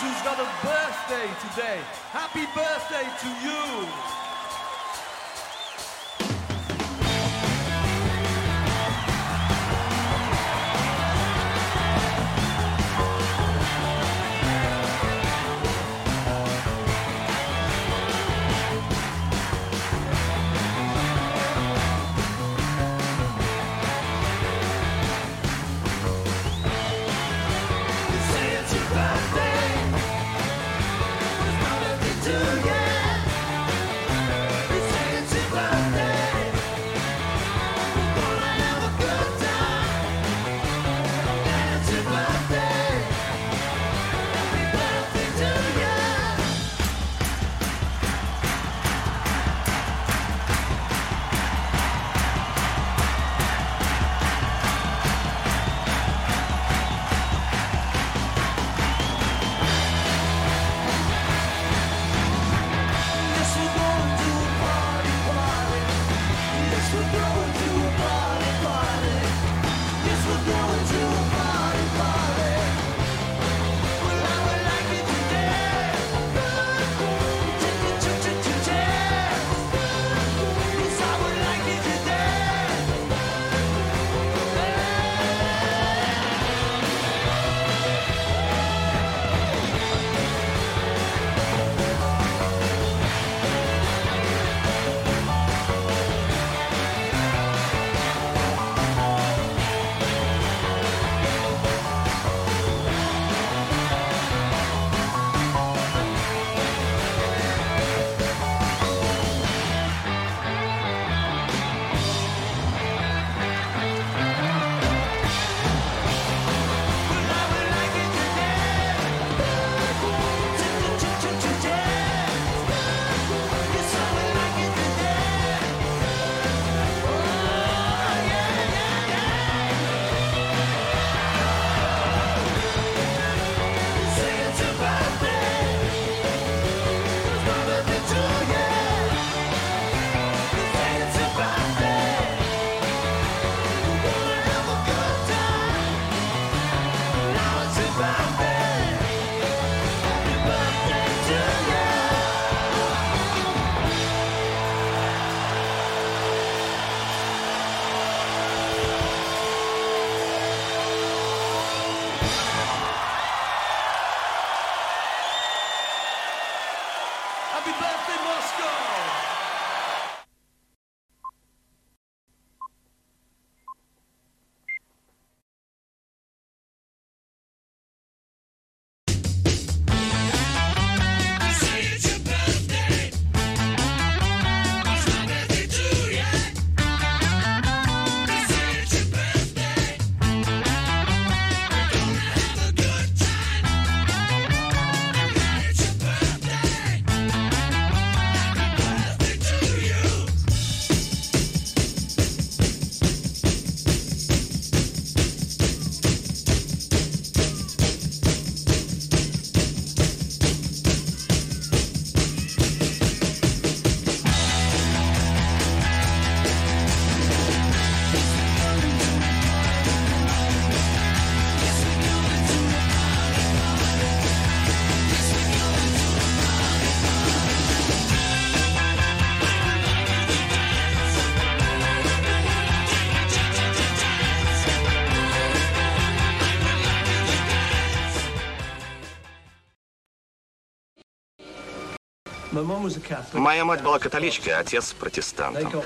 Who's got a birthday today. Happy birthday to you. Моя мать была католичкой, а отец протестантом.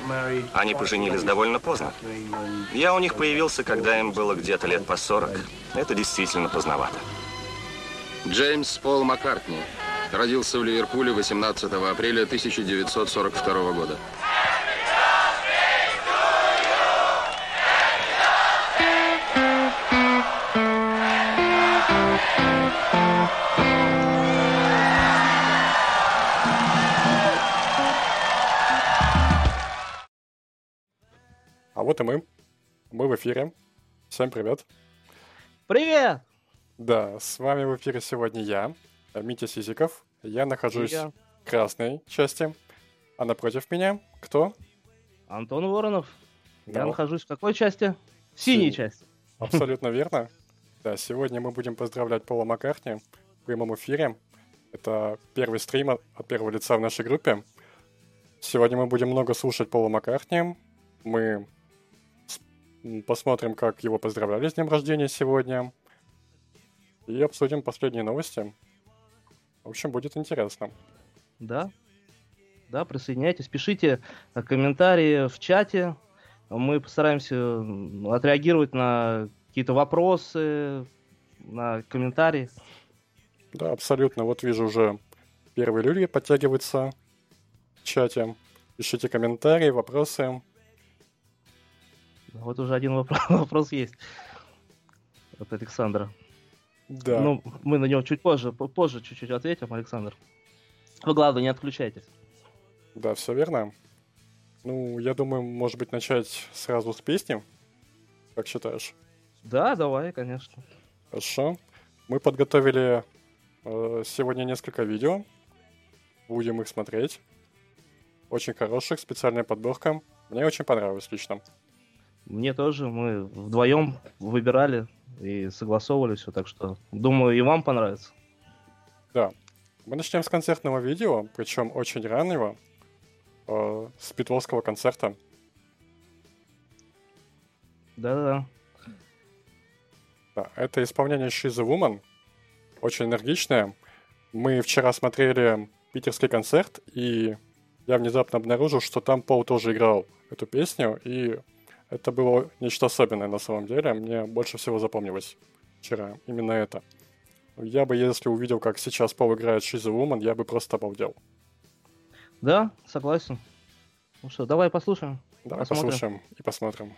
Они поженились довольно поздно. Я у них появился, когда им было где-то лет по 40. Это действительно поздновато. Джеймс Пол Маккартни. Родился в Ливерпуле 18 апреля 1942 года. И мы. Мы в эфире. Всем привет. Привет! Да, с вами в эфире сегодня я, Митя Сизиков. Я нахожусь я. в красной части. А напротив меня кто? Антон Воронов. Я Да, нахожусь в какой части? В синей Синей. части. Абсолютно верно. Да, сегодня мы будем поздравлять Пола Маккартни в прямом эфире. Это первый стрим от первого лица в нашей группе. Сегодня мы будем много слушать Пола Маккартни. Мы посмотрим, как его поздравляли с днем рождения сегодня. И обсудим последние новости. В общем, будет интересно. Да. Да, присоединяйтесь, пишите э, комментарии в чате. Мы постараемся отреагировать на какие-то вопросы, на комментарии. Да, абсолютно. Вот вижу уже первые люди подтягиваются в чате. Пишите комментарии, вопросы. Вот уже один вопрос, вопрос есть от Александра. Да. Ну, мы на него чуть позже, по- позже чуть-чуть ответим, Александр. Вы, главное, не отключайтесь. Да, все верно. Ну, я думаю, может быть, начать сразу с песни. Как считаешь? Да, давай, конечно. Хорошо. Мы подготовили э, сегодня несколько видео. Будем их смотреть. Очень хороших, специальная подборка. Мне очень понравилось лично. Мне тоже, мы вдвоем выбирали и согласовывали все, так что думаю, и вам понравится. Да. Мы начнем с концертного видео, причем очень раннего, э, с Битловского концерта. Да-да-да. Да, это исполнение She's a Woman. Очень энергичное. Мы вчера смотрели питерский концерт, и я внезапно обнаружил, что там Пол тоже играл эту песню, и это было нечто особенное на самом деле. Мне больше всего запомнилось вчера именно это. Я бы, если увидел, как сейчас Пол играет She's Woman, я бы просто обалдел. Да, согласен. Ну что, давай послушаем. Давай Посмотрим. послушаем и посмотрим.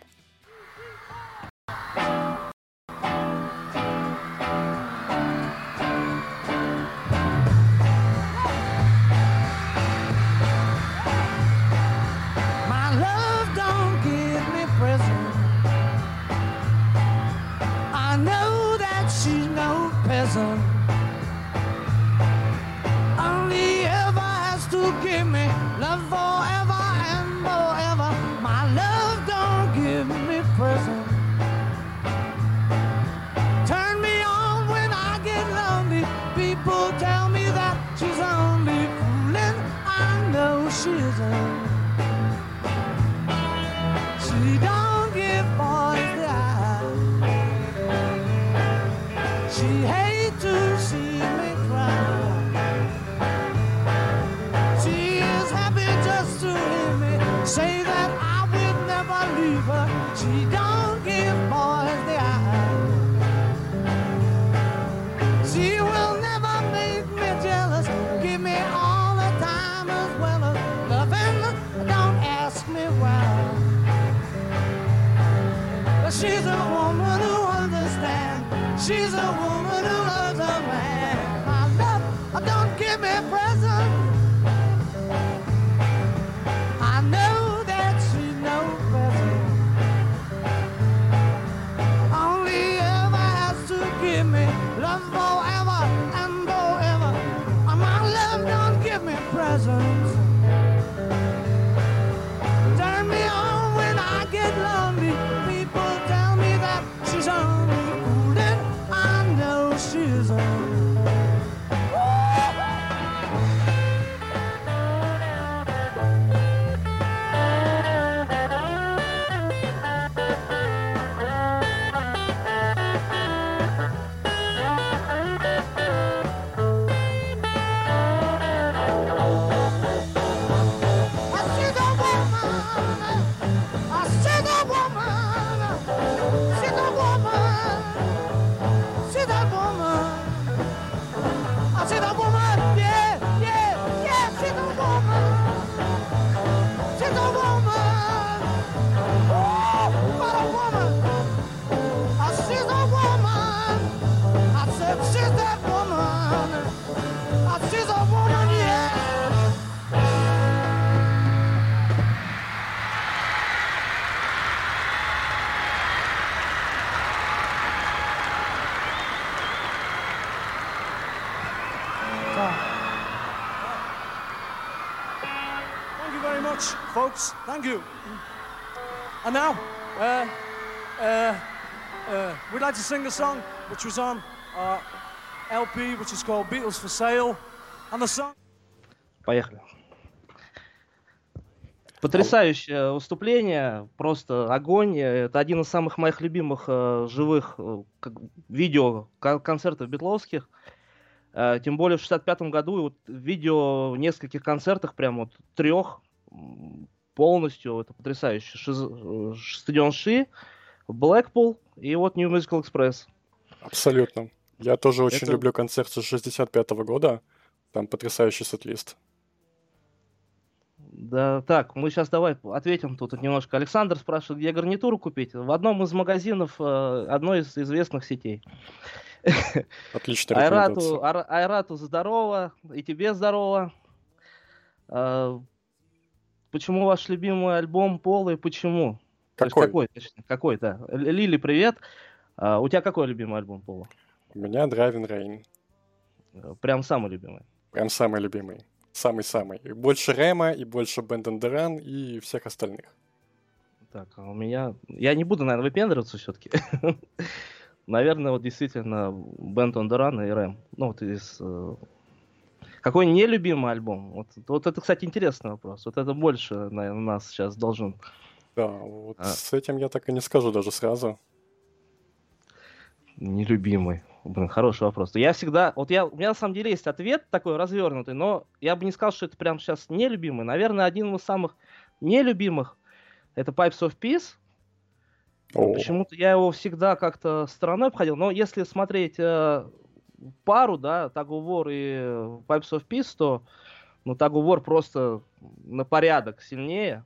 Folks. Thank you. And now, uh, uh, uh, we'd like to sing a song which was on our LP, which is called Beatles for Sale. And the song. Поехали. Потрясающее выступление, просто огонь. Это один из самых моих любимых э, живых э, видео кон- концертов битловских. Э, тем более в 65 году вот видео нескольких концертах, прям вот трех, полностью, это потрясающе. Шиз- э, стадион Ши, Блэкпул и вот New Musical Express. Абсолютно. Я тоже очень Это- люблю концерты 65 года. Там потрясающий сет-лист. Да, так, мы сейчас давай ответим тут немножко. Александр спрашивает, где гарнитуру купить. В одном из магазинов э, одной из известных сетей. Рекомендация. Айрату, Айрату здорово, и тебе здорово. Почему ваш любимый альбом Пола и почему? То есть Какой? какой, точнее, какой, да. Лили, привет. А, У тебя какой любимый альбом Пола? У меня Driving Rain. Э, Прям самый любимый. Прям самый любимый. Самый-самый. И больше Рэма, и больше Бенден Деран, и всех остальных. Так, а у меня... Я не буду, наверное, выпендриваться все-таки. Наверное, вот действительно Бентон Доран и Рэм. Ну, вот из... э, Какой нелюбимый альбом? Вот, вот это, кстати, интересный вопрос. Вот это больше, наверное, нас сейчас должен... Да, вот А. с этим я так и не скажу даже сразу. Нелюбимый. Блин, хороший вопрос. Я всегда... Вот я... у меня на самом деле есть ответ такой развернутый, но я бы не сказал, что это прям сейчас нелюбимый. Наверное, один из самых нелюбимых это Pipes of Peace. О, Почему-то я его всегда как-то стороной обходил. Но если смотреть э, пару, да, Tag of War и э, Pipes of Peace, то ну, Tag of War просто на порядок сильнее.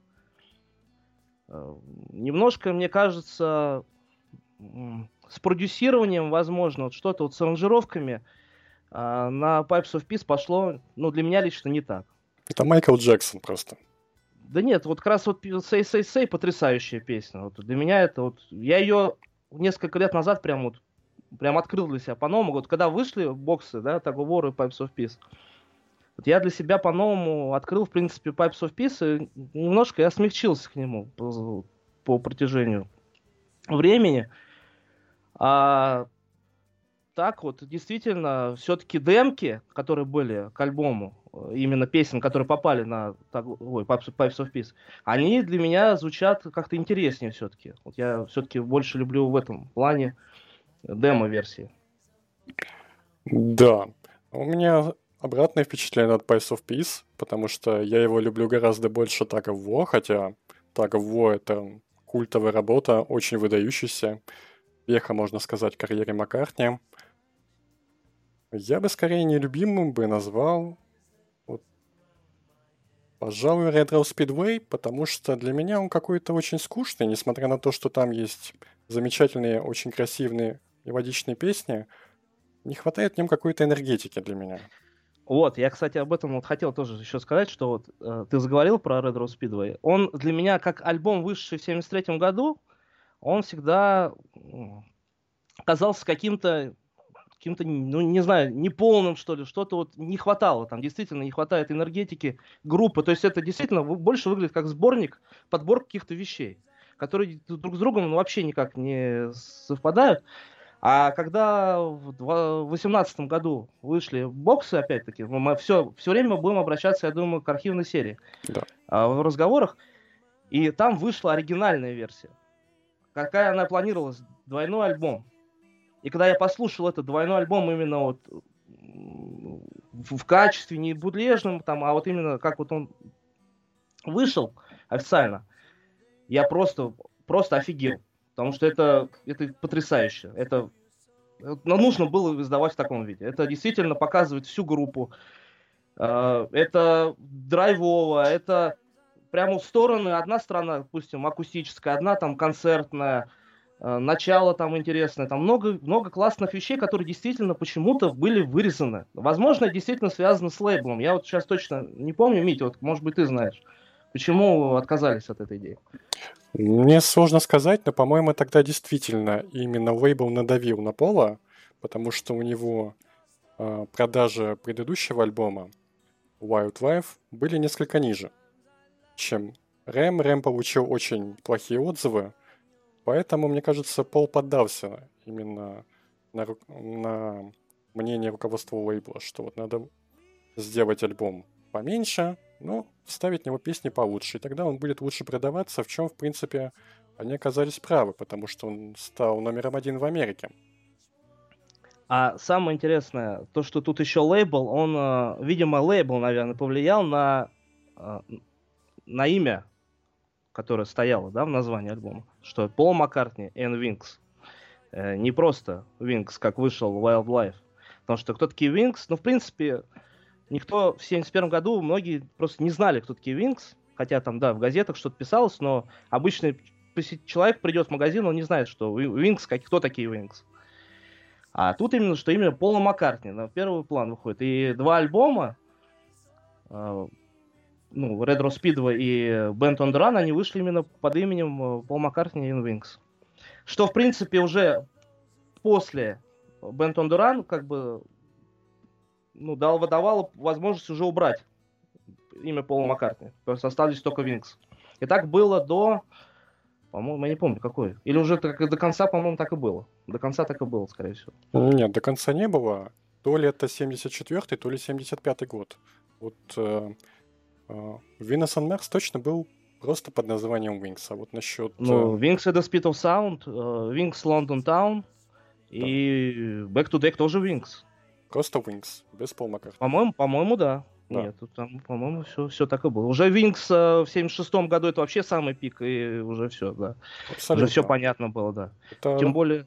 Э, Немножко, мне кажется, с продюсированием, возможно, вот что-то вот с аранжировками а, на Pipes of Peace пошло, ну, для меня лично не так. это Майкл Джексон просто. Да нет, вот как раз вот Say Say Say потрясающая песня. Вот для меня это вот... Я ее несколько лет назад прям вот прям открыл для себя по-новому. Вот когда вышли боксы, да, так War и Pipes of Peace, вот я для себя по-новому открыл, в принципе, Pipes of Peace, и немножко я смягчился к нему по, по протяжению времени. А так вот, действительно, все-таки демки, которые были к альбому, именно песен, которые попали на ой, Pipes of Peace, они для меня звучат как-то интереснее все-таки. Вот я все-таки больше люблю в этом плане демо-версии. Да. У меня обратное впечатление от Pipes of Peace, потому что я его люблю гораздо больше Tag of War, хотя Tag of War — это культовая работа, очень выдающаяся. Веха, можно сказать, карьере Маккартни. Я бы скорее нелюбимым бы назвал, вот, пожалуй, Retro Speedway, потому что для меня он какой-то очень скучный, несмотря на то, что там есть замечательные, очень красивые мелодичные песни, не хватает в нем какой-то энергетики для меня. Вот, я, кстати, об этом вот хотел тоже еще сказать, что вот э, ты заговорил про Red Rose Speedway. Он для меня, как альбом, вышедший в 73 году, он всегда казался каким-то, каким-то, ну, не знаю, неполным, что ли, что-то вот не хватало, там действительно не хватает энергетики группы, то есть это действительно больше выглядит как сборник, подбор каких-то вещей, которые друг с другом ну, вообще никак не совпадают. А когда в 2018 году вышли боксы, опять-таки, ну, мы все, все время будем обращаться, я думаю, к архивной серии Да. а, в разговорах, и там вышла оригинальная версия. Какая она планировалась? Двойной альбом. И когда я послушал этот двойной альбом именно вот в качестве не будлежном, там, а вот именно как вот он вышел официально, я просто, просто офигел. Потому что это, это потрясающе. Это ну, нужно было издавать в таком виде. Это действительно показывает всю группу. Э, Это драйвово, это прямо в стороны. Одна сторона, допустим, акустическая, одна там концертная, э, начало там интересное. Там много, много классных вещей, которые действительно почему-то были вырезаны. Возможно, действительно связано с лейблом. Я вот сейчас точно не помню, Митя, вот, может быть, ты знаешь. Почему отказались от этой идеи? Мне сложно сказать, но, по-моему, тогда действительно именно лейбл надавил на Пола, потому что у него э, продажи предыдущего альбома Wildlife были несколько ниже, чем Рэм. Рэм получил очень плохие отзывы, поэтому, мне кажется, Пол поддался именно на, на мнение руководства лейбла, что вот надо сделать альбом поменьше, но вставить в него песни получше, и тогда он будет лучше продаваться, в чем, в принципе, они оказались правы, потому что он стал номером один в Америке. А самое интересное, то, что тут еще лейбл, он, э, видимо, лейбл, наверное, повлиял на, э, на имя, которое стояло, да, в названии альбома, что Пол Маккартни and Wings. Э, Не просто Wings, как вышел Wild Life. Потому что кто такие Wings? Ну, в принципе, никто в 71 году, многие просто не знали, кто такие Wings. Хотя там, да, в газетах что-то писалось, но обычный человек придет в магазин, он не знает, что Ви- Wings, как, кто такие Wings. А тут именно, что имя Пола Маккартни на первый план выходит. И два альбома, э, ну, Red Rose Speedway и Band on the Run, они вышли именно под именем э, Пол Маккартни и Wings. Что, в принципе, уже после Band on the Run, как бы, ну, дал, давало возможность уже убрать имя Пола Маккартни. То есть остались только Wings. И так было до, по-моему, я не помню, какой. Или уже до конца, по-моему, так и было. До конца так и было, скорее всего. Нет, до конца не было. То ли это 74-й, то ли 75-й год. Вот э, э, Venus and Mars точно был просто под названием Wings. А вот насчет... Ну, э, Wings at the Speed of Sound, э, Wings London Town и Back to Deck тоже Wings. Просто Wings, без Пол Маккартни. По-моему, по-моему, да. Да. Нет, тут там, по-моему, все, все так и было. Уже Wings э, в 76-м году это вообще самый пик, и уже все, да. Абсолютно. Уже все понятно было, да. Это, Тем более...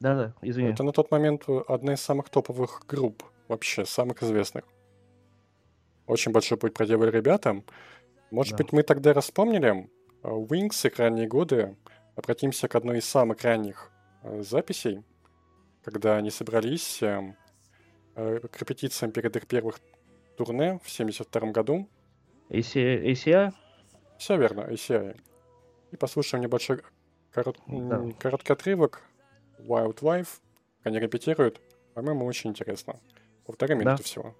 Да-да, извини. это на тот момент э, одна из самых топовых групп вообще, самых известных. Очень большой путь проделали ребята. Может Да. быть, мы тогда распомнили э, Wings и ранние годы. Обратимся к одной из самых ранних э, записей, когда они собрались э, э, к репетициям перед их первых турне в 72 году. AC, ACI? Все верно, ACI. И послушаем небольшой корот- Да. короткий отрывок Wild Life. Они репетируют. По-моему, очень интересно. Полторы Да. минуты всего.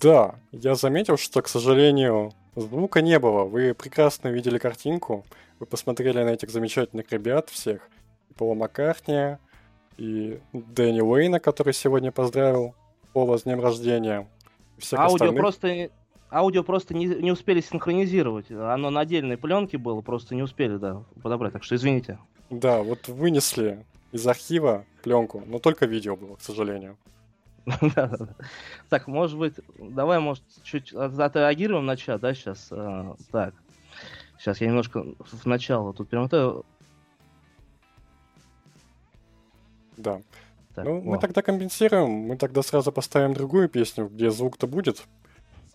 Да, я заметил, что, к сожалению, звука не было. Вы прекрасно видели картинку. Вы посмотрели на этих замечательных ребят всех. И Пола Маккартни, и Дэнни Уэйна, который сегодня поздравил Пола с днем рождения. Всех Аудио остальных. просто... Аудио просто не, не успели синхронизировать. Оно на отдельной пленке было, просто не успели, да, подобрать. Так что извините. Да, вот вынесли из архива пленку, но только видео было, к сожалению. Так, может быть, давай, может, чуть от- отреагируем на чат, да, сейчас. Так. Сейчас я немножко в начало тут перемотаю. Да. Так, ну, мы о. тогда компенсируем, мы тогда сразу поставим другую песню, где звук-то будет.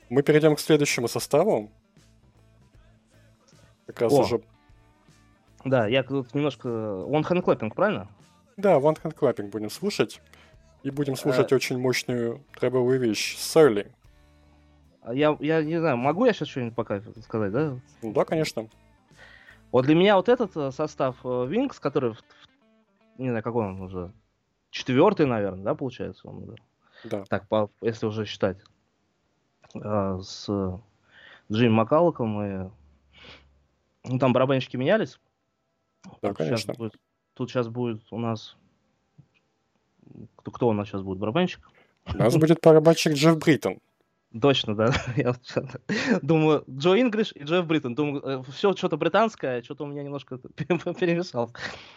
Мы перейдем к следующему составу. Как раз О. уже... Да, я тут немножко... One hand clapping, правильно? Да, One Hand Clapping будем слушать. И будем слушать Э. очень мощную требовую вещь Surly. А Я, я не знаю, могу я сейчас что-нибудь пока сказать, да? Ну да, конечно. Вот для меня вот этот э, состав э, Wings, который, не знаю, какой он уже, четвертый, наверное, да, получается он уже? Да. Так, по- если уже считать. э, С Джимми Маккаллоком и... Ну, там барабанщики менялись. Да, Тут конечно. будет- тут сейчас будет у нас... Кто, кто у нас сейчас будет? Барабанщик? У нас будет барабанщик Джефф Бриттон. Точно, да. Я думаю, Джо Инглиш и Джефф Бриттон. Думаю, все что-то британское, что-то у меня немножко перемешалось.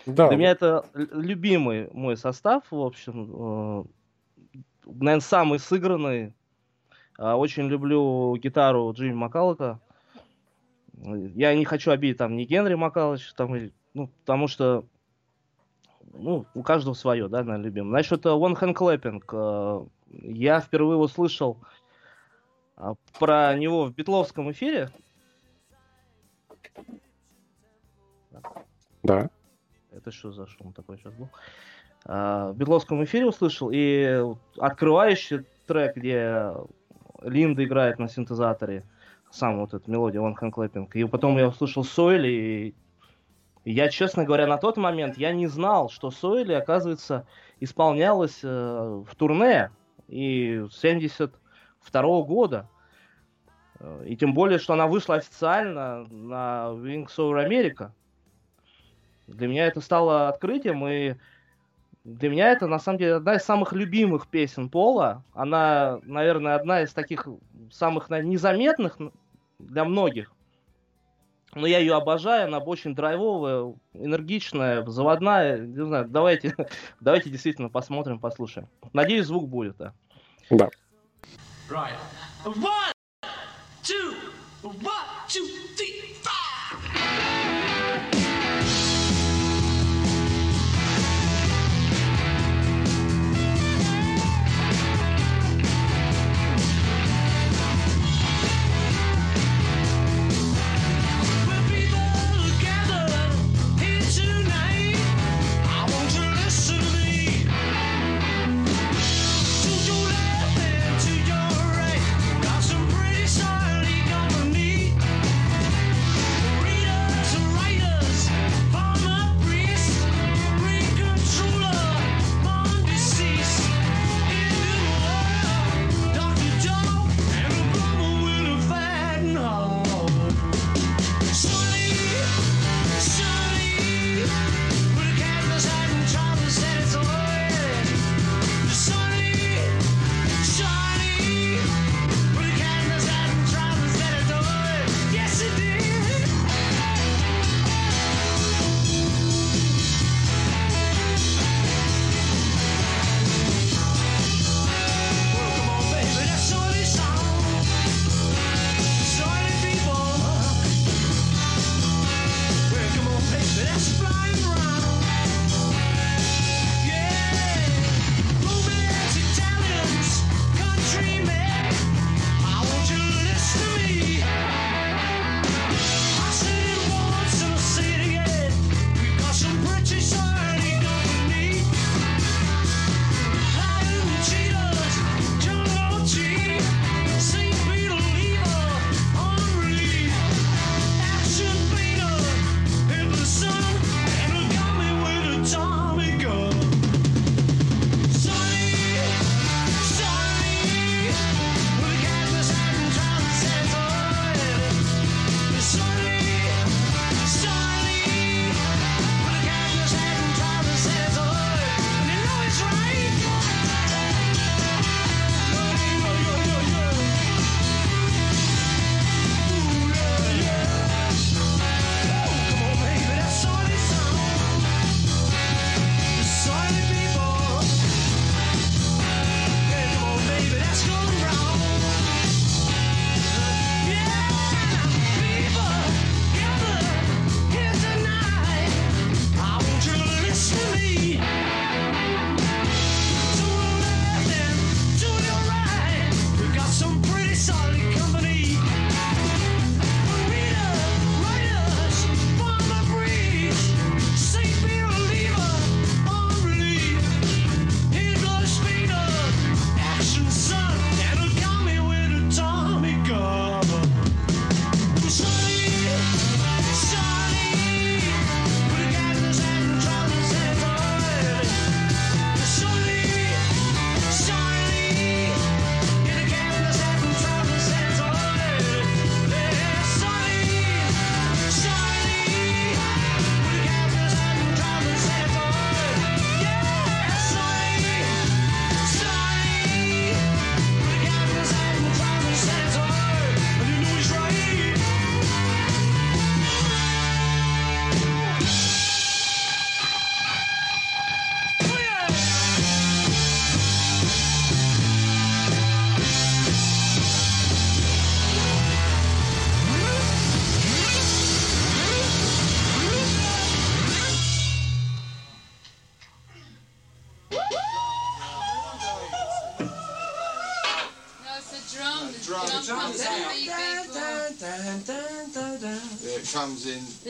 Да, Для меня это любимый мой состав, в общем. Наверное, самый сыгранный. А, Очень люблю гитару Джимми Маккаллока. Я не хочу обидеть там ни Генри Маккалыч, там, ну, потому что ну, у каждого свое, да, наверное, любимое. Насчет э, One Hand Clapping. э, Я впервые услышал а, про него в битловском эфире. да. Это что за шум такой сейчас был? А, В битловском эфире услышал, и открывающий трек, где Линда играет на синтезаторе, сам вот эта мелодия One Hand Clapping, и потом я услышал Сойли, и я, честно говоря, на тот момент я не знал, что Сойли, оказывается, исполнялась э, в турне, и с 72 года. Э, И тем более, что она вышла официально на Wings Over America. Для меня это стало открытием, и для меня это, на самом деле, одна из самых любимых песен Пола. Она, наверное, одна из таких самых незаметных для многих. Но я ее обожаю, она очень драйвовая, энергичная, заводная. Не знаю, давайте, давайте действительно посмотрим, послушаем. Надеюсь, звук будет, да. Да. Right. One, two, one,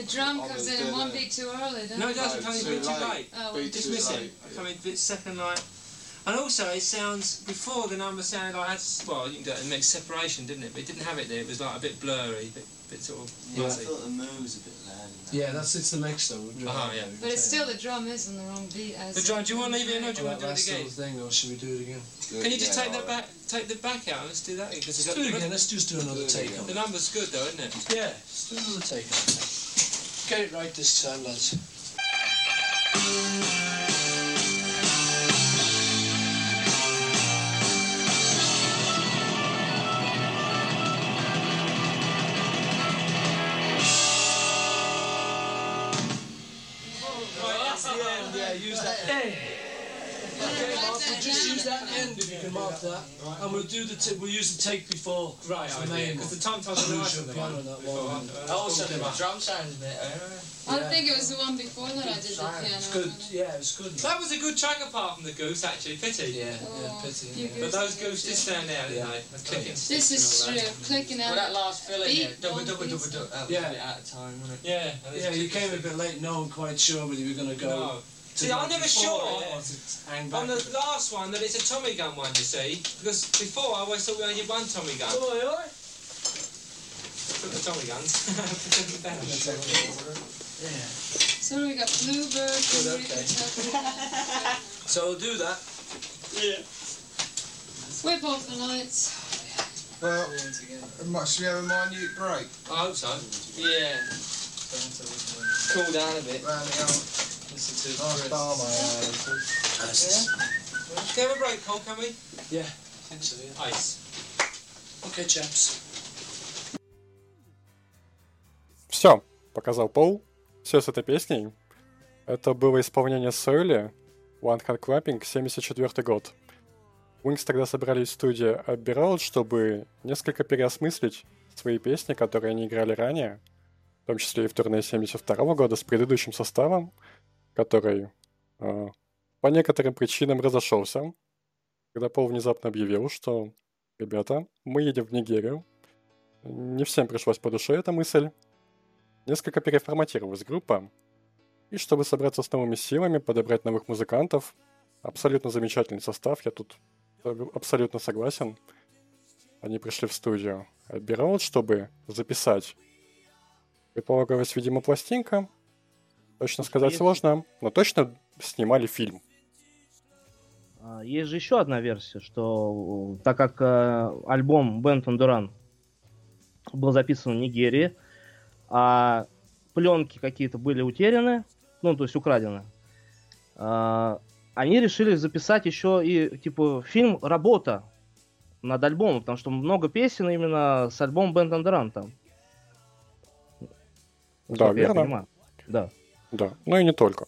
The drum on comes the in one dinner. beat too early, doesn't No, it it? doesn't No, come in a too bit too late. late. Oh, Beat Just too miss it. late, yeah. Come in a bit second line. And also, it sounds before the number sounded like that's well, you can do it. It makes separation, didn't it? But it didn't have it there. It was like a bit blurry, a bit, bit sort of Yeah, I thought the moves a bit loud. Yeah, that's it's the mix though. we've Uh-huh, yeah. But it's still the drum is on the wrong beat. As The drum. Do you want to leave it in or do you want to do that it last again? little thing, or should we do it again? Can you just Yeah, take that alright. back? Take the back out. Let's do that because Let's do it again. Let's just do another take again. on The number's good though, isn't it? Yeah, let's do another take on it. Get it right this time, lads. Right, that's the end. Yeah, use that. Okay, Mark, we'll just use that end if you can mark that, and we'll do the t- we'll use the take before. Right, the main because the tom toms are Use nicer your piano one. that before. one. Also, the drum sounds a bit. I think it was the one before that I did the piano. It's good. wasn't it? Yeah, it's good. That was a good track apart from the goose, actually. Pity. Yeah, yeah, Oh, pity. you Yeah. But goose those goose did stand out, didn't Yeah. they? Clicking This is true. that. Clicking well, that last fill in Beat, there. Double, one double, double, double. That was Yeah. a bit out of time, wasn't it? Yeah. Yeah, you came a bit late, no one quite sure whether you were going to go. No. to See, I'm never before sure it or On the last one, that it's a Tommy gun one, you see. Because before, I always thought we only did one Tommy gun. Oi, oi. Took the Tommy guns. Took them down. Yeah. So we got Bluebird, Good, Henry okay. So we'll do that. Yeah. Whip off the lights. Well, much should we have a minute break? I hope so. Yeah. Cool down a bit. Listen to Nice bar, mate. Can we have a break, Cole, can we? Yeah, I think so, yeah. Ice. Okay, chaps. Все, показал Пол. Все с этой песней. Это было исполнение Сойли, One Hand Clapping, 74 год. Wings тогда собрались в студии Abbey Road, чтобы несколько переосмыслить свои песни, которые они играли ранее, в том числе и в турне 72 года с предыдущим составом, который э, по некоторым причинам разошелся, когда Пол внезапно объявил, что «Ребята, мы едем в Нигерию». Не всем пришлось по душе эта мысль, Несколько переформатировалась группа, и чтобы собраться с новыми силами, подобрать новых музыкантов, абсолютно замечательный состав, я тут абсолютно согласен. Они пришли в студию Abbey Road, чтобы записать. Предполагалась, видимо, пластинка. Точно сказать Есть. сложно, но точно снимали фильм. А, Есть же еще одна версия, что э, так как э, альбом Бентон Дуран был записан в Нигерии, а пленки какие-то были утеряны, ну, то есть украдены, а, они решили записать еще и, типа, фильм «Работа» над альбомом, потому что много песен именно с альбомом Бентон Дуран там. Да, насколько я верно. понимаю. Да. Да, ну и не только.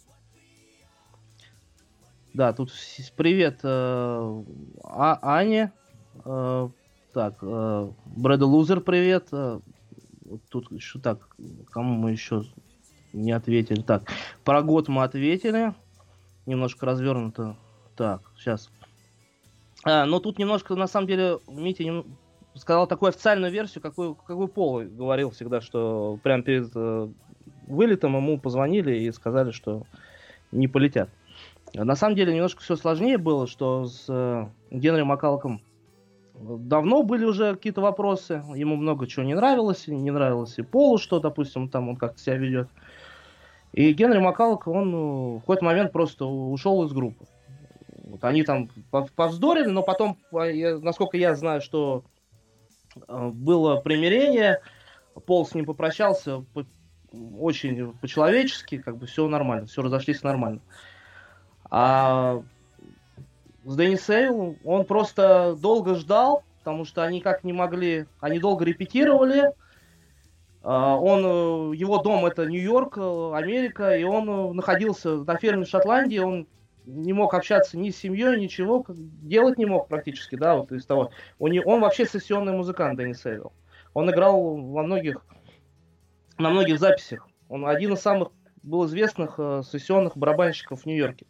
Да, тут привет э, А- Ане. Э, так, э, Брэда Лузер, привет. Э, тут еще так, кому мы еще не ответили. Так, про год мы ответили. Немножко развернуто. Так, сейчас. А, но тут немножко, на самом деле, Митя нем- сказал такую официальную версию, какую, какую Пол говорил всегда, что прям перед э, вылетом ему позвонили и сказали, что не полетят. На самом деле немножко все сложнее было, что с э, Генри Макалком давно были уже какие-то вопросы, ему много чего не нравилось, не нравилось и Полу, что, допустим, там он как-то себя ведет. И Генри Макалк, он э, в какой-то момент просто ушел из группы. Вот они там пов- повздорили, но потом, а, насколько я знаю, что э, было примирение, Пол с ним попрощался по- очень по-человечески, как бы все нормально, все разошлись нормально. А с Дэнни Сейл он просто долго ждал, потому что они как не могли, они долго репетировали. А, Он, э, его дом это Нью-Йорк, э, Америка, и он э, находился на ферме в Шотландии, он не мог общаться ни с семьей, ничего, делать не мог практически, да, вот из того. У не- он вообще сессионный музыкант, Дэнни Сейл. Он играл во многих, на многих записях. Он один из самых был известных э, сессионных барабанщиков в Нью-Йорке.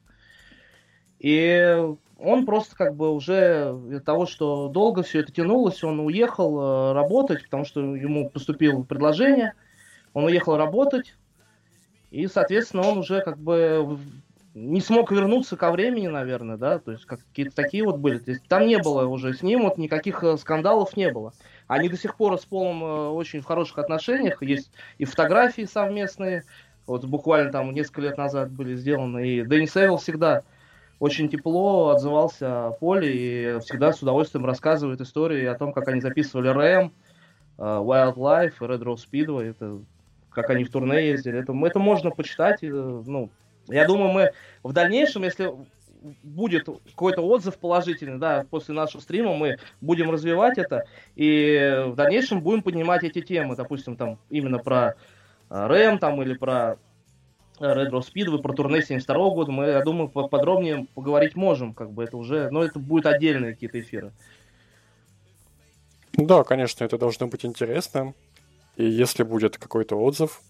И он просто как бы уже из-за того, что долго все это тянулось, он уехал э, работать, потому что ему поступило предложение, он уехал работать, и, соответственно, он уже как бы не смог вернуться ко времени, наверное, да, то есть как- какие-то такие вот были. То есть там не было уже с ним, вот никаких э, скандалов не было. Они до сих пор с Полом э, очень в хороших отношениях, есть и фотографии совместные, вот буквально там несколько лет назад были сделаны, и Дэнни Эвилл всегда очень тепло отзывался о Поле и всегда с удовольствием рассказывает истории о том, как они записывали Рэм, э, Wildlife, Red Rose Speedway, это, как они в турне ездили. Это, это можно почитать. Ну, я думаю, мы в дальнейшем, если будет какой-то отзыв положительный, да, после нашего стрима мы будем развивать это, и в дальнейшем будем поднимать эти темы, допустим, там именно про э, Рэм там или про э, Red Rose Speedway, про турне 72 года, мы, я думаю, по- подробнее поговорить можем, как бы это уже, но это будут отдельные какие-то эфиры. Да, конечно, это должно быть интересно. И если будет какой-то отзыв,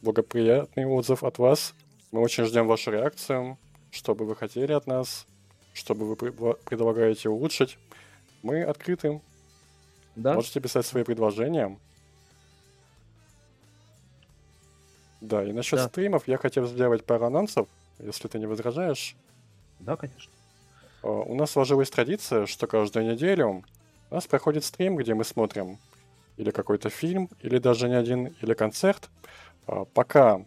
благоприятный отзыв от вас, мы очень ждем вашу реакцию, что бы вы хотели от нас, что бы вы предла- предлагаете улучшить. Мы открыты. Да? Можете писать свои предложения. Да, и насчет Да. стримов я хотел сделать пару анонсов, если ты не возражаешь. Да, конечно. А, У нас сложилась традиция, что каждую неделю у нас проходит стрим, где мы смотрим или какой-то фильм, или даже не один, или концерт. А, Пока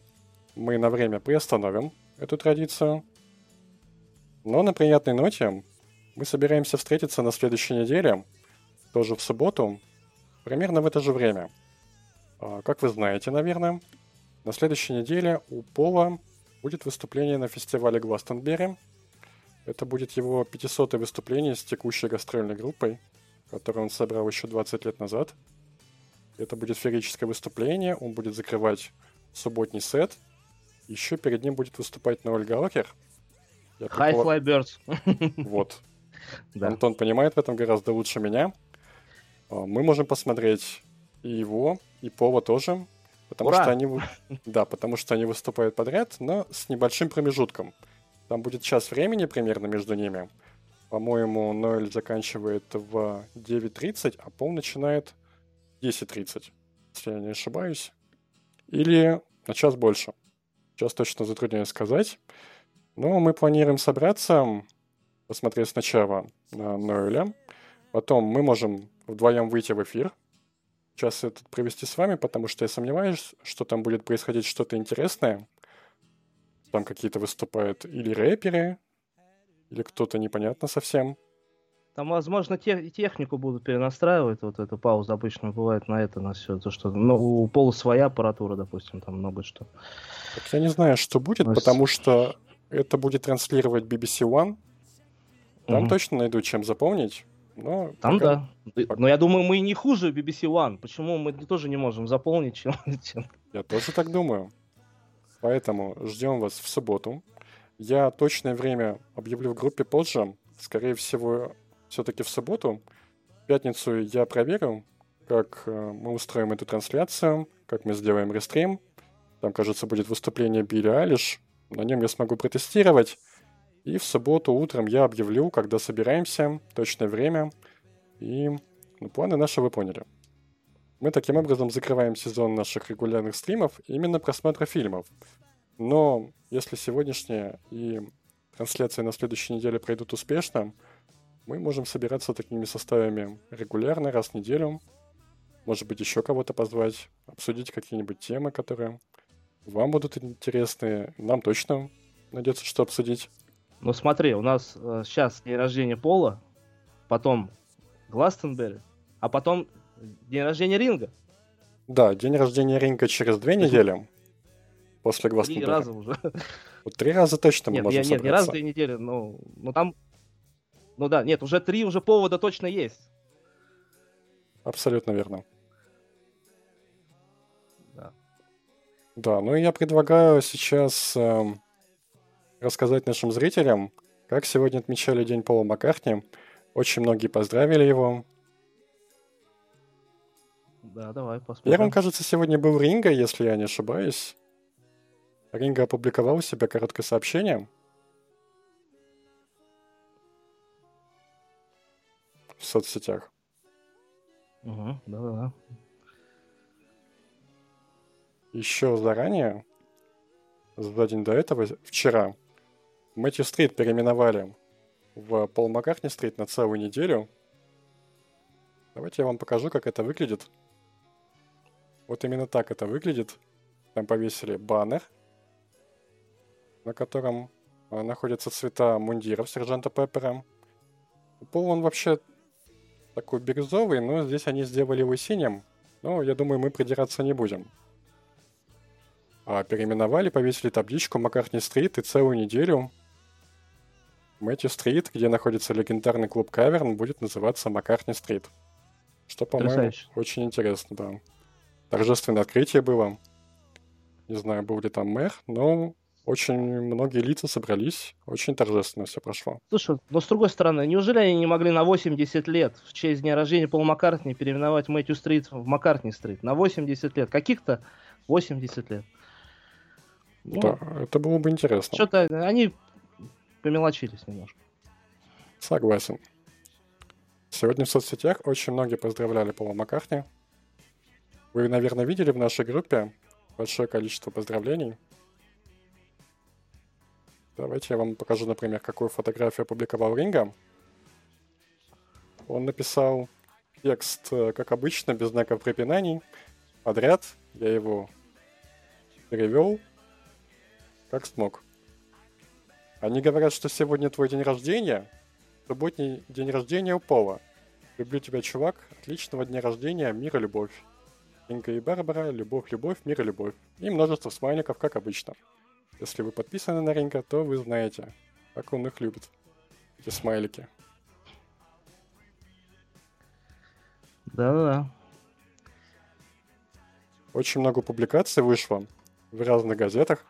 мы на время приостановим эту традицию. Но на приятной ноте мы собираемся встретиться на следующей неделе, тоже в субботу, примерно в это же время. А, Как вы знаете, наверное, на следующей неделе у Пола будет выступление на фестивале Гластонберри. Это будет его 500 выступление с текущей гастрольной группой, которую он собрал еще 20 лет назад. Это будет феерическое выступление, он будет закрывать субботний сет. Еще перед ним будет выступать Ноэль Галлахер. Я High предполаг- Fly Birds. Вот. Да. Антон понимает в этом гораздо лучше меня. А, Мы можем посмотреть и его, и Пола тоже. Потому Ура! что они... Да, потому что они выступают подряд, но с небольшим промежутком. Там будет час времени примерно между ними. По-моему, Ноэль заканчивает в 9.30, а Пол начинает в 10.30, если я не ошибаюсь. Или на час больше. Сейчас точно затрудняюсь сказать. Но мы планируем собраться, посмотреть сначала на Ноэля. Потом мы можем вдвоем выйти в эфир. Час этот провести с вами, потому что я сомневаюсь, что там будет происходить что-то интересное. Там какие-то выступают или рэперы, или кто-то непонятно совсем. Там, возможно, те- технику будут перенастраивать. Вот эта пауза обычно бывает на это, на все. То, что ну, у Пола своя аппаратура, допустим, там много что. Так я не знаю, что будет, с- потому что это будет транслировать BBC One. Там Мгм. точно найду чем запомнить. Но Там пока- да. Но я думаю, мы не хуже BBC One. Почему мы тоже не можем заполнить, чем, чем- Я тоже так думаю. Поэтому ждем вас в субботу. Я точное время объявлю в группе позже. Скорее всего, все-таки в субботу. В пятницу я проверю, как э, мы устроим эту трансляцию, как мы сделаем рестрим. Там, кажется, будет выступление Билли Алиш. На нем я смогу протестировать. И в субботу утром я объявлю, когда собираемся, точное время. И ну, планы наши вы поняли. Мы таким образом закрываем сезон наших регулярных стримов именно просмотра фильмов. Но если сегодняшняя и трансляция на следующей неделе пройдут успешно, мы можем собираться такими составами регулярно, раз в неделю. Может быть, еще кого-то позвать, обсудить какие-нибудь темы, которые вам будут интересны. Нам точно найдется что обсудить. Ну смотри, у нас сейчас день рождения Пола, потом Гластенберри, а потом день рождения Ринга. Да, день рождения Ринга через две недели. После Три Гластенберри. раза уже. Вот три раза точно мы Нет, можем я- нет, не раз в собраться. две недели, но, но там... Ну да, нет, уже три уже повода точно есть. Абсолютно верно. Да. Да, ну и я предлагаю сейчас эм, рассказать нашим зрителям, как сегодня отмечали День Пола Маккартни. Очень многие поздравили его. Да, давай посмотрим. Первым, кажется, сегодня был Ринга, если я не ошибаюсь. Ринга опубликовал у себя короткое сообщение. В соцсетях. Угу, да-да-да. Еще заранее, за день до этого, вчера, Мэтью Стрит переименовали в Пол Маккартни Стрит на целую неделю. Давайте я вам покажу, как это выглядит. Вот именно так это выглядит. Там повесили баннер, на котором а, находятся цвета мундиров сержанта Пеппера. Пол он вообще такой бирюзовый, но здесь они сделали его синим. Но я думаю, мы придираться не будем. А переименовали, повесили табличку Маккартни Стрит и целую неделю Мэтью Стрит, где находится легендарный клуб Каверн, будет называться Маккартни Стрит. Что, по-моему, очень интересно, да. Торжественное открытие было. Не знаю, был ли там мэр, но очень многие лица собрались. Очень торжественно все прошло. Слушай, но с другой стороны, неужели они не могли на 80 лет в честь дня рождения Пола Маккартни переименовать Мэтью Стрит в Маккартни Стрит? На 80 лет. Каких-то 80 лет. Ну, Да, это было бы интересно. Что-то они помелочились немножко. Согласен. Сегодня в соцсетях очень многие поздравляли Пола Маккартни. Вы, наверное, видели в нашей группе большое количество поздравлений. Давайте я вам покажу, например, какую фотографию опубликовал Ринга. Он написал текст, э, как обычно, без знаков препинаний, подряд. Я его перевел, как смог. Они говорят, что сегодня твой день рождения, субботний день рождения у Пола. Люблю тебя, чувак. Отличного дня рождения, мир и любовь. Инга и Барбара, любовь, любовь, мир и любовь. И множество смайликов, как обычно. Если вы подписаны на Ринга, то вы знаете, как он их любит. Эти смайлики. Да-да-да. Очень много публикаций вышло в разных газетах.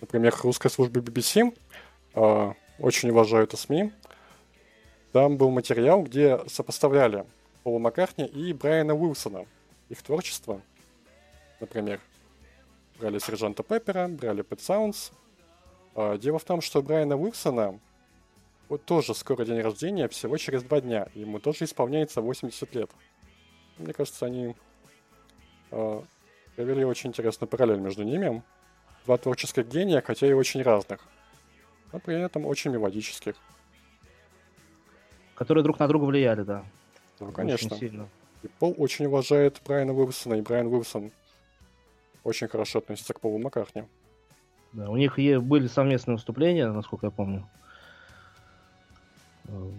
Например, русской службы BBC. э, очень уважаю это СМИ. Там был материал, где сопоставляли Пола Маккартни и Брайана Уилсона. Их творчество, например, брали Сержанта Пеппера, брали Pet Sounds. А, Дело в том, что Брайана Уилсона вот тоже скоро день рождения, всего через два дня. Ему тоже исполняется 80 лет. Мне кажется, они э, провели очень интересную параллель между ними. Два творческих гения, хотя и очень разных. Но при этом очень мелодических. Которые друг на друга влияли, да. Ну, Очень конечно. сильно. И Пол очень уважает Брайана Уилсона, и Брайан Уилсон очень хорошо относится к Полу Маккартни. Да, у них были совместные выступления, насколько я помню. Э,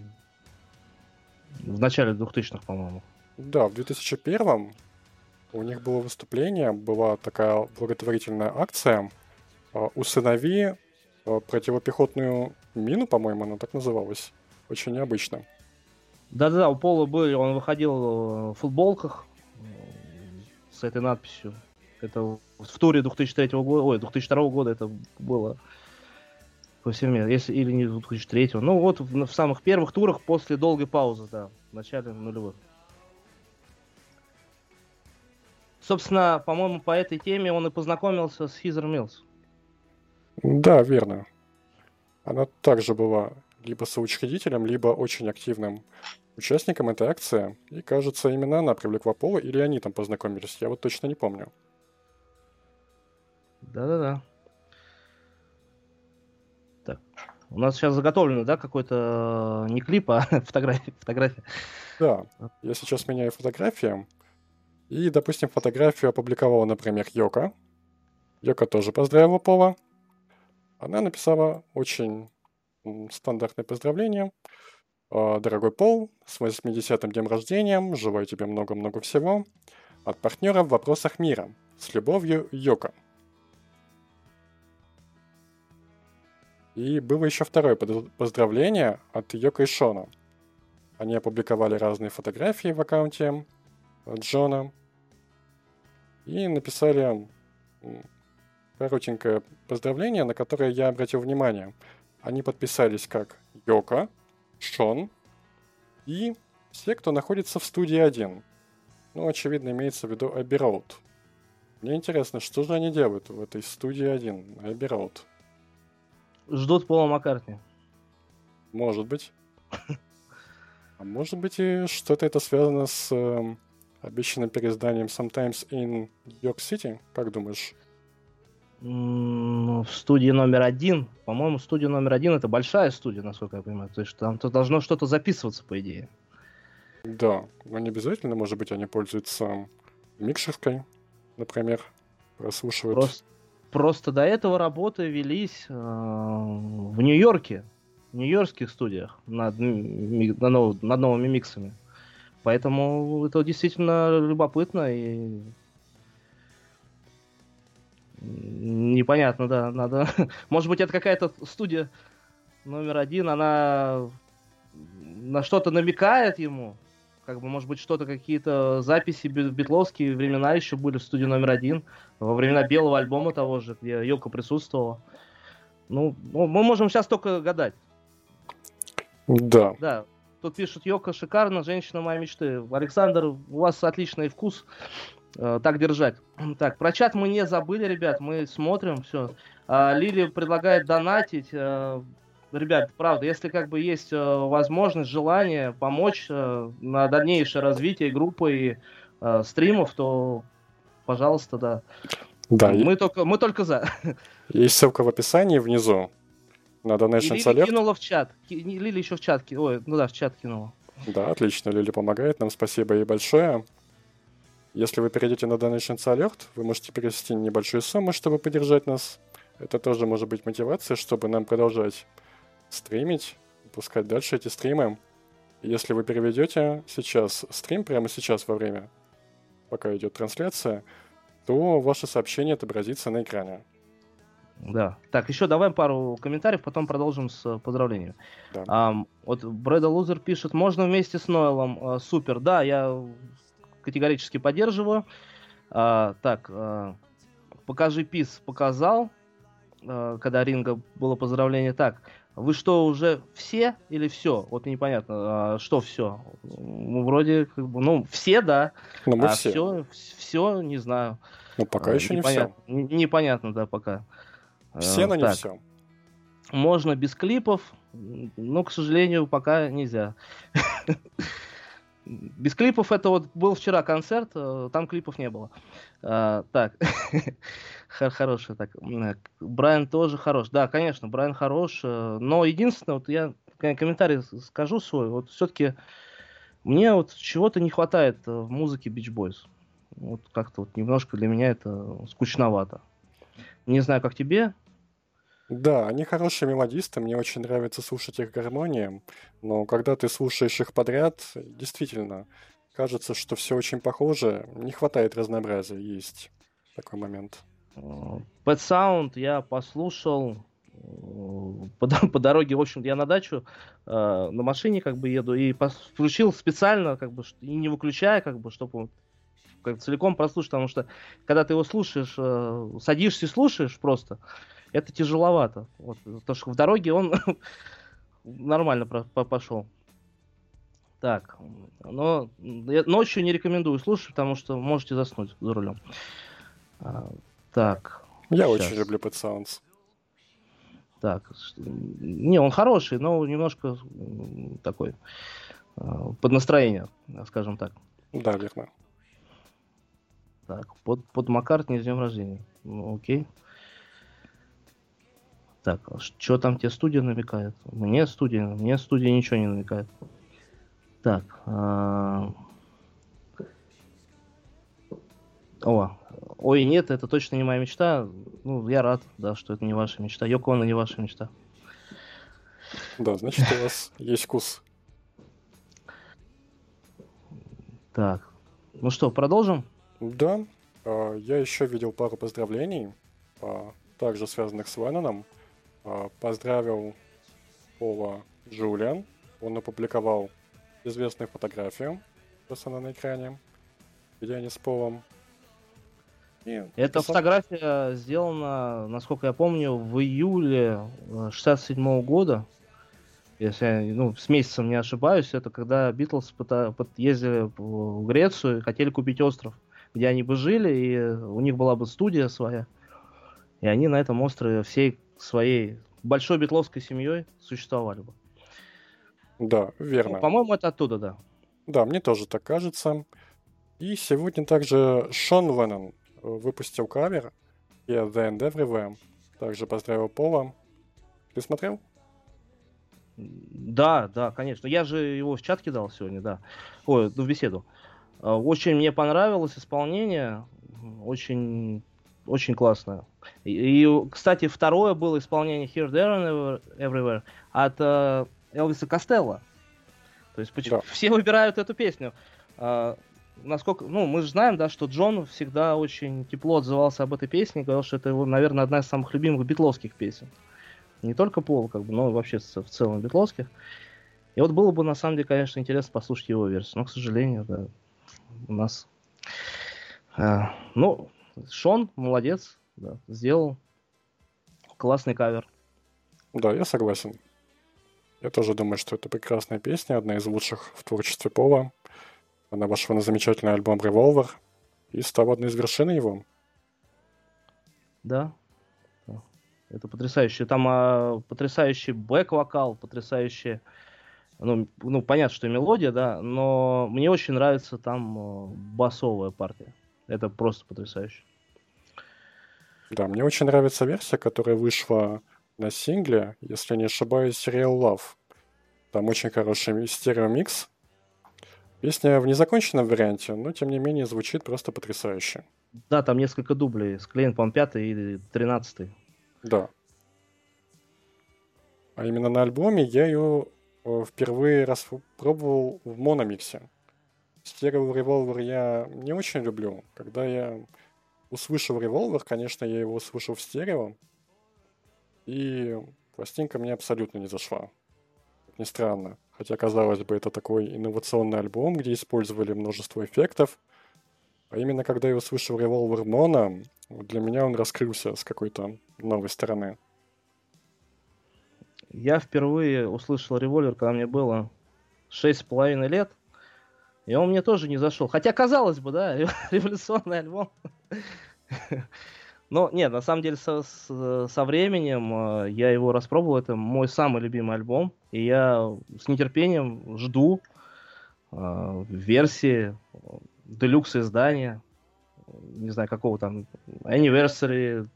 В начале 2000-х, по-моему. Да, в 2001 у них было выступление, была такая благотворительная акция а, «Усынови а, противопехотную мину», по-моему, она так называлась. Очень необычно. Да-да-да, у Пола был, он выходил э, в футболках э, с этой надписью. Это в туре 2003 года, ой, 2002 года это было повсеместно, если или не 2003. Ну вот в, в самых первых турах после долгой паузы, да, в начале нулевых. Собственно, по-моему, по этой теме он и познакомился с Хизер Милс. Да, верно. Она также была либо соучредителем, либо очень активным участником этой акции. И, кажется, именно она привлекла Пола, или они там познакомились. Я вот точно не помню. Да-да-да. Так. У нас сейчас заготовлено, да, какой-то э, не клип, а фотография. фотография. Да, я сейчас меняю фотографии. И, допустим, фотографию опубликовала, например, Йока. Йока тоже поздравила Пола. Она написала очень стандартное поздравление. А, Дорогой Пол, с 80-м днем рождения, желаю тебе много-много всего. От партнера в вопросах мира. С любовью, Йока. И было еще второе поздравление от Йока и Шона. Они опубликовали разные фотографии в аккаунте Джона и написали коротенькое поздравление, на которое я обратил внимание. Они подписались как Йока, Шон и все, кто находится в студии 1. Ну, очевидно, имеется в виду Abbey Road. Мне интересно, что же они делают в этой студии 1, Abbey Road? Ждут Пола Маккартни. Может быть. А может быть и что-то это связано с эм, обещанным переизданием Sometimes in York City? Как думаешь? Ну, В студии номер один, по-моему, студия номер один это большая студия, насколько я понимаю. То есть там то должно что-то записываться, по идее. Да, но не обязательно, может быть, они пользуются микшеркой, например, прослушивают. Просто, просто до этого работы велись э, в Нью-Йорке, в нью-йоркских студиях над, над нов- над новыми миксами. Поэтому это действительно любопытно и непонятно, да, надо. Может быть, это какая-то студия номер один, она на что-то намекает ему. Как бы, может быть, что-то, какие-то записи бит- битловские времена еще были в студии номер один. Во времена белого альбома того же, где Йока присутствовала. Ну, ну, мы можем сейчас только гадать. Да, Да, тут пишут, Йока шикарно, женщина моей мечты. Александр, у вас отличный вкус. Э, так держать. Так, про чат мы не забыли, ребят, мы смотрим, все. Лили предлагает донатить. Э, Ребят, правда, если как бы есть э, возможность, желание помочь э, на дальнейшее развитие группы и э, стримов, то, пожалуйста, да. да. Мы только, мы только за. Есть ссылка в описании внизу на И Donations Лили Alert. кинула в чат. Лили еще в чат ки- Ой, ну да, в чат кинула. Да, отлично, Лили помогает нам, спасибо ей большое. Если вы перейдете на Donations Alert, вы можете перевести небольшую сумму, чтобы поддержать нас. Это тоже может быть мотивация, чтобы нам продолжать стримить, пускать дальше эти стримы. Если вы переведете сейчас стрим, прямо сейчас во время, пока идет трансляция, то ваше сообщение отобразится на экране. Да. Так, еще давай пару комментариев, потом продолжим с э, поздравлениями. Да. Ам, вот Брэда Лузер пишет, можно вместе с Ноэлом. Э, супер, да, я категорически поддерживаю. А, так, а, покажи пис, показал, э, когда Ринга было поздравление. Так, вы что, уже все или все? Вот непонятно, а, что все? Вроде, как бы, ну, все, да. Но мы а все. все, все, не знаю. Но пока А, еще не все. непонятно. Непонятно, да, пока. Все, Э, но не так, все. Можно без клипов, но, к сожалению, пока нельзя. Без клипов это вот был вчера концерт, э, там клипов не было. А, так, хороший так. э, Брайан тоже хорош. Да, конечно, Брайан хорош. э, Но единственное, вот я ком- комментарий скажу свой. Вот все-таки мне вот чего-то не хватает э, в музыке Beach Boys. Вот как-то вот немножко для меня это скучновато. Не знаю, как тебе. Да, они хорошие мелодисты, мне очень нравится слушать их гармонии, но когда ты слушаешь их подряд, действительно, кажется, что все очень похоже, не хватает разнообразия, есть такой момент. Э, Pet Sound я послушал э, по, по дороге, в общем, я на дачу э, на машине как бы еду и включил специально, как бы, и не выключая, как бы, чтобы как, целиком прослушать, потому что когда ты его слушаешь, э, садишься и слушаешь просто, это тяжеловато. Вот, потому что в дороге он нормально про- по- пошел. Так, но ночью не рекомендую слушать, потому что можете заснуть за рулем. Так. Я щас. очень люблю Pet Sounds. Так. Не, он хороший, но немножко такой а, под настроение, скажем так. Да, верно. Так, под, под Маккартни с днем рождения. Ну, окей. Так, а что там тебе студия намекает? Мне студия, мне студия ничего не намекает. Так. а, О, ой, нет, это точно не моя мечта. Ну, я рад, да, что это не ваша мечта. Йоко Оно не ваша мечта. Да, значит, у вас есть вкус. Так. Ну что, продолжим? Да, а, я еще видел пару поздравлений, а, также связанных с Ленноном. А, Поздравил Пола Джулиан. Он опубликовал известную фотографию, просто на экране, где они с Полом. И Эта написал- фотография сделана, насколько я помню, в июле 67 года. Если я ну, с месяцем не ошибаюсь, это когда Битлз пыта- пот- ездили в Грецию и хотели купить остров, где они бы жили, и у них была бы студия своя. И они на этом острове всей своей большой битловской семьей существовали бы. Да, Ну, верно. по-моему, это оттуда, да. Да, мне тоже так кажется. И сегодня также Шон Леннон э, выпустил кавер Here, The and Everywhere. Также поздравил Пола. Ты смотрел? Да, да, конечно. Я же его в чат кидал сегодня, да. Ой, ну, в беседу. А, Очень мне понравилось исполнение. Очень, очень классное. И, и, кстати, второе было исполнение Here, There and Everywhere от э, Элвиса Костелла. То есть почему- Да. все выбирают эту песню. Насколько, ну, мы же знаем, да, что Джон всегда очень тепло отзывался об этой песне, говорил, что это его, наверное, одна из самых любимых битловских песен. Не только Пол, как бы, но вообще в целом битловских. И вот было бы, на самом деле, конечно, интересно послушать его версию. Но, к сожалению, да, у нас... а, ну, Шон молодец, да, сделал классный кавер. Да, я согласен. Я тоже думаю, что это прекрасная песня, одна из лучших в творчестве Пола. Она вошла на замечательный альбом Revolver и стала одной из вершин его. Да. Это потрясающе. Там а, потрясающий бэк-вокал, потрясающий... Ну, ну, понятно, что мелодия, да, но мне очень нравится там а, басовая партия. Это просто потрясающе. Да, мне очень нравится версия, которая вышла на сингле, если не ошибаюсь, Real Love. Там очень хороший стереомикс. Песня в незаконченном варианте, но тем не менее звучит просто потрясающе. Да, там несколько дублей. Склеен, по-моему, пятый и тринадцатый. Да. А именно на альбоме я ее э, впервые раз пробовал в мономиксе. Стерео револвер я не очень люблю. Когда я услышал револвер, конечно, я его услышал в стерео. И пластинка мне абсолютно не зашла. Как ни странно. Хотя, казалось бы, это такой инновационный альбом, где использовали множество эффектов. А именно когда я услышал револвер моно, для меня он раскрылся с какой-то новой стороны. Я впервые услышал револьвер, когда мне было шесть с половиной лет. И он мне тоже не зашел. Хотя, казалось бы, да, революционный альбом. Но нет, на самом деле со, с- со временем э, я его распробовал. Это мой самый любимый альбом. И я с нетерпением жду э, версии делюкс издания. Не знаю, какого там anniversary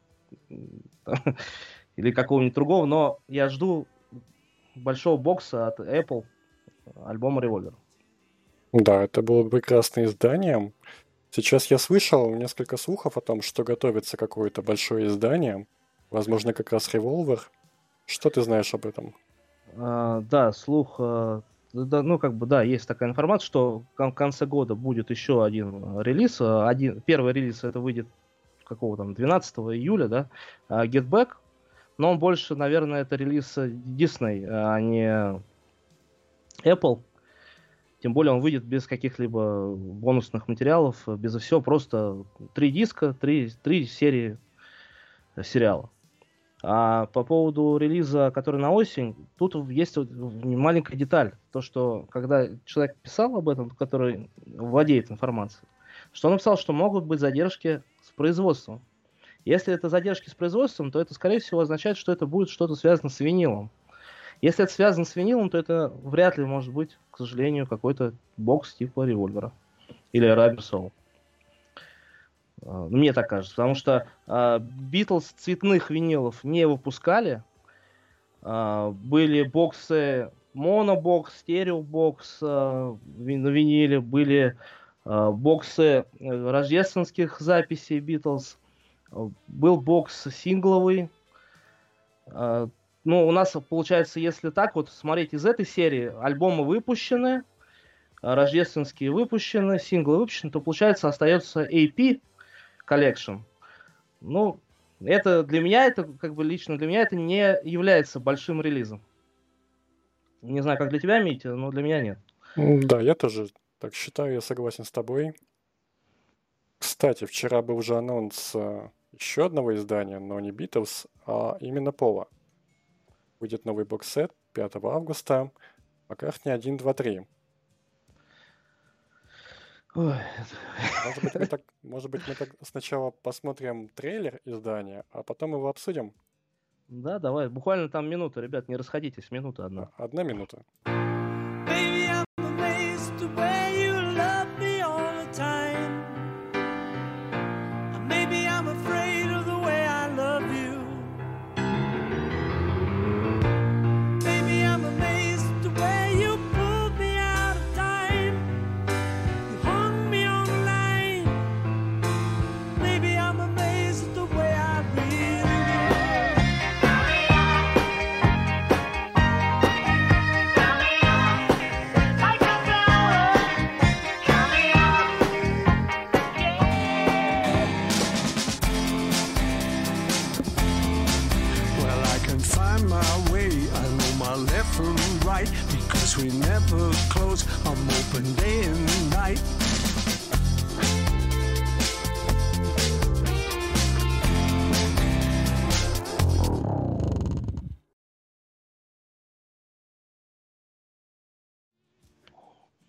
там, или какого-нибудь другого. Но я жду большого бокса от Apple альбома Revolver. Да, это было бы прекрасное издание. Сейчас я слышал несколько слухов о том, что готовится какое-то большое издание. Возможно, как раз Revolver. Что ты знаешь об этом? А, да, слух, а, да, ну как бы да, есть такая информация, что в кон- конце года будет еще один релиз. А, Один, первый релиз это выйдет какого там 12 июля, да, Get Back. Но он больше, наверное, это релиз э, Disney, а не Apple. Тем более он выйдет без каких-либо бонусных материалов, без всего, просто три диска, три, три серии э, сериала. А по поводу релиза, который на осень, тут есть маленькая деталь. То, что когда человек писал об этом, который владеет информацией, что он написал, что могут быть задержки с производством. Если это задержки с производством, то это, скорее всего, означает, что это будет что-то связано с винилом. Если это связано с винилом, то это вряд ли может быть, к сожалению, какой-то бокс типа револьвера или Rubber Soul. А, ну, Мне так кажется, потому что Битлз цветных винилов не выпускали. А, Были боксы монобокс, стереобокс а, на виниле, были а, боксы э, рождественских записей Битлз, А, был бокс сингловый. Ну, у нас получается, если так вот смотреть из этой серии, альбомы выпущены, рождественские выпущены, синглы выпущены, то получается остается AP Collection. Ну, это для меня, это как бы лично для меня это не является большим релизом. Не знаю, как для тебя, Митя, но для меня нет. Да, я тоже так считаю, я согласен с тобой. Кстати, вчера был уже анонс э, еще одного издания, но не Beatles, а именно Пола. Выйдет новый боксет 5 августа. Маккартни 1, 2, 3. Ой, Может быть, мы так, может быть, мы так сначала посмотрим трейлер издания, а потом его обсудим. Да, давай, буквально там минута, ребят, не расходитесь, минута одна. Одна минута.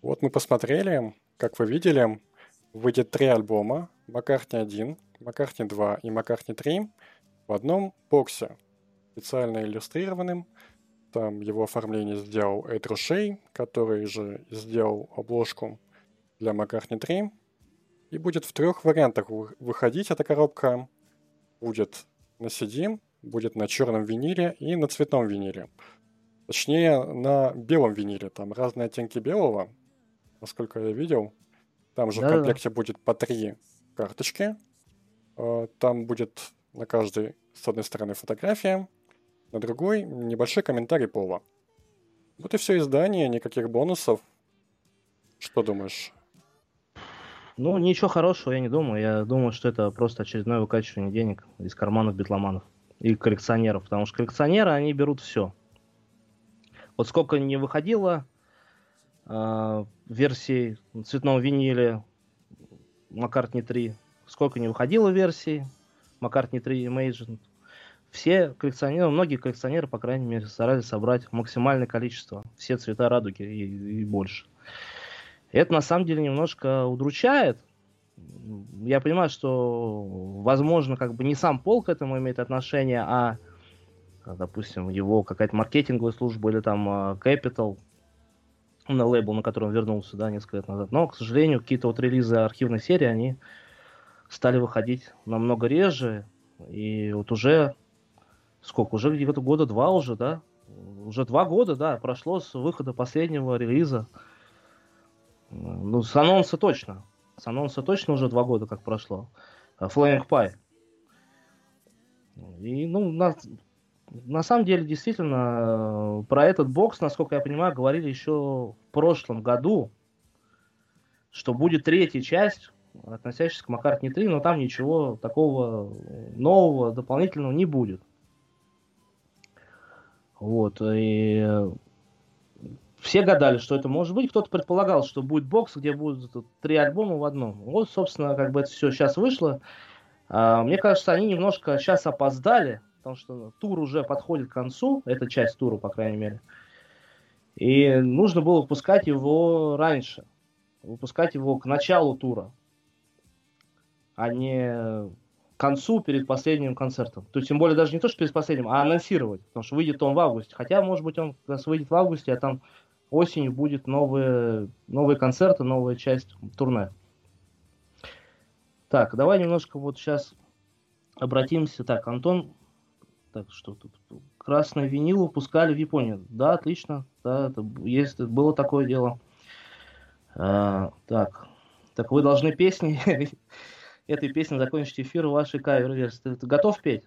Вот мы посмотрели, как вы видели, выйдет три альбома, Маккартни 1, Маккартни 2 и Маккартни 3 в одном боксе, специально иллюстрированным. Там его оформление сделал Эд Рушей, который же сделал обложку для Маккартни 3. И будет в трех вариантах вы- выходить эта коробка. Будет на CD, будет на черном виниле и на цветном виниле. Точнее, на белом виниле. Там разные оттенки белого, насколько я видел. Там же в Да-да-да. комплекте будет по три карточки. Э, Там будет на каждой с одной стороны фотография, на другой небольшой комментарий пола. Вот и все издание, никаких бонусов. Что думаешь? Ну, ничего хорошего я не думаю. Я думаю, что это просто очередное выкачивание денег из карманов битломанов и коллекционеров. Потому что коллекционеры, они берут все. Вот сколько не выходило версий на цветном виниле Маккартни 3, сколько не выходило версий Маккартни 3 Imagine, все коллекционеры, многие коллекционеры, по крайней мере, старались собрать максимальное количество, все цвета радуги и, и больше. Это на самом деле немножко удручает. Я понимаю, что, возможно, как бы не сам Пол к этому имеет отношение, а, а, допустим, его какая-то маркетинговая служба или там а, Capital, на лейбл, на который он вернулся, да, несколько лет назад. Но, к сожалению, какие-то вот релизы архивной серии, они стали выходить намного реже. И вот уже, сколько, уже где-то года два уже, да? Уже два года, да, прошло с выхода последнего релиза. Ну, с анонса точно. С анонса точно уже два года как прошло. А, Flaming Pie. И, ну, на, на самом деле, действительно, э, про этот бокс, насколько я понимаю, говорили еще в прошлом году, что будет третья часть, относящаяся к Маккартни 3, но там ничего такого нового, дополнительного не будет. Вот, и э, все гадали, что это может быть. Кто-то предполагал, что будет бокс, где будут три альбома в одном. Вот, собственно, как бы это все сейчас вышло. А, Мне кажется, они немножко сейчас опоздали, потому что тур уже подходит к концу, эта часть тура, по крайней мере. И нужно было выпускать его раньше, выпускать его к началу тура, а не к концу перед последним концертом. То есть, тем более даже не то, что перед последним, а анонсировать, потому что выйдет он в августе. Хотя, может быть, он как раз выйдет в августе, а там осенью будет новые, новые концерты, новая часть турне. Так, давай немножко вот сейчас обратимся. Так, Антон, так, что тут? Красный винил выпускали в Японии. Да, отлично. Да, это есть, было такое дело. А, так, так вы должны песни этой песни закончить эфир вашей кавер-версии. Ты, ты готов петь?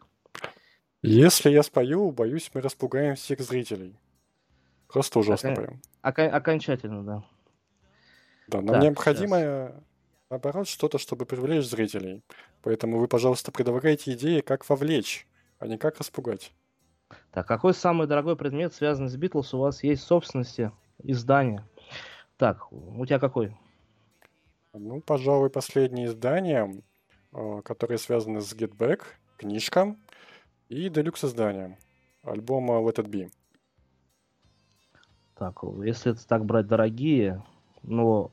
Если я спою, боюсь, мы распугаем всех зрителей. Просто ужасно Окон- поем. ока- окончательно, да. Да, нам Так, необходимо, наоборот, что-то, чтобы привлечь зрителей. Поэтому вы, пожалуйста, предлагайте идеи, как вовлечь, а не как распугать. Так, какой самый дорогой предмет, связанный с Битлз, у вас есть в собственности издания? Так, у тебя какой? Ну, пожалуй, последнее издание, э, которые связаны с Get Back, книжка и делюкс издание альбома Let It Be. Так, если это так брать дорогие, но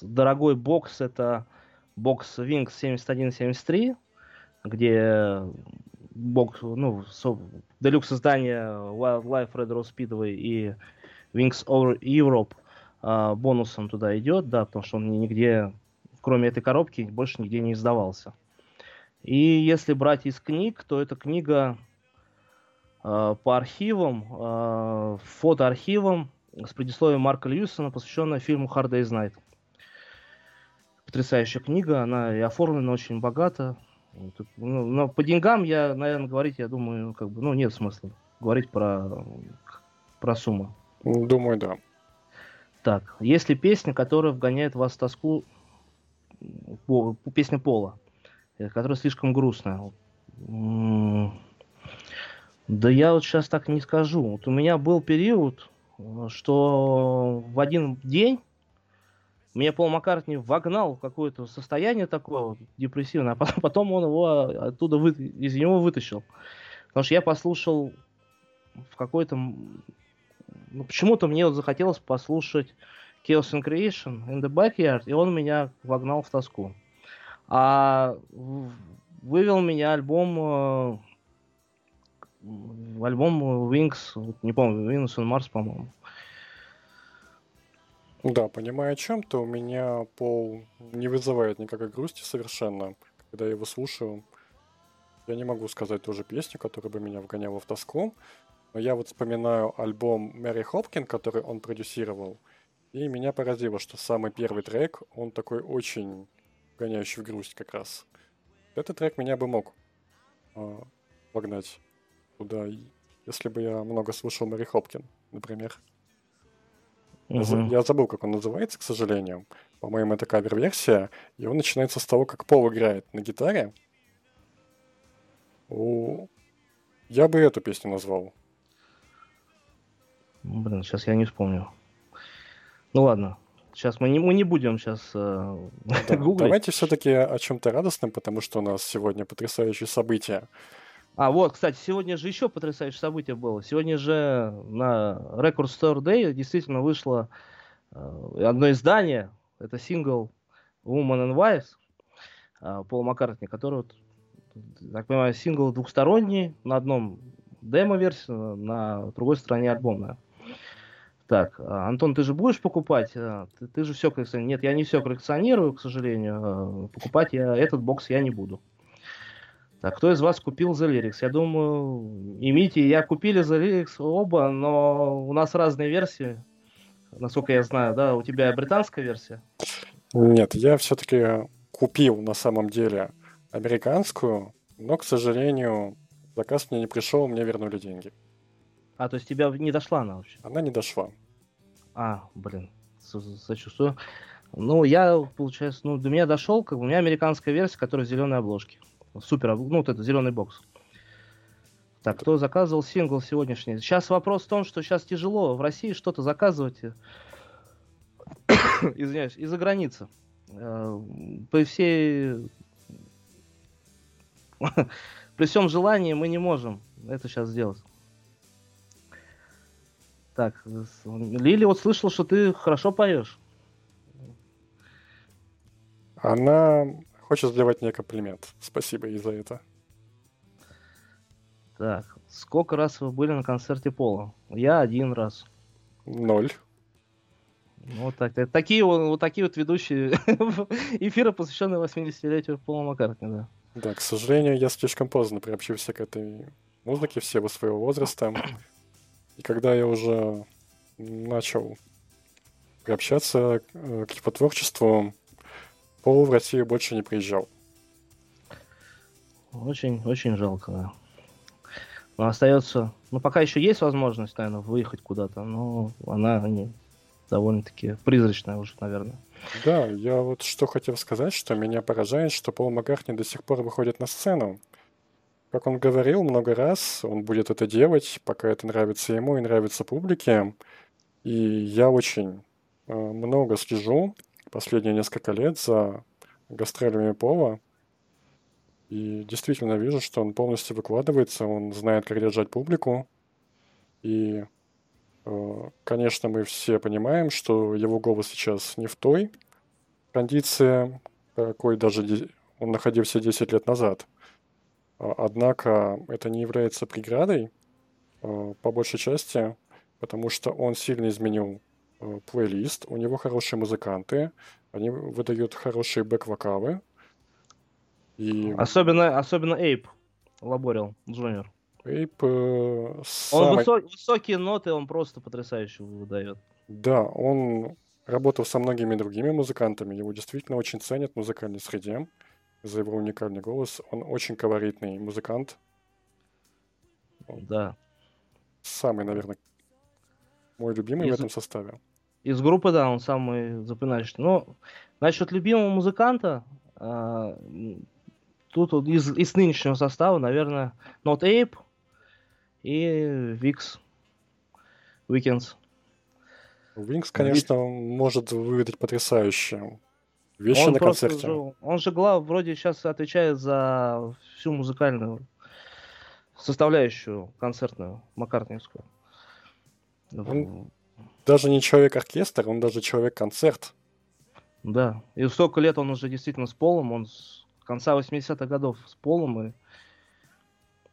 дорогой бокс это бокс Wings 7173, где бокс, ну, со- делюкс издание Wildlife Red Rose Speedway и Wings Over Europe а, бонусом туда идет, да, потому что он ни- нигде, кроме этой коробки, больше нигде не издавался. И если брать из книг, то это книга э, по архивам, э, фотоархивам с предисловием Марка Льюисона, посвященная фильму Hard Day's Night. Потрясающая книга, она и оформлена очень богато. Ну, но по деньгам я, наверное, говорить, я думаю, как бы, ну, нет смысла говорить про, про сумму. Думаю, да. Так, есть ли песня, которая вгоняет вас в тоску, по- песня Пола, э, которая слишком грустная? Да я вот сейчас так не скажу. Вот у меня был период, э, что в один день меня Пол Маккартни вогнал в какое-то состояние такое депрессивное, а потом, он его оттуда вы, из него вытащил. Потому что я послушал в какой-то... Ну, почему-то мне вот захотелось послушать Chaos and Creation in the Backyard, и он меня вогнал в тоску. А вывел меня альбом э, в альбом Wings, вот не помню, Wings on Mars, по-моему. Да, понимаю о чем-то. У меня пол не вызывает никакой грусти совершенно, когда я его слушаю. Я не могу сказать тоже песню, которая бы меня вгоняла в тоску. Но я вот вспоминаю альбом Мэри Хопкин, который он продюсировал. И меня поразило, что самый первый трек, он такой очень гоняющий в грусть как раз. Этот трек меня бы мог а, вогнать туда, если бы я много слушал Мэри Хопкин, например. Мгм. я забыл, как он называется, к сожалению. По-моему, это кавер-версия. И он начинается с того, как Пол играет на гитаре. О, Я бы эту песню назвал. Блин, сейчас я не вспомню. Ну ладно. Сейчас мы не, мы не будем сейчас Да, гуглить. Давайте все-таки о чем-то радостном, потому что у нас сегодня потрясающие события. А, вот, кстати, сегодня же еще потрясающее событие было. Сегодня же на Record Store Day действительно вышло э, одно издание. Это сингл Woman and Wives э, Пола Маккартни, который, так понимаю, сингл двухсторонний. На одном демо-версии, на другой стороне альбомная. Так, а, Антон, ты же будешь покупать? Э, Ты, ты же все коллекционируешь. Нет, я не все коллекционирую, к сожалению. Э, Покупать я этот бокс я не буду. Так, кто из вас купил The Lyrics? Я думаю, и Мити, и я купили The Lyrics оба, но у нас разные версии. Насколько я знаю, да, у тебя британская версия. Нет, я все-таки купил на самом деле американскую, но, к сожалению, заказ мне не пришел, мне вернули деньги. А, то есть тебя не дошла она вообще? Она не дошла. А, блин, сочувствую. Ну, я, получается, ну, до меня дошел, как бы, у меня американская версия, которая в зеленой обложке. Супер, ну, вот это, зеленый бокс. Так, кто заказывал сингл сегодняшний? Сейчас вопрос в том, что сейчас тяжело в России что-то заказывать. Извиняюсь, из-за границы. Э, При всей... При всем желании мы не можем это сейчас сделать. Так, Лили, вот слышал, что ты хорошо поешь. Она хочет сделать мне комплимент. Спасибо ей за это. Так, сколько раз вы были на концерте Пола? Я один раз. Ноль. Ну, Вот так. Такие вот, вот такие вот ведущие эфира, посвященные 80-летию Пола Маккартни, да. Да, к сожалению, я слишком поздно приобщился к этой музыке в силу своего возраста. И когда я уже начал приобщаться э, к его творчеству, Пол в Россию больше не приезжал. Очень, очень жалко, да. Но остается... Ну, пока еще есть возможность, наверное, выехать куда-то, но она не, довольно-таки призрачная уже, наверное. Да, я вот что хотел сказать, что меня поражает, что Пол Маккартни до сих пор выходит на сцену. Как он говорил много раз, он будет это делать, пока это нравится ему и нравится публике. И я очень э, много слежу последние несколько лет за гастролями Пола. И действительно вижу, что он полностью выкладывается, он знает, как держать публику. И, э, конечно, мы все понимаем, что его голос сейчас не в той кондиции, какой даже он находился 10 лет назад. А, Однако это не является преградой, э, по большей части, потому что он сильно изменил плейлист, у него хорошие музыканты, они выдают хорошие бэк-вокалы. И Особенно, особенно Эйп Лаборил Джуниор. Эйп э, Он самый- высо- высокие ноты, он просто потрясающе выдает. Да, он работал со многими другими музыкантами, его действительно очень ценят в музыкальной среде за его уникальный голос. Он очень колоритный музыкант. Да. Самый, наверное, мой любимый в Из- этом составе. Из группы, да, он самый запоминающий. Но насчет любимого музыканта, м, тут вот из, из нынешнего состава, наверное, Not Ape и Викс. Weekends. Винкс, конечно, может выдать потрясающие вещи Он на концерте. же- он же глав, вроде сейчас отвечает за всю музыкальную составляющую концертную, Маккартниевскую. Он даже не человек-оркестр, он даже человек-концерт. Да. И столько лет он уже действительно с Полом, он с конца 80-х годов с Полом, и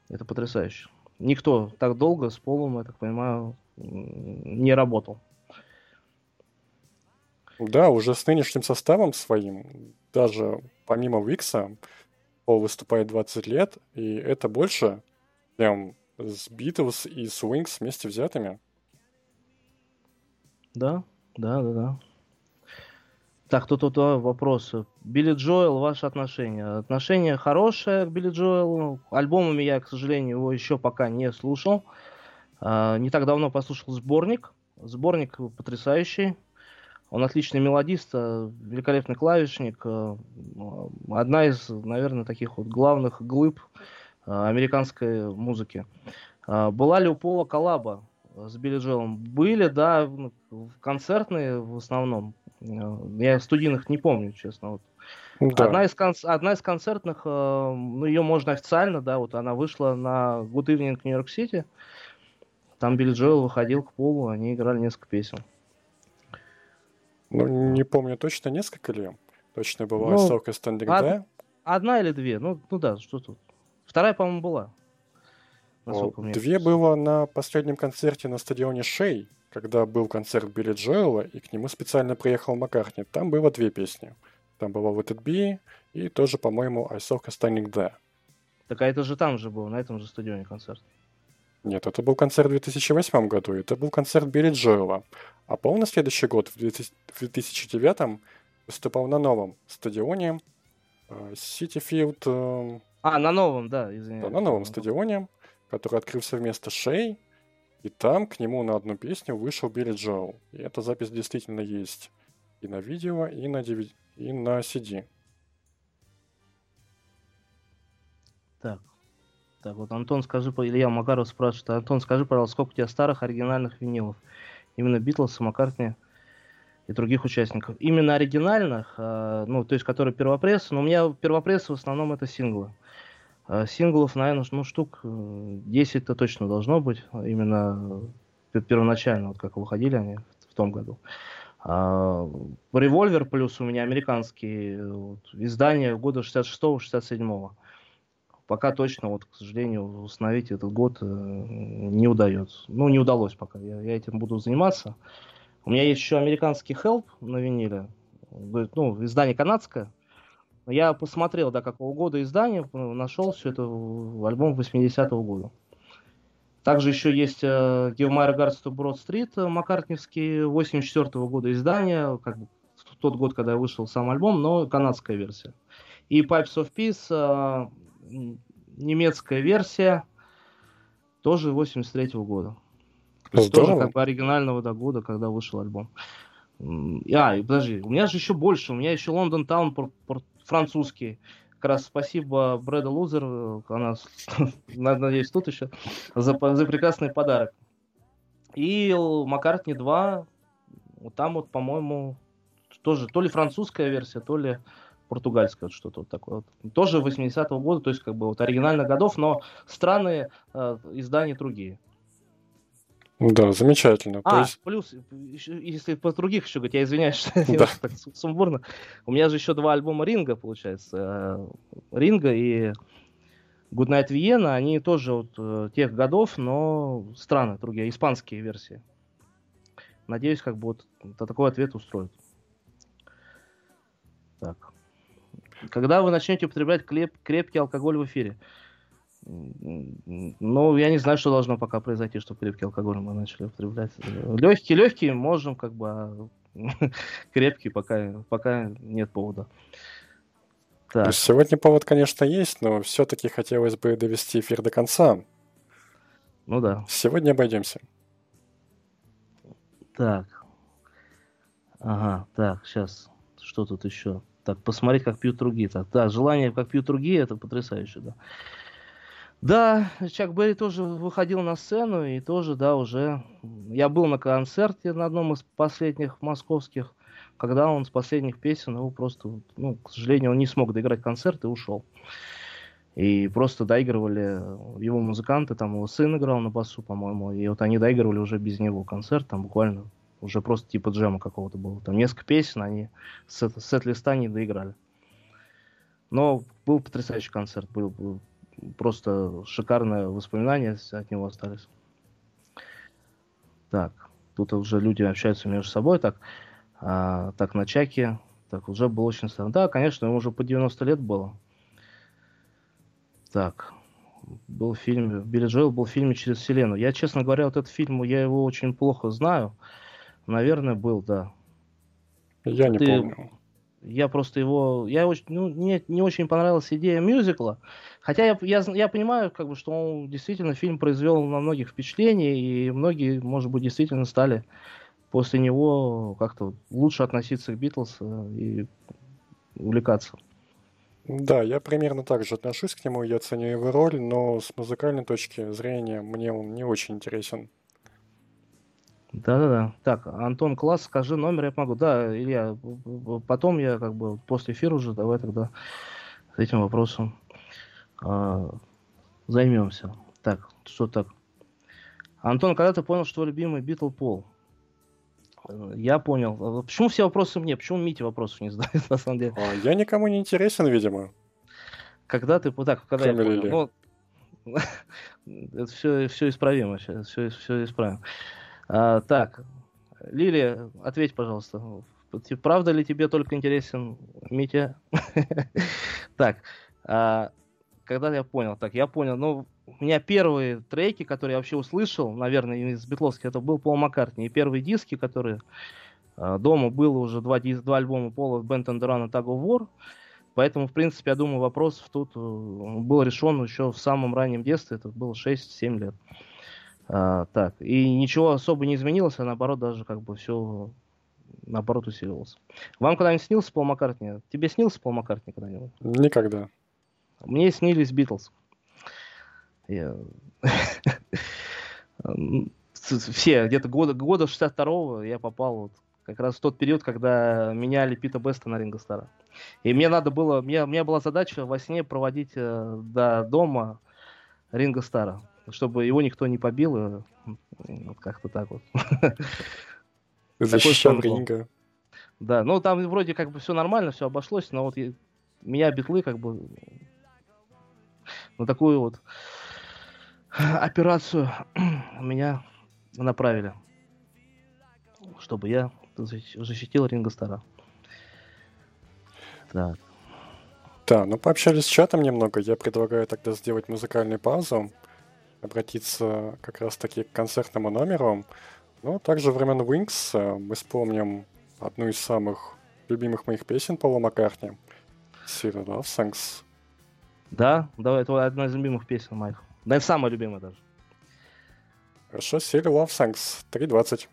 это потрясающе. Никто так долго с Полом, я так понимаю, не работал. Да, уже с нынешним составом своим, даже помимо Викса, Пол выступает 20 лет, и это больше, чем с Битлз и с Wings вместе взятыми. Да, да, да, да. Так, тут, тут а, вопросы. Билли Джоэл, ваши отношения? Отношения хорошие к Билли Джоэлу. Альбомами я, к сожалению, его еще пока не слушал. А, не так давно послушал сборник. Сборник потрясающий. Он отличный мелодист, а, великолепный клавишник. Одна из, наверное, таких вот главных глыб американской музыки. Была ли у Пола коллаба с Билли Джоэлом? Были, да, ну, концертные в основном. Э, Я студийных не помню, честно. Вот. Да. Одна, из конц- одна из концертных, э, ну, ее можно официально, да, вот она вышла на Good Evening New York City. Там Билли Джоэл выходил к полу, они играли несколько песен. Ну, не помню точно, несколько ли. Точно была Ну, I Standing од- There. Одна или две, ну, ну да, что тут. Вторая, по-моему, была. Две было на последнем концерте на стадионе Шей, когда был концерт Билли Джоэла, и к нему специально приехал Маккартни. Там было две песни. Там была Let It Be и тоже, по-моему, I Saw Standing There. Так а это же там же был, на этом же стадионе концерт. Нет, это был концерт в 2008 году, это был концерт Билли Джоэла. А Пол на следующий год, в 2000 в 2009, выступал на новом стадионе э, City Field, э, А, на новом, да, извиняюсь. да, на новом стадионе, который открылся вместо Шей, и там к нему на одну песню вышел Билли Джоэл. И эта запись действительно есть и на видео, и на, DVD, и на CD. Так. Так, вот Антон, скажи, Илья Макаров спрашивает, Антон, скажи, пожалуйста, сколько у тебя старых оригинальных винилов? Именно Битлз, Маккартни и других участников. Именно оригинальных, а, ну, то есть, которые первопресс, но у меня первопресс в основном это синглы. А, Синглов, наверное, ну, штук э, 10-то точно должно быть, а именно пер- первоначально, вот как выходили они в том году. А, Револьвер плюс у меня американские вот, издания года 66-67. Пока точно, вот, к сожалению, установить этот год э, не удается. Ну, не удалось пока. Я, я этим буду заниматься. У меня есть еще американский Help на виниле. Ну, издание канадское. Я посмотрел, до какого года издание, нашел все это в альбом 80-го года. Также еще есть э, to Broad Street, э, Маккартневский, 84 года издание, как бы в тот год, когда вышел сам альбом, но канадская версия. И Pipes of Peace, э, немецкая версия, тоже 83 года. То есть тоже как бы оригинального да, года, когда вышел альбом. А, и подожди, у меня же еще больше, у меня еще Лондон Таун французский. Как раз спасибо Брэда Лузер, она, надеюсь, тут еще, за, за прекрасный подарок. И Маккартни 2, вот там вот, по-моему, тоже то ли французская версия, то ли португальская, что-то вот такое. вот. Тоже 80-го года, то есть как бы вот оригинальных годов, но странные э, издания другие. Да, замечательно. А, есть, плюс, если по других еще говорить, я извиняюсь, что Да. немножко так сум- сумбурно. У меня же еще два альбома Ринга, получается. э, Ринга и Goodnight Vienna, они тоже вот э, тех годов, но странные другие, испанские версии. Надеюсь, как бы вот та- такой ответ устроит. Так. Когда вы начнете употреблять клеп- крепкий алкоголь в эфире? Ну, я не знаю, что должно пока произойти, чтобы крепкий алкоголь мы начали употреблять. Легкие, легкие можем, как бы, а крепкие пока, пока нет повода. Так, сегодня повод, конечно, есть, но все-таки хотелось бы довести эфир до конца. ну да. Сегодня обойдемся. Так. Ага, так, сейчас. Что тут еще? Так, посмотреть, как пьют другие. Так, да, желание, как пьют другие, это потрясающе, да. Да, Чак Берри тоже выходил на сцену, и тоже, да, уже... Я был на концерте на одном из последних московских, когда он с последних песен, его просто, ну, к сожалению, он не смог доиграть концерт и ушел. И просто доигрывали его музыканты, там его сын играл на басу, по-моему, и вот они доигрывали уже без него концерт, там буквально уже просто типа джема какого-то было. Там несколько песен они с сет-листа не доиграли. Но был потрясающий концерт, был, был просто шикарные воспоминания от него остались. Так, тут уже люди общаются между собой, так, а, так на чаке, так, уже было очень странно. Да, конечно, ему уже по 90 лет было. Так, был фильм, Билли Джоэл был в фильме «Через вселенную». Я, честно говоря, вот этот фильм, я его очень плохо знаю. Наверное, был, да. Я не Ты- помню. Я просто его... Я очень, ну, мне не очень понравилась идея мюзикла. Хотя я, я, я понимаю, как бы, что он действительно фильм произвел на многих впечатление, и многие, может быть, действительно стали после него как-то лучше относиться к Битлз э, и увлекаться. Да, я примерно так же отношусь к нему, я ценю его роль, но с музыкальной точки зрения мне он не очень интересен. Да-да-да. Так, Антон Класс, скажи номер, я помогу. Да, Илья, потом я как бы после эфира уже давай тогда с этим вопросом а, займемся. Так, что так? Антон, когда ты понял, что любимый Битл Пол? Э, Я понял. А Почему все вопросы мне? Почему Мите вопросов не задает, на самом деле? А я никому не интересен, видимо. Когда ты... Так, когда Кроме я Лили. понял? Ну, это все, все исправимо сейчас, все, все исправим. А, так, Лилия, ответь, пожалуйста. Правда ли тебе только интересен Митя? Так, а, когда я понял? Так, я понял. Ну, у меня первые треки, которые я вообще услышал, наверное, из Битловских, это был Пол Маккартни. И первые диски, которые а, дома было уже два, два альбома Пола and Run и Tag of. Поэтому, в принципе, я думаю, вопрос тут э, был решен еще в самом раннем детстве. Это было 6-7 лет. А, так, и ничего особо не изменилось, а наоборот, даже как бы все наоборот усиливалось. Вам когда-нибудь снился Пол Маккартни? Тебе снился Пол Маккартни когда-нибудь? Никогда. Мне снились Битлз. Я- Все, где-то года, года 62-го я попал вот как раз в тот период, когда меняли Пита Беста на Ринго Стара. И мне надо было, мне, у меня была задача во сне проводить э, до дома Ринго Стара, чтобы его никто не побил. вот как-то так вот. Был. Ринга. Да, ну там вроде как бы все нормально, все обошлось, но вот я- меня битлы как бы на такую вот операцию меня направили, чтобы я защ- защитил Ринго Стара. Так. Да, ну пообщались с чатом немного. Я предлагаю тогда сделать музыкальную паузу, обратиться как раз-таки к концертному номеру. Ну, также времен Wings э, мы вспомним одну из самых любимых моих песен Пола Маккартни. Silly Love Songs. Да, давай, это одна из любимых песен моих. Да, самая любимая даже. Хорошо, Silly Love Songs. 3.20.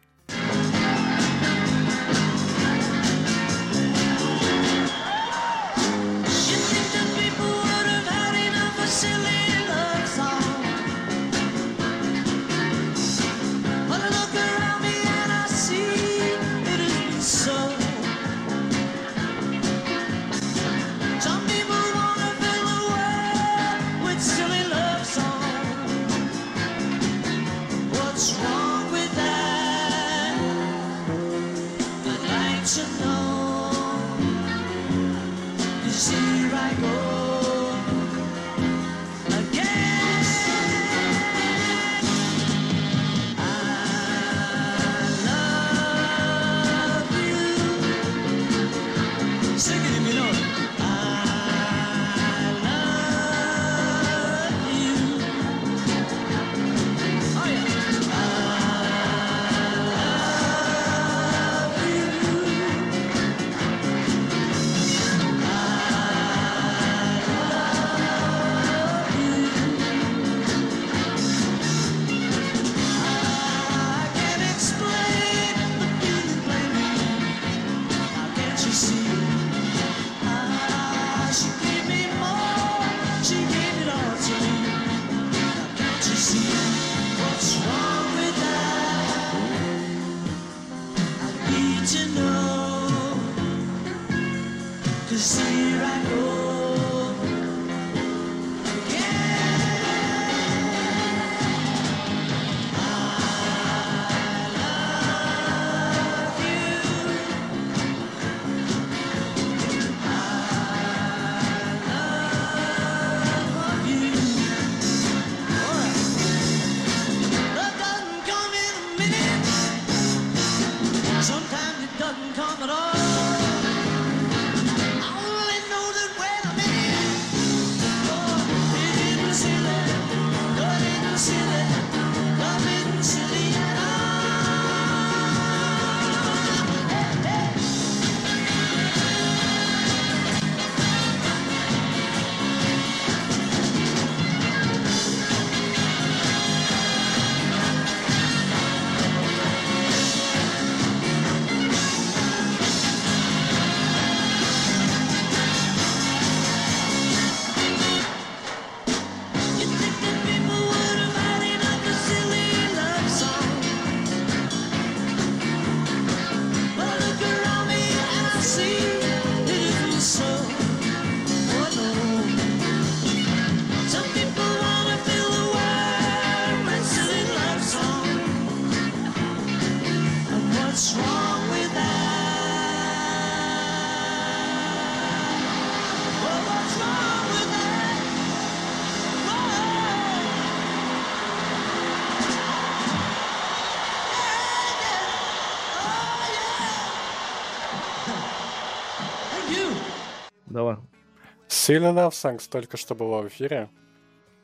Silly Love Songs только что была в эфире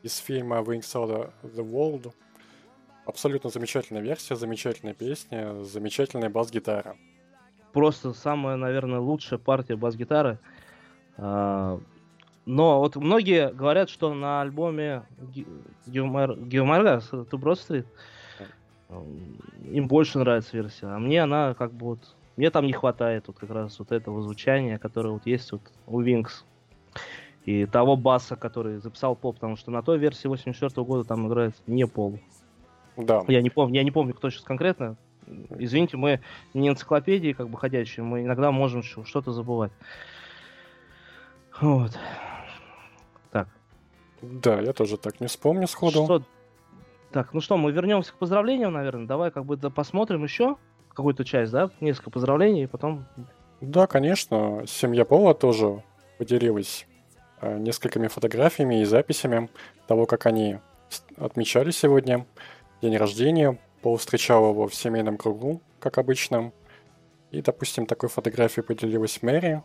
из фильма Wings of the World. Абсолютно замечательная версия, замечательная песня, замечательная бас-гитара. Просто самая, наверное, лучшая партия бас-гитары. А, Но вот многие говорят, что на альбоме Геомарга с To Broad Street м, им больше нравится версия. А мне она как бы вот... Мне там не хватает вот как раз вот этого звучания, которое вот есть вот у Wings. И того баса, который записал Пол, потому что на той версии 84 года там играет не Пол. Да. Я не помню, я не помню, кто сейчас конкретно. Извините, мы не энциклопедии, как бы ходячие, мы иногда можем что-то забывать. Вот. Так. Да, я тоже так не вспомню сходу. Что- Так, ну что, мы вернемся к поздравлениям, наверное. Давай как бы да, посмотрим еще какую-то часть, да? Несколько поздравлений, и потом... Да, конечно, семья Пола тоже поделилась несколькими фотографиями и записями того, как они отмечали сегодня день рождения. Пол встречал его в семейном кругу, как обычно. И, допустим, такой фотографией поделилась Мэри.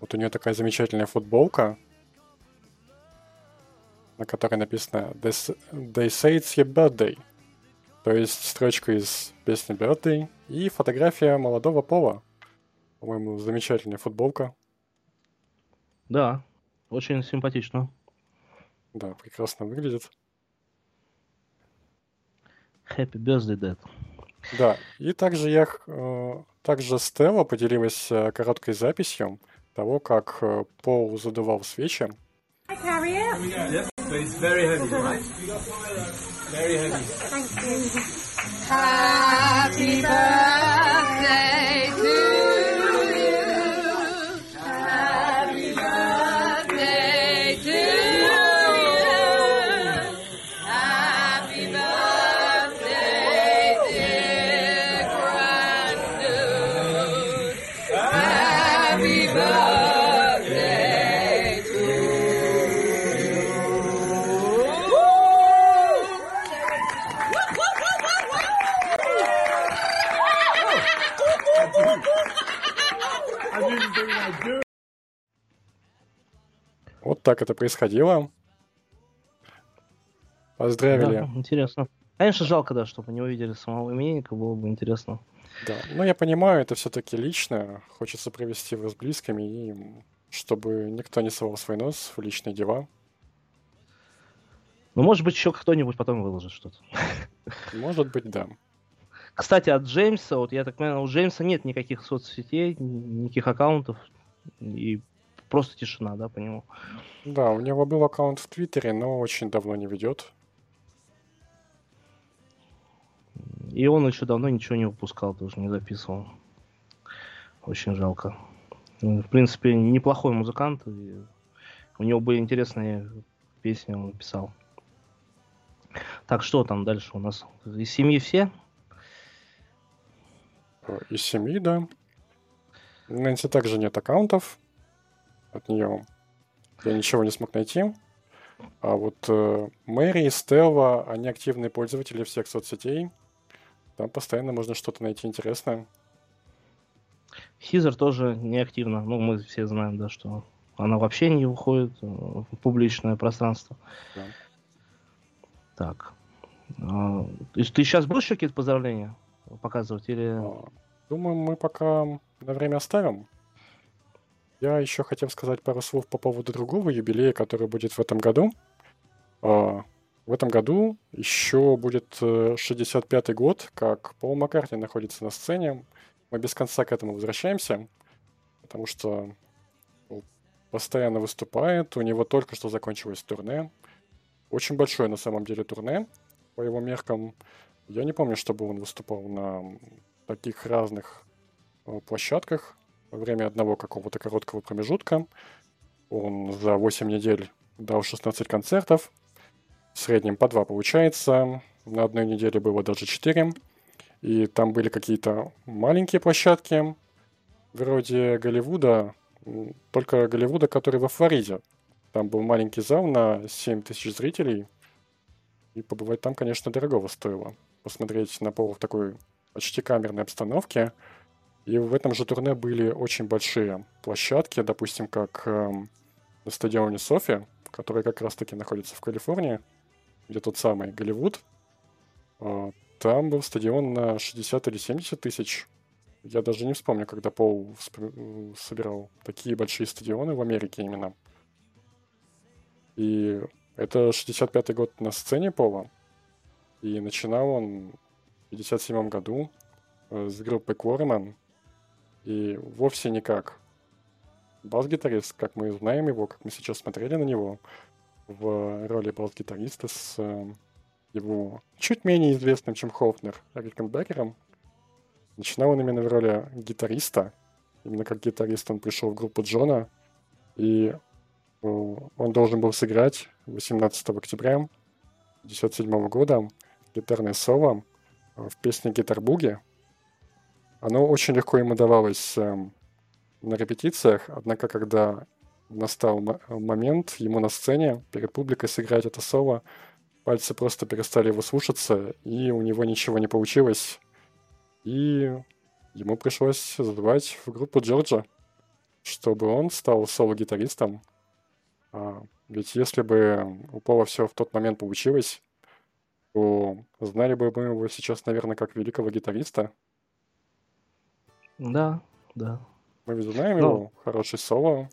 Вот у нее такая замечательная футболка, на которой написано "They s- They say it's your birthday. То есть строчка из песни Birthday и фотография молодого Пола. По-моему, замечательная футболка. Да, очень симпатично. Да, прекрасно выглядит. Happy birthday, Dad. Да, и также я, э, также Стелла поделилась э, короткой записью того, как э, Пол задувал свечи. Carry it. Вот так это происходило. Поздравили. Да, интересно. Конечно, жалко, да, чтобы не увидели самого именинника, было бы интересно. Да, но я понимаю, это все-таки лично. Хочется провести его с близкими, и чтобы никто не совал свой нос в личные дела. Ну, может быть, еще кто-нибудь потом выложит что-то. Может быть, да. Кстати, от Джеймса, вот я так понимаю, у Джеймса нет никаких соцсетей, никаких аккаунтов, и просто тишина, да, по нему. Да, у него был аккаунт в Твиттере, но очень давно не ведет. И он еще давно ничего не выпускал, тоже не записывал. Очень жалко. Ну, В принципе, неплохой музыкант. у него были интересные песни, он писал. Так, что там дальше у нас? Из семьи все? Из семьи, да. Нэнси также нет аккаунтов. От нее я ничего не смог найти. А вот э, Мэри и Стелла, они активные пользователи всех соцсетей. Там постоянно можно что-то найти интересное. Хизер тоже неактивно. Ну, мы все знаем, да, что она вообще не выходит э, в публичное пространство. Да. Так. А, ты сейчас будешь какие-то поздравления показывать? Или... А, Думаю, мы пока на время оставим. Я еще хотел сказать пару слов по поводу другого юбилея, который будет в этом году. А, В этом году еще будет э, 65-й год, как Пол Маккартни находится на сцене. Мы без конца к этому возвращаемся, потому что постоянно выступает. У него только что закончилось турне. Очень большое на самом деле турне по его меркам. Я не помню, чтобы он выступал на таких разных э, площадках время одного какого-то короткого промежутка. Он за 8 недель дал 16 концертов. В среднем по 2 получается. На одной неделе было даже 4. И там были какие-то маленькие площадки, вроде Голливуда, только Голливуда, который во Флориде. Там был маленький зал на 7 тысяч зрителей. И побывать там, конечно, дорогого стоило. Посмотреть на пол в такой почти камерной обстановке. И в этом же турне были очень большие площадки, допустим, как эм, на стадионе Софи, который как раз-таки находится в Калифорнии, где тот самый Голливуд. А, Там был стадион на 60 или 70 тысяч. Я даже не вспомню, когда Пол вспр- м, собирал такие большие стадионы в Америке именно. И это 65-й год на сцене Пола. И начинал он в 57 году э, с группы Quarrymen. И вовсе не как бас-гитарист, как мы знаем его, как мы сейчас смотрели на него, в роли бас-гитариста с э, его чуть менее известным, чем Хофнер, Рикенбекером. Начинал он именно в роли гитариста. Именно как гитарист он пришел в группу Джона. И э, он должен был сыграть 18 октября 1957 года гитарное соло э, в песне «Гитар-буги». Оно очень легко ему давалось эм, на репетициях, однако когда настал мо- момент ему на сцене перед публикой сыграть это соло, пальцы просто перестали его слушаться, и у него ничего не получилось. И ему пришлось звать в группу Джорджа, чтобы он стал соло-гитаристом. А, ведь если бы у Пола все в тот момент получилось, то знали бы мы его сейчас, наверное, как великого гитариста. Да, да. Мы ведь знаем Ну. его, хороший соло,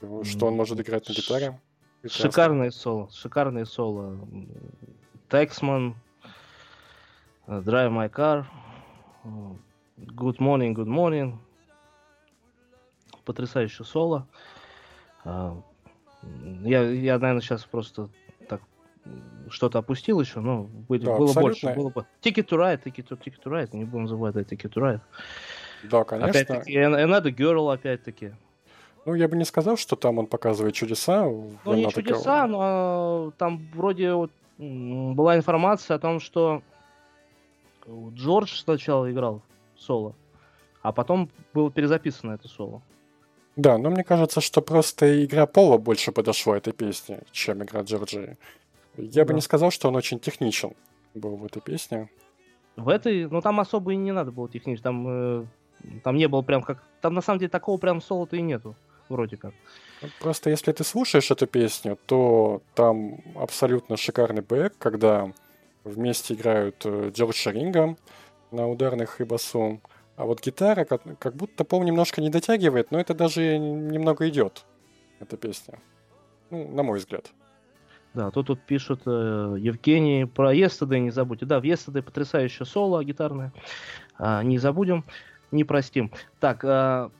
его- что он может играть на гитаре. Прекрасно. Шикарные соло, шикарные соло. Тексман, э, Drive My Car, Good Morning, Good Morning. Потрясающее соло. А, Я, я, наверное, сейчас просто так что-то опустил еще, но были- Да, было абсолютно. больше. Было бы. Ticket to Ride, Ticket to, Ticket to Ride, не будем забывать, да, Ticket to Ride. Да, конечно. Опять-таки, Girl, опять-таки. Ну, я бы не сказал, что там он показывает чудеса. Ну, не Another Girl. чудеса, но там вроде вот, была информация о том, что Джордж сначала играл соло, а потом было перезаписано это соло. Да, но мне кажется, что просто игра Пола больше подошла этой песне, чем игра Джорджии. Я бы Да. не сказал, что он очень техничен был в этой песне. В этой, ну там особо и не надо было технично, там, э, там не было прям как, там на самом деле такого прям соло-то и нету, вроде как. Ну, Просто если ты слушаешь эту песню, то там абсолютно шикарный бэк, когда вместе играют э, Джордж Шаринга на ударных и басу. А вот гитара как, как будто Пол немножко не дотягивает, но это даже немного идет, эта песня. Ну, на мой взгляд. Да, тут тут пишут э, Евгений про Yesterday не забудьте. Да, в Yesterday потрясающее соло гитарное. А, не забудем, не простим. Так, а,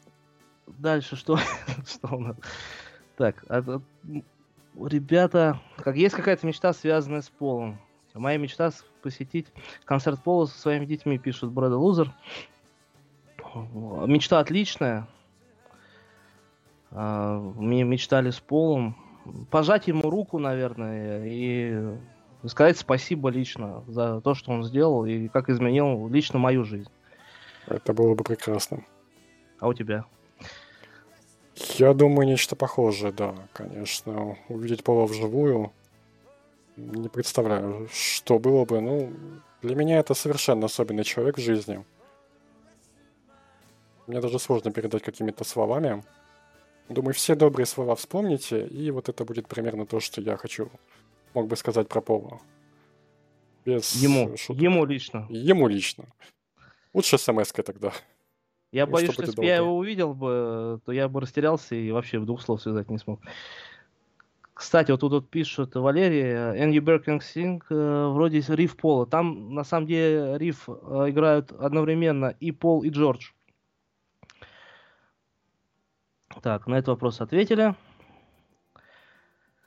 дальше что? что у нас? Так, а, ребята, как есть какая-то мечта, связанная с полом? Моя мечта посетить концерт Пола со своими детьми, пишет Брэда Лузер. Мечта отличная. А, Мы мечтали с Полом. Пожать ему руку, наверное, и сказать спасибо лично за то, что он сделал и как изменил лично мою жизнь. Это было бы прекрасно. А у тебя? Я думаю, нечто похожее, да, конечно. Увидеть Пола вживую, не представляю, что было бы. Ну, для меня это совершенно особенный человек в жизни. Мне даже сложно передать какими-то словами. Думаю, все добрые слова вспомните, и вот это будет примерно то, что я хочу, мог бы сказать про Пола. Без Ему, шуток. ему лично. Ему лично. Лучше смс тогда. Я Ну, боюсь, что если бы я его увидел бы, то я бы растерялся и вообще в двух слов связать не смог. Кстати, вот тут вот пишут Валерий, Энди Беркинг Синг, э, вроде риф Пола. Там на самом деле риф э, играют одновременно и Пол, и Джордж. Так, на этот вопрос ответили.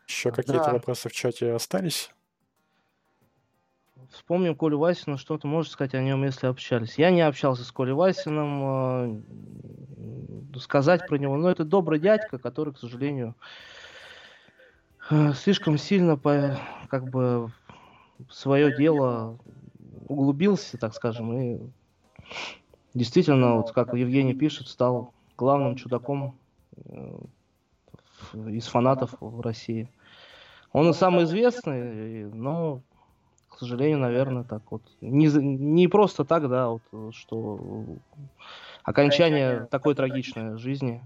Еще какие-то Да. вопросы в чате остались? Вспомним Колю Васина, что ты можешь сказать о нем, если общались. Я не общался с Колей Васиным, э, сказать про него, но это добрый дядька, который, к сожалению, э, слишком сильно по, как бы свое дело углубился, так скажем, и действительно, вот как Евгений пишет, стал главным чудаком э, из фанатов в России. Он и самый известный, но, к сожалению, наверное, так вот. Не, не просто так, да, вот, что окончание такой трагичной жизни.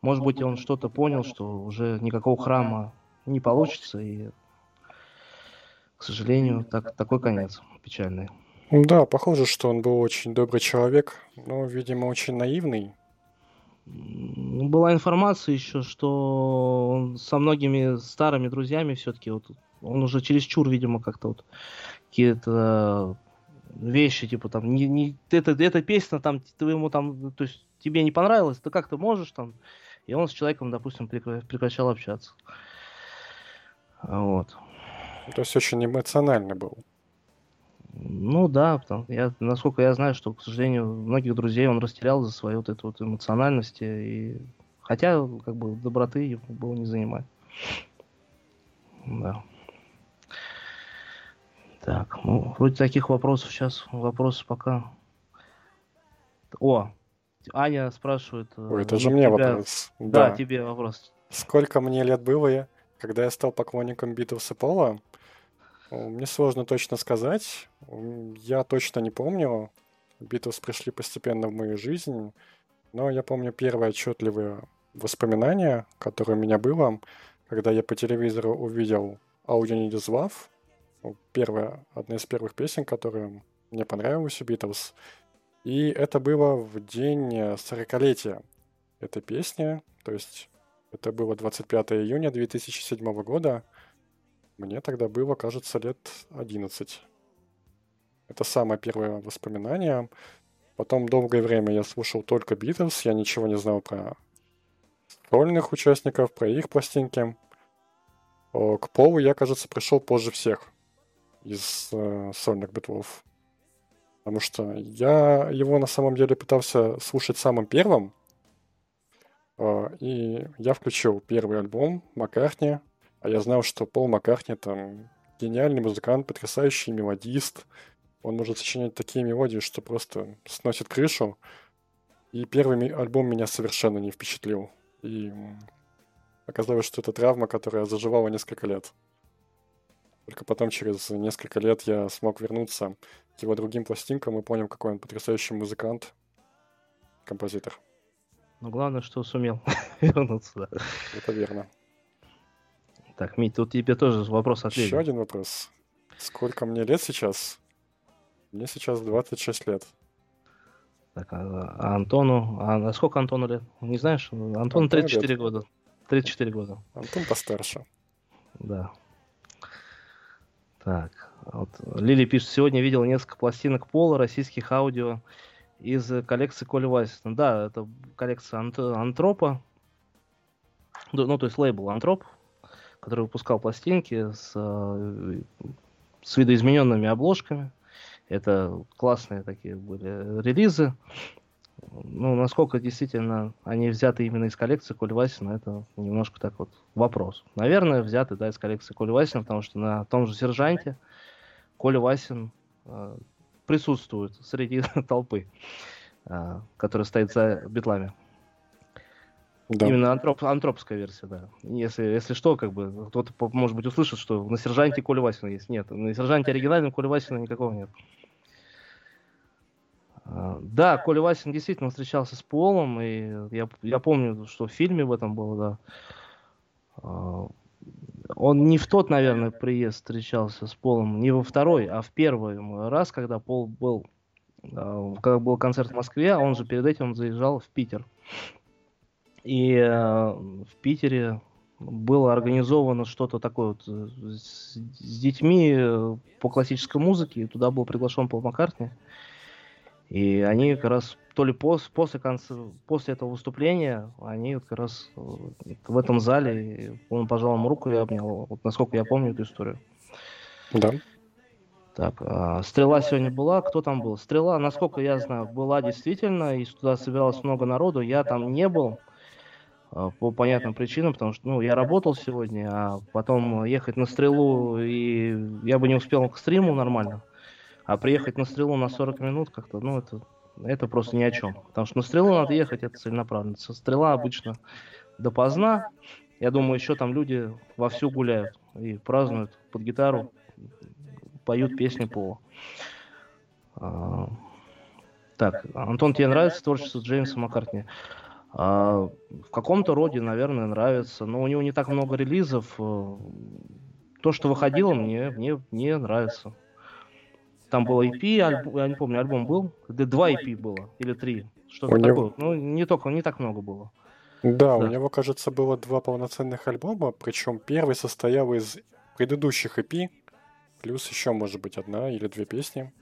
Может быть, он что-то понял, что уже никакого храма не получится, и, к сожалению, так, такой конец печальный. Да, похоже, что он был очень добрый человек, но, видимо, очень наивный. Ну, Была информация еще, что он со многими старыми друзьями все-таки вот он уже чересчур, видимо, как-то вот какие-то вещи, типа там, не, не, эта, эта песня там, твоему там, то есть тебе не понравилось, ты как ты можешь там, и он с человеком, допустим, прекра- прекращал общаться. Вот. То есть очень эмоциональный был. Ну да, потому, я, насколько я знаю, что, к сожалению, многих друзей он растерял за свою вот эту вот эмоциональность. И... Хотя, как бы, доброты ему было не занимать. Да. Так, ну, вроде таких вопросов сейчас, вопросы пока. О, Аня спрашивает. э, Ой, это же мне тебя- вопрос. Да, Да. тебе вопрос. Сколько мне лет было, когда я стал поклонником Битлз и Пола? Мне сложно точно сказать. Я точно не помню. Битлз пришли постепенно в мою жизнь. Но я помню первое отчетливое воспоминание, которое у меня было, когда я по телевизору увидел All You Need Is Love. Ну, Первая, одна из первых песен, которая мне понравилась у Битлз. И это было в день э, 40-летия этой песни. То есть это было 25 июня 2007 года. Мне тогда было, кажется, лет 11. Это самое первое воспоминание. Потом долгое время я слушал только Битлз, я ничего не знал про сольных участников, про их пластинки. О, К Полу я, кажется, пришел позже всех из э, сольных битлов. Потому что я его на самом деле пытался слушать самым первым. Э, И я включил первый альбом Маккартни. А я знал, что Пол Маккартни там гениальный музыкант, потрясающий мелодист. Он может сочинять такие мелодии, что просто сносит крышу. И первый альбом меня совершенно не впечатлил. И оказалось, что это травма, которая заживала несколько лет. Только потом, через несколько лет, я смог вернуться к его другим пластинкам и понял, какой он потрясающий музыкант, композитор. Но главное, что сумел вернуться. Да. Это верно. Так, Мить, тут тебе тоже вопрос от Еще один вопрос. Сколько мне лет сейчас? Мне сейчас 26 лет. Так, а, а Антону, а на сколько Антону лет? Не знаешь? Антону Антону 34 лет. года. 34 года, Антон постарше. да. Так, вот Лили пишет, сегодня видел несколько пластинок пола российских аудио из э, коллекции Коли Васина. Да, это коллекция Ант- Антропа, Ну, ну, то есть лейбл Антроп, который выпускал пластинки с э, с видоизмененными обложками. Это классные такие были релизы. Ну, насколько действительно они взяты именно из коллекции Коли Васина, это немножко так вот вопрос. Наверное, взяты, да, из коллекции Коли Васина, потому что на том же «Сержанте» Коля Васин э, присутствует среди толпы, э, которая стоит за битлами. Да. Именно антроп, антропская версия, да. Если, если что, как бы, кто-то, может быть, услышит, что на сержанте Коля Васина есть. Нет, на сержанте оригинальном Коля Васина никакого нет. А, Да, Коля Васин действительно встречался с Полом, и я, я помню, что в фильме в этом было, да. А, Он не в тот, наверное, приезд встречался с Полом, не во второй, а в первый раз, когда Пол был, а, когда был концерт в Москве, а он же перед этим заезжал в Питер. И в Питере было организовано что-то такое вот э, с, с детьми э, по классической музыке. И туда был приглашен Пол Маккартни. И они как раз то ли пос, после, конца, после этого выступления, они вот как раз э, в этом зале, он пожал ему руку и обнял. Вот насколько я помню эту историю. Да. Так, а, стрела сегодня была. Кто там был? Стрела, насколько я знаю, была действительно, и туда собиралось много народу. Я там не был а, по понятным причинам, потому что, ну, я работал сегодня, а потом ехать на стрелу, и я бы не успел к стриму нормально. А приехать на стрелу на 40 минут как-то, ну, это, это просто ни о чем. Потому что на стрелу надо ехать, это целенаправленно. Стрела обычно допоздна. Я думаю, еще там люди вовсю гуляют и празднуют под гитару, поют песни по... А, Так, Антон, тебе нравится творчество Джеймса Маккартни? А, в каком-то роде, наверное, нравится, но у него не так много релизов. э, То, что выходило, мне, мне, мне нравится. Там было EP, альб- я не помню, альбом был, да два EP было, или три, что-то У него- такое. Ну, не только, не так много было. Да, у Да. него, кажется, было два полноценных альбома, причем первый состоял из предыдущих EP, плюс еще, может быть, одна или две песни.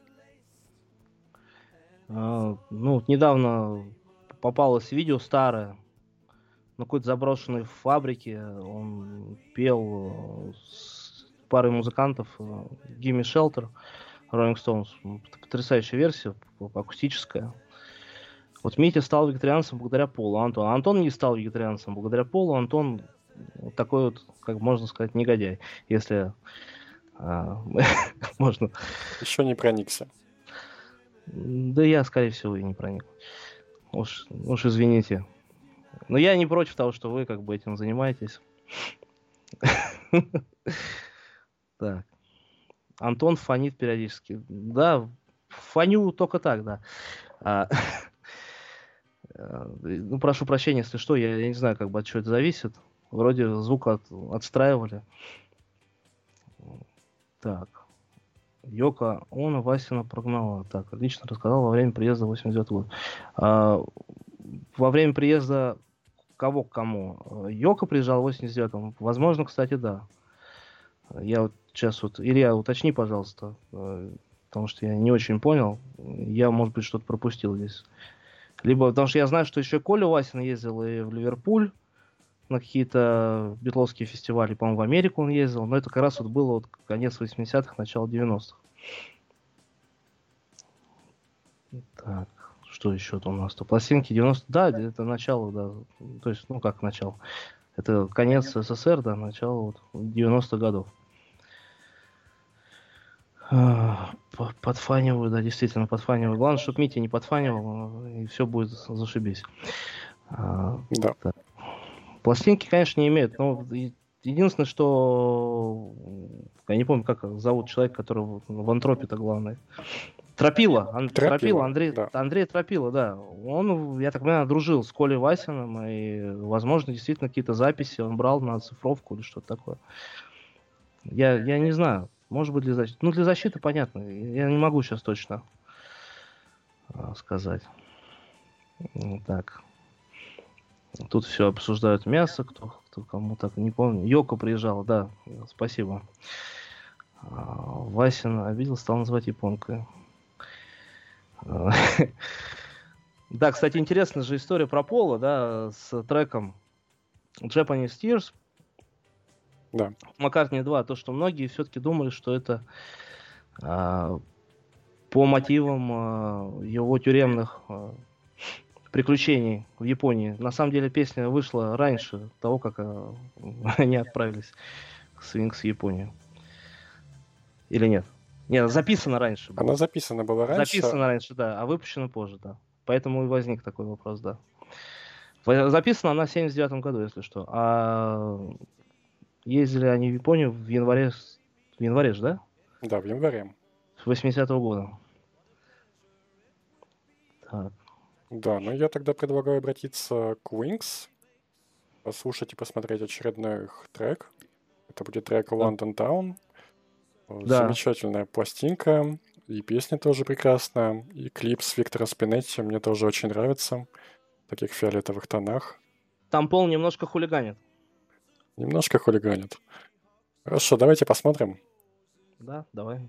А, ну, недавно попалось видео старое на какой-то заброшенной фабрике. Он пел с парой музыкантов э, Gimme Shelter, Rolling Stones. Потрясающая версия, акустическая. Вот Митя стал вегетарианцем благодаря Полу. Антон. Антон не стал вегетарианцем благодаря Полу. Антон такой вот, как можно сказать, негодяй, если а, можно Еще не проникся. да я, скорее всего, и не проник. Уж, уж извините. Но я не против того, что вы как бы этим занимаетесь. Так. Антон фонит периодически. Да, фоню только так, да. А, э, Ну, прошу прощения, если что, я, я не знаю, как бы от чего это зависит. Вроде звук от- отстраивали. Так. Йока Она Васина прогнала. Так, лично рассказал во время приезда в 89 год. А, во время приезда кого к кому? Йока приезжал в 89-м? Возможно, кстати, да. Я вот сейчас вот... Илья, уточни, пожалуйста, э, потому что я не очень понял. Я, может быть, что-то пропустил здесь. Либо потому что я знаю, что еще Коля Васин ездил и в Ливерпуль на какие-то битловские фестивали, по-моему, в Америку он ездил, но это как раз вот было вот конец 80-х, начало 90-х. Так, что еще там у нас-то? Пластинки 90 да, это начало, да, то есть, ну как начало, это конец СССР, да, начало вот 90-х годов. А, по- Подфаниваю, да, действительно, подфаниваю. Главное, чтобы Митя не подфанивал, и все будет зашибись. А, Да. Пластинки, конечно, не имеют, но единственное, что я не помню, как зовут человек, который в антропе-то главный. Тропила, Ан- Тропила, Тропила, Андрей, да. Андрей Тропила, да. Он, я так понимаю, дружил с Колей Васиным, и, возможно, действительно какие-то записи он брал на цифровку или что-то такое. Я, я не знаю. Может быть, для защиты. Ну, для защиты понятно. Я не могу сейчас точно а, сказать. Так. Тут все обсуждают мясо, кто, кто кому так не помню. Йока приезжала, да, спасибо. А, Васин обидел, стал называть японкой. Да, кстати, интересная же история про Пола, да, с треком Japanese Tears. Да. Маккартни 2, то, что многие все-таки думали, что это А, по мотивам а, его тюремных а, приключений в Японии. На самом деле песня вышла раньше того, как а, они отправились в Свинкс в Японию. Или нет? Нет, записано раньше. было. Она записана была раньше. Записано раньше, да, а выпущено позже, да. Поэтому и возник такой вопрос, да. В- Записана она в 79 году, если что. А ездили они в Японию в январе, в январе же, да? Да, в январе. С 80 года. Так. Да, ну я тогда предлагаю обратиться к Wings, послушать и посмотреть очередной их трек. Это будет трек London Town. Да. Замечательная пластинка, и песня тоже прекрасная, и клип с Виктора Спинетти мне тоже очень нравится, в таких фиолетовых тонах. Там Пол немножко хулиганит. Немножко хулиганит. Хорошо, давайте посмотрим. Да, давай.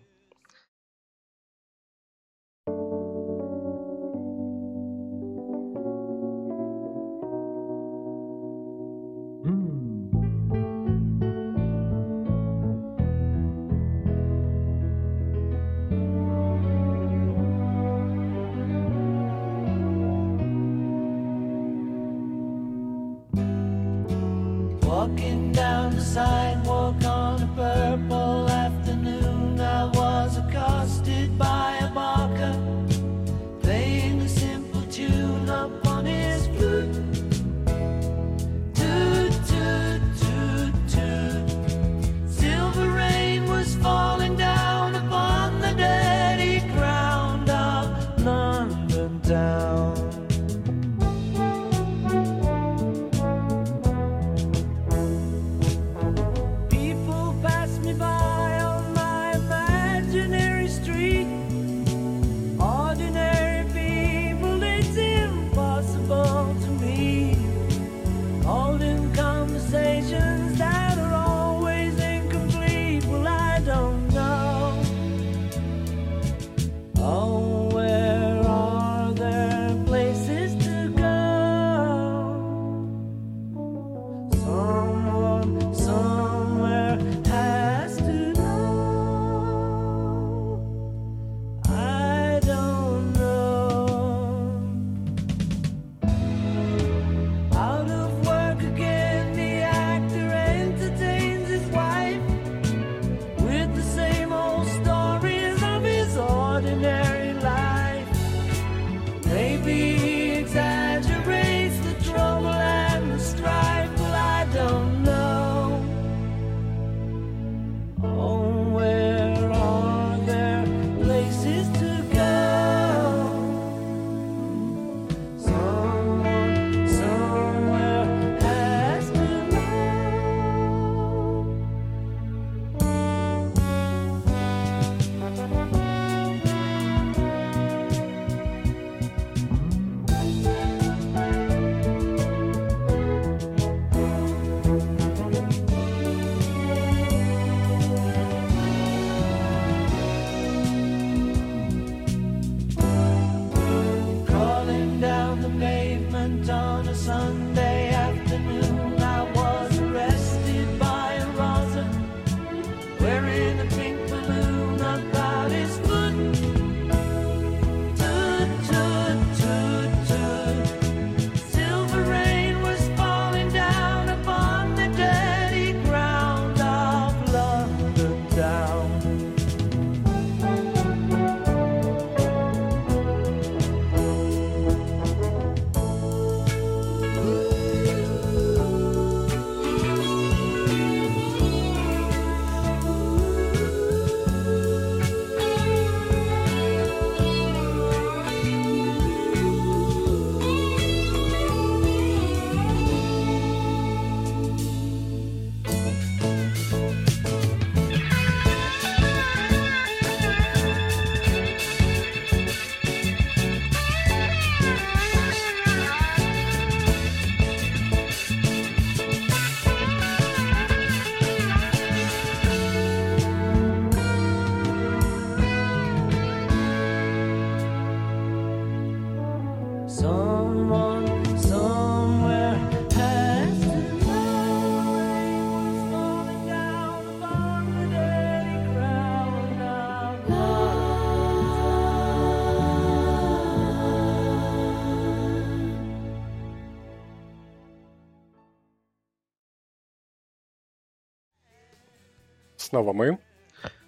Снова мы.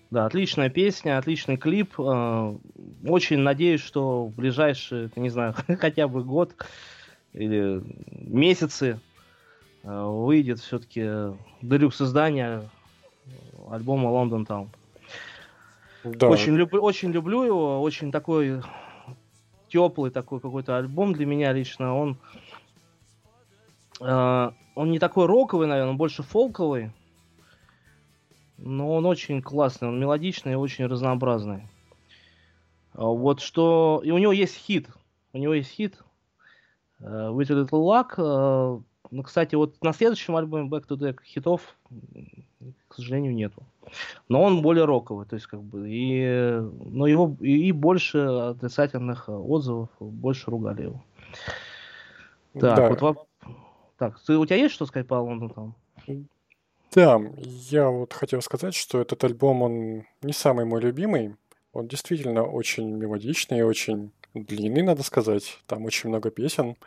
Да, отличная песня, отличный клип. Э, Очень надеюсь, что в ближайшие, не знаю, хотя бы год или месяцы э, выйдет все-таки делюкс издание альбома London Town. Да. Очень, люблю, очень люблю его, очень такой теплый такой какой-то альбом для меня лично. Он, э, он не такой роковый, наверное, он больше фолковый. Но он очень классный, он мелодичный и очень разнообразный. А Вот что... И у него есть хит. У него есть хит. э, With a Little Luck. э, Ну, кстати, вот на следующем альбоме Back to Deck хитов, к сожалению, нету. Но он более роковый, то есть как бы и, но его и, и больше отрицательных отзывов, больше ругали его. Так, Да. вот так, ты, у тебя есть что сказать по Лондону там? Да, я вот хотел сказать, что этот альбом, он не самый мой любимый. Он действительно очень мелодичный, очень длинный, надо сказать. Там очень много песен.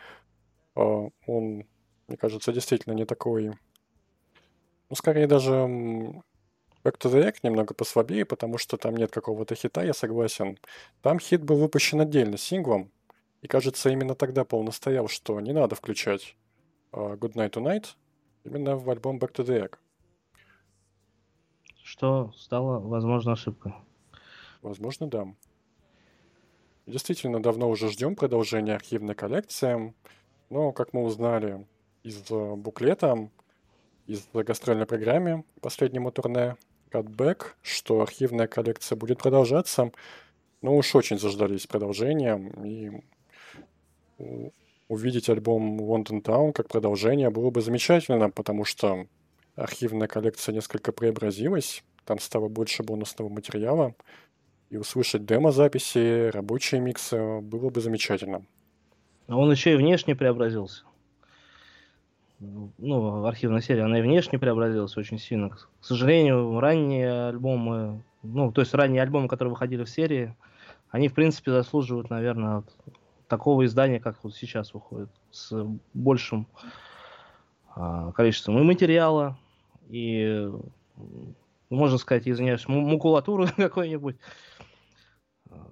А, Он, мне кажется, действительно не такой... Ну, скорее даже Back to the Egg немного послабее, потому что там нет какого-то хита, я согласен. Там хит был выпущен отдельно, синглом. И, кажется, именно тогда Пол настоял, что не надо включать а, Good Night Tonight именно в альбом Back to the Egg. Что стало, возможно, ошибкой. Возможно, да. Действительно, давно уже ждем продолжения архивной коллекции, но, как мы узнали из э, буклета, из гастрольной программы последнему турне Got Back, что архивная коллекция будет продолжаться, но уж очень заждались продолжения, и увидеть альбом London Town как продолжение было бы замечательно, потому что архивная коллекция несколько преобразилась, там стало больше бонусного материала, и услышать демо-записи, рабочие миксы было бы замечательно. А он еще и внешне преобразился. Ну, архивная серия, она и внешне преобразилась очень сильно. К сожалению, ранние альбомы, ну, то есть ранние альбомы, которые выходили в серии, они, в принципе, заслуживают, наверное, такого издания, как вот сейчас выходит, с большим а, количеством и материала, и, можно сказать, извиняюсь, макулатуры какой-нибудь. А,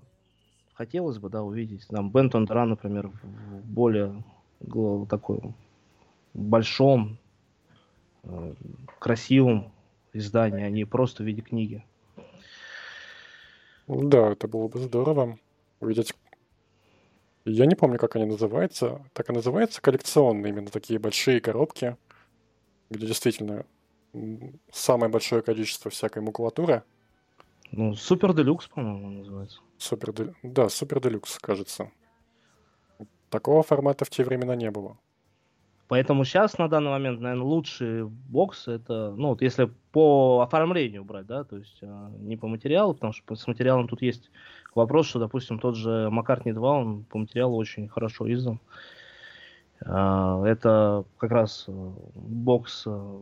Хотелось бы, да, увидеть. Там Бен Тондера, например, в более такой большом, э, красивом издании, а не просто в виде книги. Да, это было бы здорово увидеть. Я не помню, как они называются. Так и называются коллекционные, именно такие большие коробки, где действительно самое большое количество всякой макулатуры. Ну, Супер Делюкс, по-моему, называется. Супер, Дель- да, Супер Делюкс, кажется. Такого формата в те времена не было. Поэтому сейчас, на данный момент, наверное, лучший бокс это, ну, вот если по оформлению брать, да, то есть а, не по материалу, потому что с материалом тут есть вопрос, что, допустим, тот же Маккартни 2, он по материалу очень хорошо издан. А, Это как раз э, бокс э,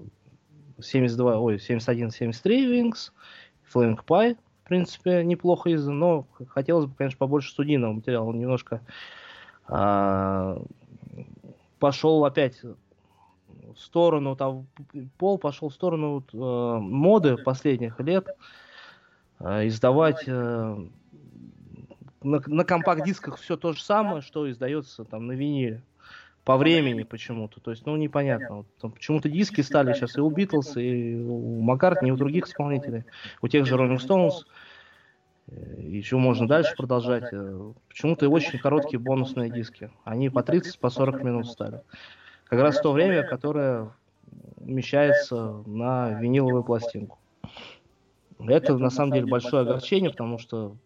72, ой, 71-73 Wings, Flank Pie, в принципе, неплохо издан, но хотелось бы, конечно, побольше студийного материала, немножко а, пошел опять в сторону, там, пол пошел в сторону э, моды последних лет, э, издавать э, на, на компакт-дисках все то же самое, что издается там на виниле. По времени почему-то. То есть, ну, непонятно. Вот, почему-то диски стали сейчас и у Битлз, и у Маккартни, и у других исполнителей. У тех же Rolling Stones. Э, Еще можно дальше продолжать. Э, Почему-то очень короткие бонусные диски. Они по 30, по 40 минут стали. Как раз то время, которое умещается на виниловую пластинку. Это на самом деле большое огорчение, потому что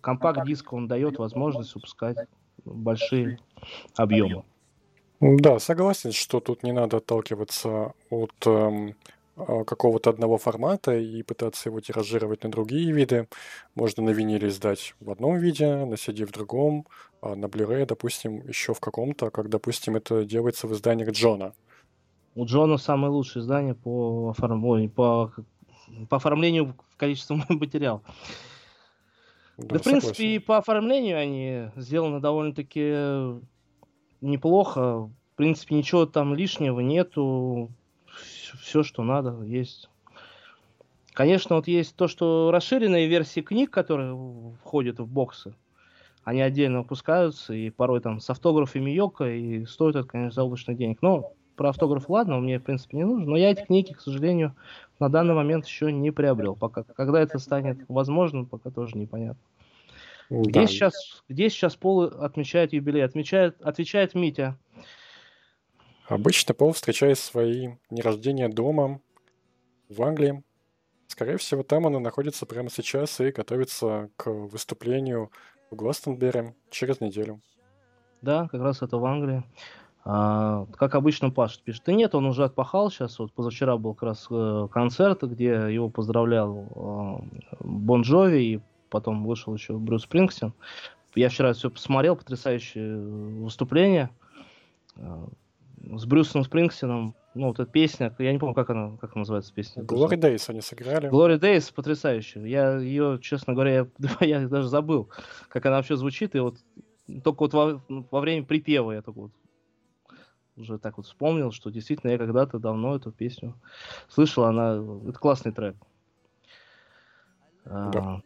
компакт-диск он дает возможность выпускать большие объемы. Да, согласен, что тут не надо отталкиваться от эм, а, какого-то одного формата и пытаться его тиражировать на другие виды. Можно на виниле издать в одном виде, на CD в другом, а на Blu-ray, допустим, еще в каком-то, как, допустим, это делается в изданиях Джона. У Джона самое лучшее издание по, оформ- ой, по, по оформлению в количестве материала. Да, в принципе, и по оформлению они сделаны довольно-таки неплохо. В принципе, ничего там лишнего нету. Все, что надо, есть. Конечно, вот есть то, что расширенные версии книг, которые входят в боксы, они отдельно выпускаются, и порой там с автографами Йока, и стоит это, конечно, заоблачных денег. Но про автограф, ладно, мне, в принципе, не нужен, но я эти книги, к сожалению, на данный момент еще не приобрел. Пока, когда это станет возможным, пока тоже непонятно. Где, Да. сейчас, где сейчас Пол отмечает юбилей? Отмечает, отвечает Митя. Обычно Пол встречает свои дни рождения дома в Англии. Скорее всего, там он и находится прямо сейчас и готовится к выступлению в Гластонберри через неделю. Да, как раз это в Англии. А, как обычно, Паша пишет, да нет, он уже отпахал сейчас. Вот позавчера был как раз э, концерт, где его поздравлял э, Бон Джови, и потом вышел еще Брюс Спрингстин. Я вчера все посмотрел, потрясающее э, выступление э, с Брюсом Спрингстином. Ну, вот эта песня, я не помню, как она, как она называется песня. Glory Days они сыграли. Glory Days потрясающая. Я ее, честно говоря, я, я даже забыл, как она вообще звучит. И вот только вот во, во время припева я только вот уже так вот вспомнил, что действительно я когда-то давно эту песню слышал. Она это классный трек. А,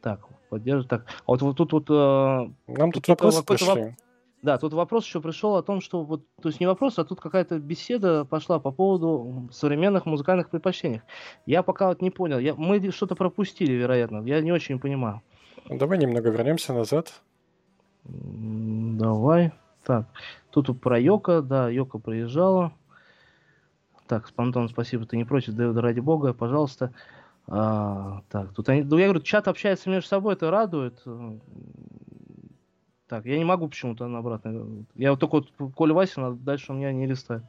так, поддерживаю. Так, а вот, вот тут вот. а, Нам тут какой-то- вопросы какой-то воп- пришли. Да, тут вопрос еще пришел о том, что вот, то есть не вопрос, а тут какая-то беседа пошла по поводу современных музыкальных предпочтений. Я пока вот не понял, я, мы что-то пропустили, вероятно, я не очень понимаю. Давай немного вернемся назад. Давай. Так, тут про Йока, да, Йока приезжала. Так, Спантон, спасибо, ты не против, да, ради бога, пожалуйста. А, так, тут они, ну, я говорю, чат общается между собой, это радует. Так, я не могу почему-то на обратно. Я вот только вот Коля Васин, а дальше у меня не листает.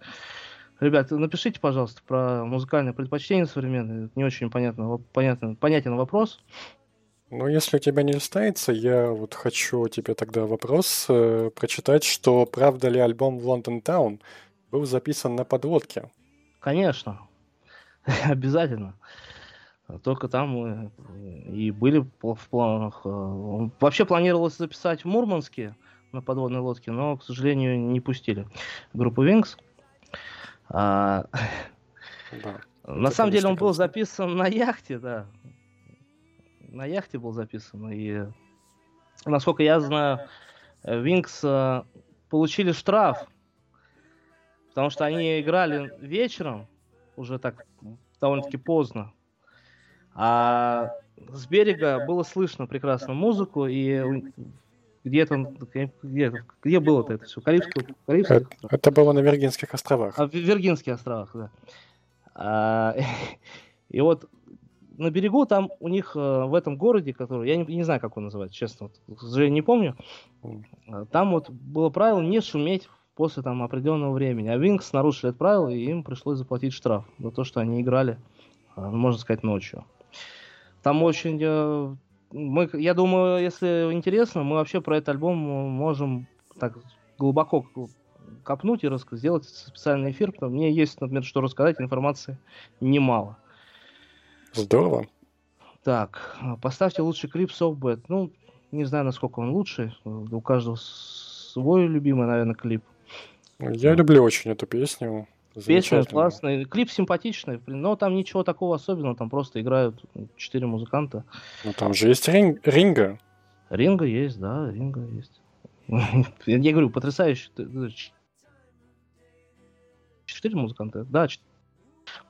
Ребят, напишите, пожалуйста, про музыкальное предпочтение современное. Это не очень понятно, понятно, понятен вопрос. Ну, если у тебя не листается, я вот хочу тебе тогда вопрос э, прочитать, что правда ли альбом London Town был записан на подлодке? Конечно. Обязательно. Только там э, и были в планах. э, Вообще планировалось записать в Мурманске на подводной лодке, но, к сожалению, не пустили группу Wings. А, Да. на Это, самом деле он был записан на яхте, да. На яхте был записан. И, насколько я знаю, Wings э, получили штраф, потому что они играли вечером, уже так довольно-таки поздно. А с берега было слышно прекрасно музыку, и у- где-то, где, где было это все? Карибское, Карибское? Это, это было на Виргинских островах. А, в Виргинских островах, да. А, и вот на берегу там у них э, в этом городе, который, я не, не знаю, как он называется, честно, вот, к сожалению, не помню, а, там вот было правило не шуметь после там определенного времени. А Винкс нарушили это правило, и им пришлось заплатить штраф за то, что они играли, а, можно сказать, ночью. Там очень... э, Мы, я думаю, если интересно, мы вообще про этот альбом можем так глубоко копнуть и раска- сделать специальный эфир, потому что мне есть, например, что рассказать, информации немало. Здорово. Так, поставьте лучший клип Soft Bad. Ну, не знаю, насколько он лучший. У каждого свой любимый, наверное, клип. Я люблю очень эту песню. Песня классная, клип симпатичный, но там ничего такого особенного, там просто играют четыре музыканта. Ну, там же есть Рин- Ринга. Ринга есть, да, Ринга есть. Я говорю, потрясающе. Четыре музыканта, да.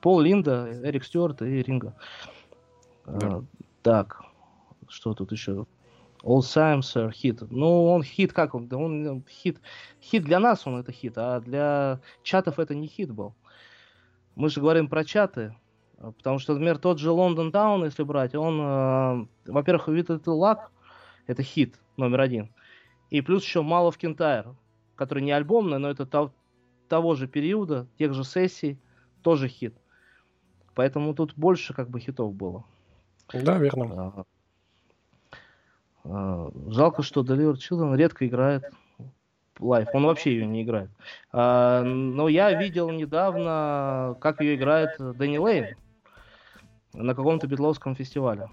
Пол Линда, Эрик Стюарт и Ринга. А, Так, что тут еще? Old Siam, Sir, хит. Ну, он хит, как он? Да он э, хит. Хит для нас он это хит, а для чартов это не хит был. Мы же говорим про чарты. а, Потому что, например, тот же London Town, если брать, он, э, во-первых, With a Little Luck, это хит номер один. И плюс еще Mull of Kintyre, который не альбомный, но это то- того же периода, тех же сессий, тоже хит. Поэтому тут больше как бы хитов было. Да, верно. А, Жалко, что Deliver Your Children редко играет live. Он вообще ее не играет. А, Но я видел недавно, как ее играет Дэнни Лейн на каком-то битловском фестивале.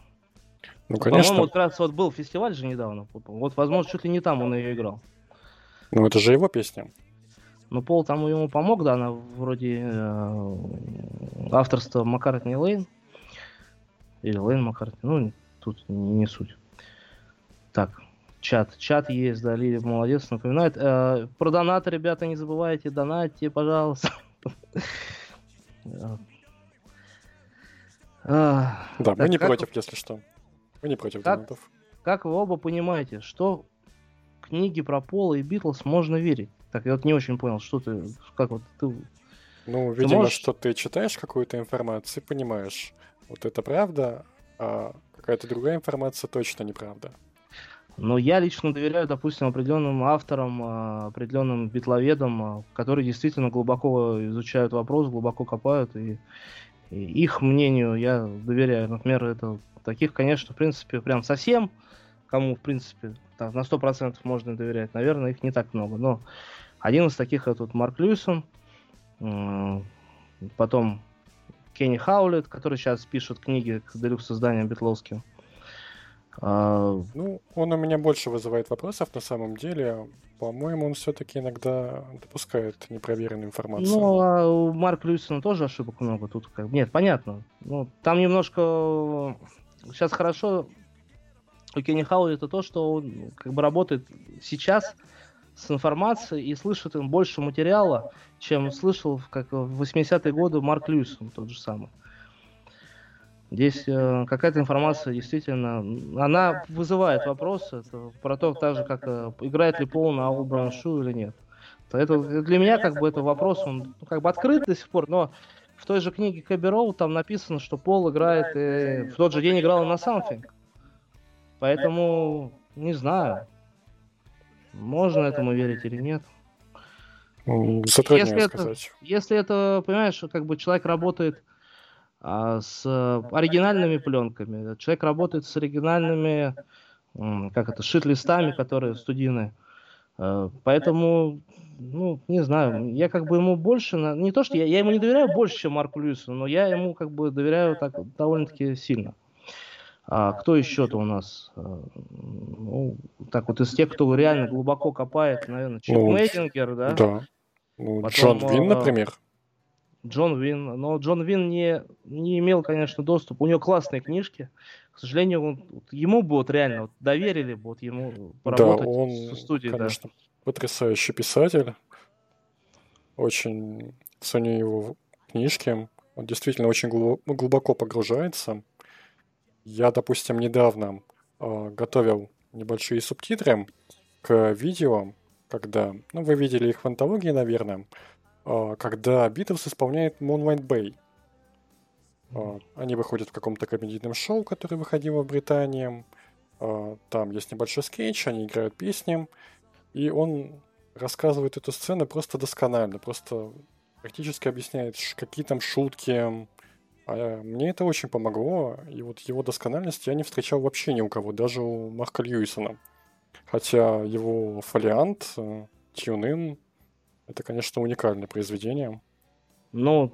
Ну, По-моему, конечно. вот как раз вот был фестиваль же недавно. Вот, возможно, чуть ли не там он ее играл. Ну, это же его песня. Ну, Пол там ему помог, да, она вроде э, авторства Маккартни Лейн. Или Лейн Маккартни. Ну, тут не суть. Так, чат. Чат есть, да, Лили молодец, напоминает. Э, про донаты, ребята, не забывайте, донатьте, пожалуйста. А, Да, мы не против, если что. Мы не против донатов. Как вы оба понимаете, что книги про Пола и Битлз можно верить? Так, я вот не очень понял, что ты, как вот ты... Ну, Ты видимо, можешь- что ты читаешь какую-то информацию и понимаешь, вот это правда, а какая-то другая информация точно неправда. Но я лично доверяю, допустим, определенным авторам, а, определенным битловедам, а, которые действительно глубоко изучают вопрос, глубоко копают, и, и их мнению я доверяю. Например, это таких, конечно, в принципе, прям совсем, кому, в принципе, так, на 100% можно доверять, наверное, их не так много. Но один из таких это вот Марк Льюисон, потом Кенни Хаулет, который сейчас пишет книги к делюкс изданиям битловским. А, Ну, он у меня больше вызывает вопросов на самом деле. По-моему, он все-таки иногда допускает непроверенную информацию. Ну, а у Марка Льюисона тоже ошибок много. Тут как Нет, понятно. Ну, там немножко... Сейчас хорошо у Кенни Хауи это то, что он как бы работает сейчас с информацией и слышит им больше материала, чем слышал как в 80-е годы Марк Льюисон тот же самый. Здесь э, какая-то информация действительно, она вызывает вопросы это про то, так же, как э, играет ли Пол на All Шу или нет. То Это для меня как бы это вопрос, он ну, как бы открыт до сих пор, но в той же книге Кэби Роу там написано, что Пол играет, э, в тот же день играл на Something. Поэтому не знаю, можно этому верить или нет. Если это, если это, понимаешь, как бы человек работает а, с э, оригинальными пленками, человек работает с оригинальными, как это, шит-листами, которые студийные. Э, Поэтому, ну, не знаю, я как бы ему больше, не то, что я, я ему не доверяю больше, чем Марку Льюису, но я ему как бы доверяю так довольно-таки сильно. А кто еще-то у нас? Э, Ну, так вот из тех, кто реально глубоко копает, наверное, Чип Ну, Мейдингер, да? Да. Ну, Потом, Джон Вин, а, например. Джон Вин. Но Джон Вин не, не имел, конечно, доступ. У него классные книжки. К сожалению, он- ему бы вот реально вот доверили бы вот ему Да, поработать он, в студии. да. конечно, потрясающий писатель. Очень ценю его книжки. Он действительно очень глу- глубоко погружается. Я, допустим, недавно э, готовил небольшие субтитры к видео, когда, ну, вы видели их в антологии, наверное, когда Битлз исполняет Moonlight Bay. Э, Они выходят в каком-то комедийном шоу, которое выходило в Британии. Э, Там есть небольшой скетч, они играют песни, и он рассказывает эту сцену просто досконально, просто практически объясняет, какие там шутки. А мне это очень помогло, и вот его доскональность я не встречал вообще ни у кого, даже у Марка Льюисона. Хотя его фолиант, э, In, это, конечно, уникальное произведение. Ну,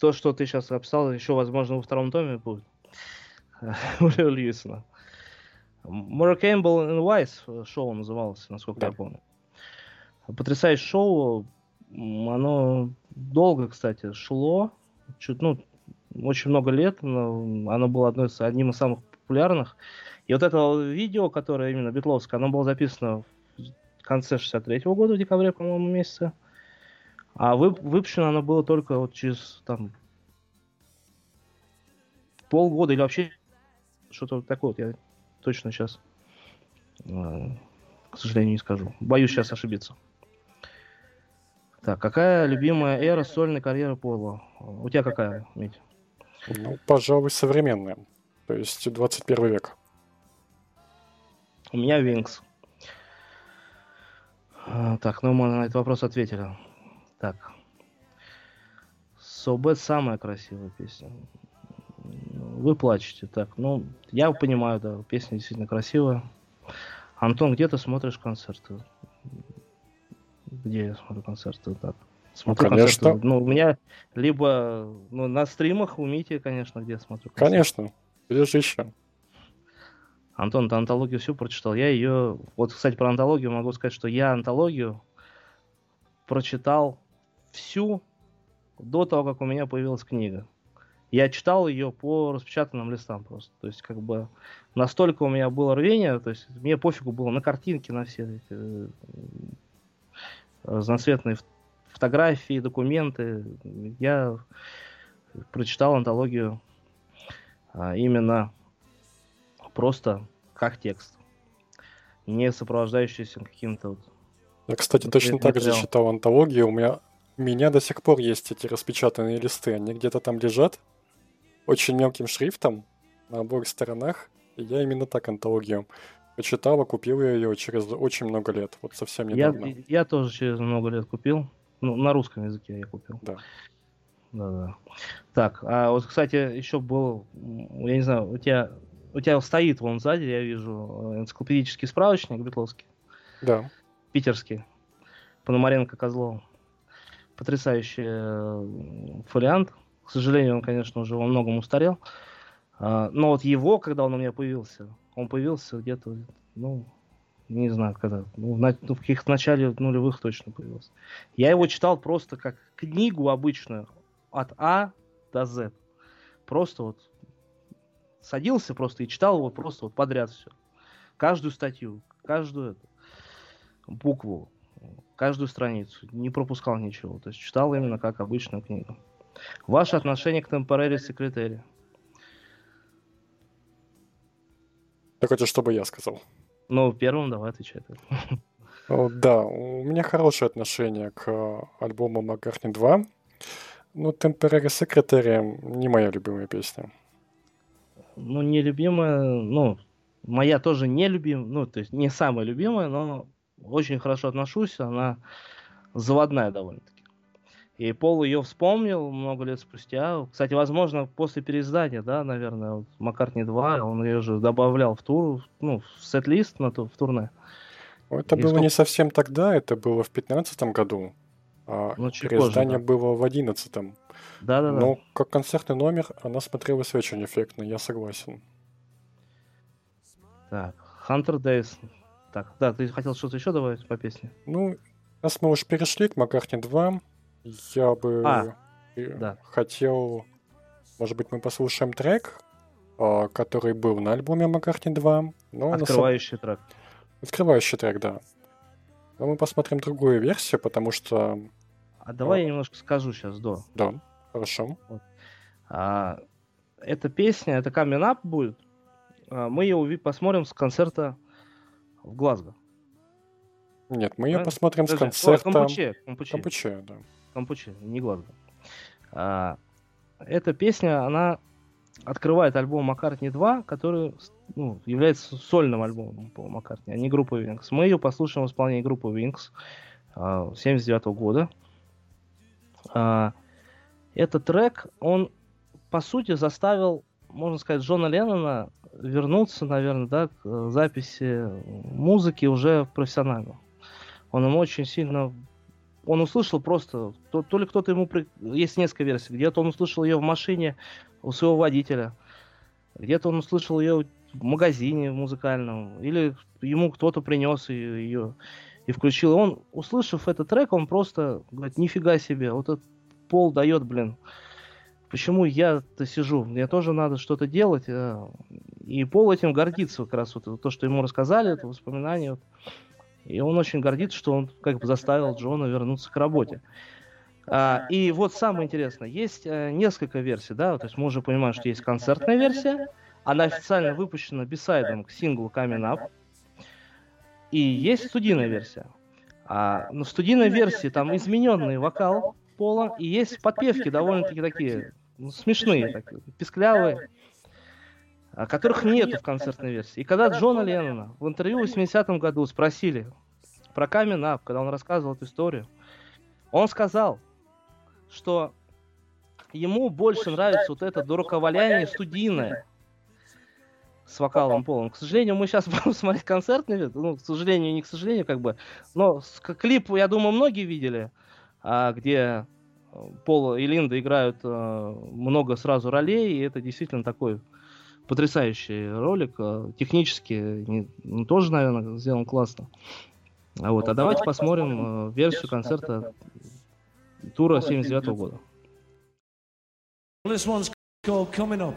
то, что ты сейчас описал, еще, возможно, во втором томе будет. У Льюисона. Мора Кэмпбелл and Wise э, шоу называлось, насколько я помню. Потрясающее шоу. Оно долго, кстати, шло. Чуть, ну, очень много лет. но Оно было одно из, одним из самых популярных. И вот это видео, которое именно Битловское, оно было записано в конце 63 года, в декабре, по-моему, месяце. А вып- выпущено оно было только вот через там полгода или вообще что-то вот такое. Вот я точно сейчас, к сожалению, не скажу. Боюсь сейчас ошибиться. Так, какая любимая эра сольной карьеры Пола? У тебя какая, Мить? Ну, пожалуй, современное. То есть 21 век. У меня Винкс. А, Так, ну мы на этот вопрос ответили. Так. So Bad самая красивая песня. Вы плачете. Так, ну, я понимаю, да, песня действительно красивая. Антон, где ты смотришь концерты? Где я смотрю концерты? Так. Смотрю конечно. концерты. Ну, у меня либо ну, на стримах, у Мити, конечно, где я смотрю концерты. Конечно. Где же еще? Антон, ты антологию всю прочитал. Я ее... Вот, кстати, про антологию могу сказать, что я антологию прочитал всю до того, как у меня появилась книга. Я читал ее по распечатанным листам просто. То есть, как бы, настолько у меня было рвение, то есть, мне пофигу было на картинки, на все эти э, разноцветные фотографии, документы. Я прочитал антологию а, именно просто как текст, не сопровождающийся каким-то вот Я, кстати, точно так же читал антологию. У меня, у меня до сих пор есть эти распечатанные листы. Они где-то там лежат, очень мелким шрифтом на обоих сторонах. И я именно так антологию почитал, и купил ее через очень много лет. Вот совсем Я, недавно. я тоже через много лет купил. Ну, на русском языке я купил. Да. Да, да. Так, а вот, кстати, еще был, я не знаю, у тебя, у тебя стоит вон сзади, я вижу, э, энциклопедический справочник Бетловский, Да. питерский, Пономаренко Козлов. Потрясающий э, фолиант. К сожалению, он, конечно, уже во многом устарел. А, Но вот его, когда он у меня появился, он появился где-то, ну, не знаю, когда, ну, в, на- ну, в каких-то начале нулевых точно появился. Я его читал просто как книгу обычную, от А до З. Просто вот садился просто и читал его просто вот подряд все. Каждую статью, каждую эту букву, каждую страницу. Не пропускал ничего. То есть читал именно как обычную книгу. Ваше отношение к Temporary Secretary. Ты хочешь, чтобы я сказал? Ну, первым давай отвечай. Да, у меня хорошее отношение к альбому Маккартни 2. Ну, Temporary Secretary не моя любимая песня. Ну, нелюбимая, ну, моя тоже не любимая, ну, то есть не самая любимая, но очень хорошо отношусь, она заводная довольно-таки. И Пол ее вспомнил много лет спустя. Кстати, возможно, после переиздания, да, наверное, вот Маккартни 2, он ее же добавлял в тур, ну, в сет-лист на ту, в турне. Это И было не сколько- совсем тогда, это было в 15 году, а Ну, переиздание позже, было в 11 Да-да-да. Но как концертный номер она смотрелась очень эффектно, я согласен. Так, Hunter Days. Так, да, ты хотел что-то еще добавить по песне? Ну, раз мы уж перешли к Маккартни 2, я бы А, э, да. хотел, может быть, мы послушаем трек, а, который был на альбоме Маккартни 2. Но на Открывающий трек. Открывающий трек, да. Но мы посмотрим другую версию, потому что... А давай я немножко скажу сейчас до. Да, хорошо. А, эта песня, это Coming Up будет. А, мы ее уви- посмотрим с концерта в Глазго. Нет, мы ее Правильно? посмотрим с Подожди, ой, концерта... Кампуче, Кампуче. Кампуче, да. Кампуче, не Глазго. А, эта песня, она открывает альбом Маккартни 2, который ну, является сольным альбомом по Маккартни, а не группы Wings. Мы ее послушаем в исполнении группы Wings 79 года. А, этот трек, он, по сути, заставил, можно сказать, Джона Леннона вернуться, наверное, да, к э, записи музыки уже профессионально. Он ему очень сильно... Он услышал просто... То, то ли кто-то ему... Есть несколько версий. Где-то он услышал ее в машине у своего водителя. Где-то он услышал ее в магазине музыкальном. Или ему кто-то принес ее, ее и включил. И он, услышав этот трек, он просто говорит, нифига себе, вот этот пол дает, блин. Почему я-то сижу? Мне тоже надо что-то делать. э, И Пол этим гордится как раз вот то, что ему рассказали, это воспоминания. вот. И он очень гордится, что он как бы заставил Джона вернуться к работе. А, и вот самое интересное, есть э, несколько версий, да, то есть мы уже понимаем, что есть концертная версия, она официально выпущена бисайдом к синглу Coming Up, и есть студийная версия. А, но в студийной версии там измененный вокал Пола, и есть подпевки довольно-таки такие ну, смешные, такие, писклявые, а, которых нету в концертной версии. И когда Джона Леннона в интервью в 80-м году спросили про Up, когда он рассказывал эту историю, он сказал, что ему больше нравится вот это дураковаляние студийное с вокалом полным. К сожалению, мы сейчас будем смотреть концерт. Ну, ну к сожалению, не к сожалению, как бы. Но клип, я думаю, многие видели, а, где э, Пол и Линда играют э, много сразу ролей, и это действительно такой потрясающий ролик. Э, технически не, ну, тоже, наверное, сделан классно. А вот, ну, а давайте, посмотрим, посмотрим версию концерта тура 79 года. This one's called Coming Up.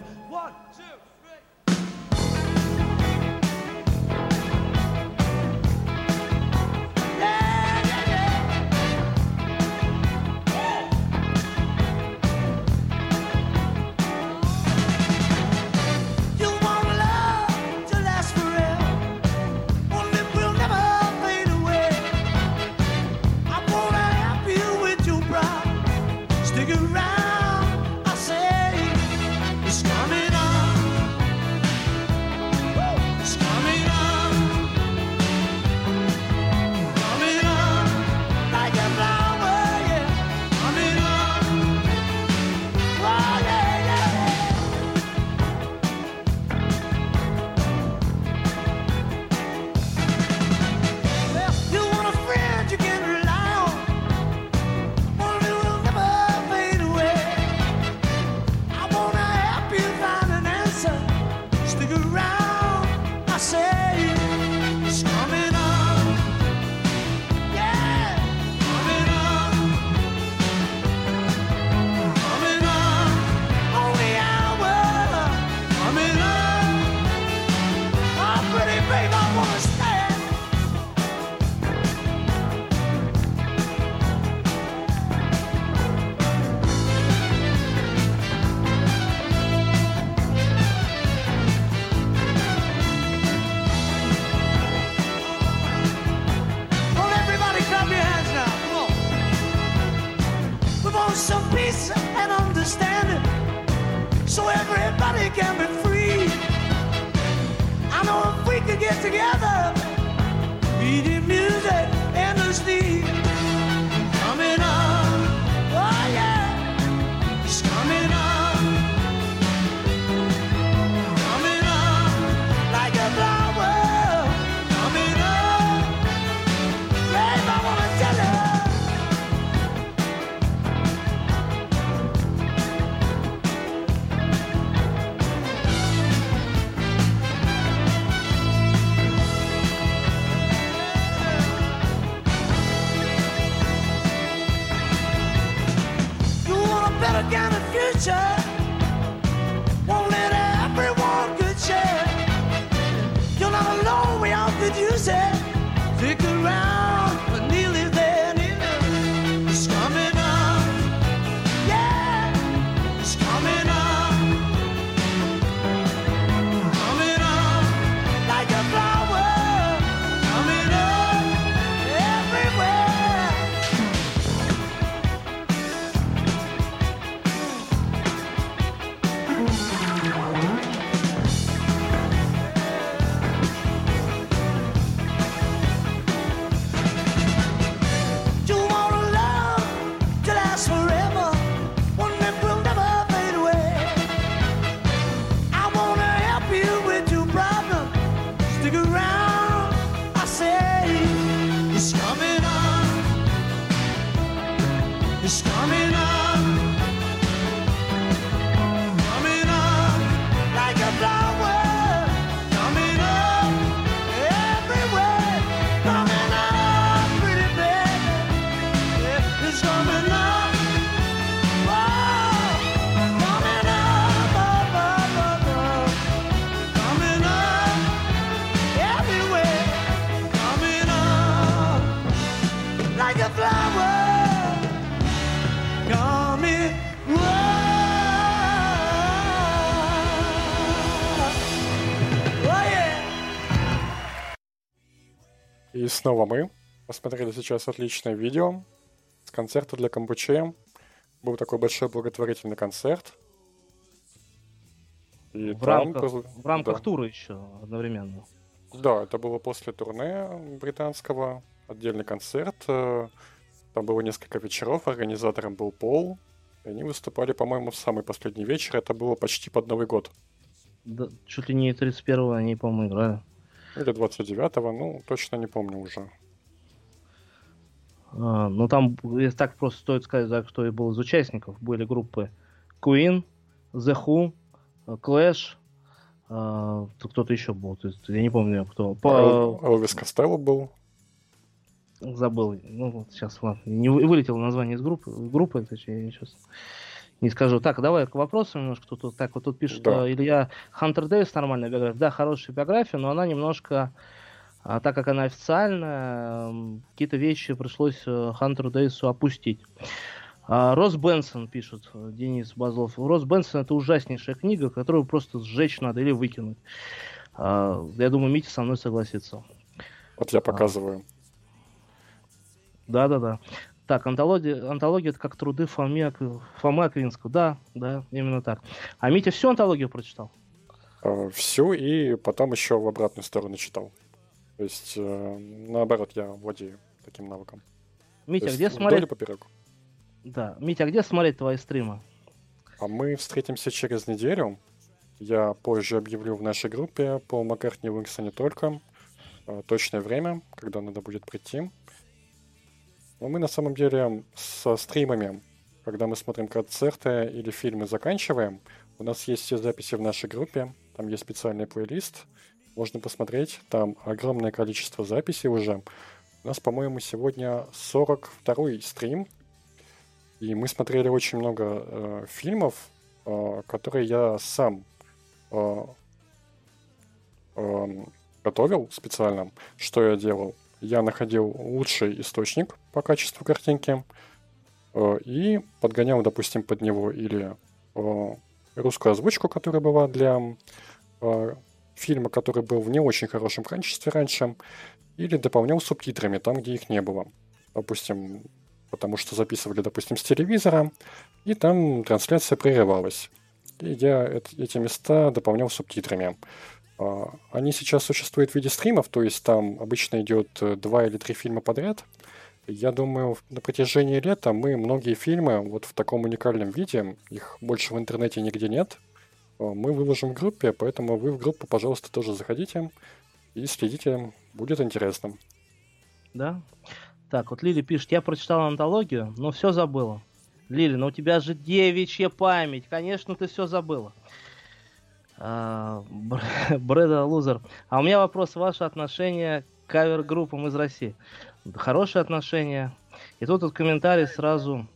снова мы. Посмотрели сейчас отличное видео с концерта для Камбуче. Был такой большой благотворительный концерт. И в, там рамках, в рамках да. тура еще одновременно. Да, это было после турне британского. Отдельный концерт. Э, там было несколько вечеров, организатором был Пол. И они выступали, по-моему, в самый последний вечер. Это было почти под Новый год. Да, чуть ли не 31-го они, по-моему, играли. Или 29-го, ну, точно не помню уже. А, ну, там так просто стоит сказать, да, кто и был из участников. Были группы Queen, The Who, Clash, а, кто-то еще был. То есть, я не помню, кто. По... Элвис Костелло был. Забыл. Ну, вот сейчас, ладно. Не вылетело название из группы, группы точнее, сейчас. Сейчас не скажу. Так, давай к вопросу немножко. Тут, вот так вот тут пишет Да. э, Илья Хантер Дэвис, нормальная биография. Да, хорошая биография, но она немножко, а, так как она официальная, м, какие-то вещи пришлось э, Хантеру Дэвису опустить. А, Рос Бенсон пишет, э, Денис Базлов. Рос Бенсон это ужаснейшая книга, которую просто сжечь надо или выкинуть. А, Я думаю, Митя со мной согласится. Вот я показываю. Да-да-да. Так, антология, антология это как труды Фомы, Фомы Аквинского. Да, да, именно так. А Митя всю антологию прочитал? Э, Всю и потом еще в обратную сторону читал. То есть, э, наоборот, я владею таким навыком. Митя, есть где смотреть? поперек. Да. Митя, а где смотреть твои стримы? А мы встретимся через неделю. Я позже объявлю в нашей группе по Маккартни Винкса не только. э, Точное время, когда надо будет прийти. Но мы на самом деле со стримами, когда мы смотрим концерты или фильмы, заканчиваем. У нас есть все записи в нашей группе. Там есть специальный плейлист. Можно посмотреть. Там огромное количество записей уже. У нас, по-моему, сегодня 42-й стрим. И мы смотрели очень много э, фильмов, э, которые я сам э, эм, готовил специально. Что я делал? Я находил лучший источник по качеству картинки э, и подгонял, допустим, под него или э, русскую озвучку, которая была для э, фильма, который был в не очень хорошем качестве раньше, или дополнял субтитрами там, где их не было. Допустим, потому что записывали, допустим, с телевизора, и там трансляция прерывалась. И я эт- эти места дополнял субтитрами. А, Они сейчас существуют в виде стримов, то есть там обычно идет э, два или три фильма подряд. Я думаю, на протяжении лета мы многие фильмы вот в таком уникальном виде, их больше в интернете нигде нет, э, мы выложим в группе, поэтому вы в группу, пожалуйста, тоже заходите и следите, будет интересно. Да? Так, вот Лили пишет, я прочитала антологию, но все забыла. Лили, ну у тебя же девичья память, конечно, ты все забыла. А, Бр- Брэда Лузер. А у меня вопрос, ваше отношение к кавер-группам из России. Хорошее отношение. И тут вот комментарий сразу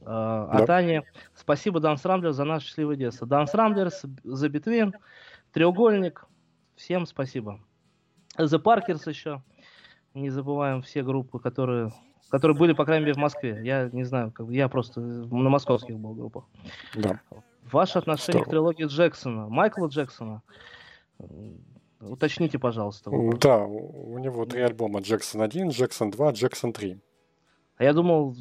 э, от Да. Ани. Спасибо, Данс Рамблер, за наше счастливое детство. Данс Рамблер, за Битвин, Треугольник. Всем спасибо. The Паркерс еще. Не забываем все группы, которые, которые были, по крайней мере, в Москве. Я не знаю, как, я просто на московских был группах. Да. Ваше отношение к Здорово. трилогии Джексона, Майкла Джексона, уточните, пожалуйста. вопрос. Да, у него три альбома. Джексон 1, Джексон 2, Джексон 3. А я думал,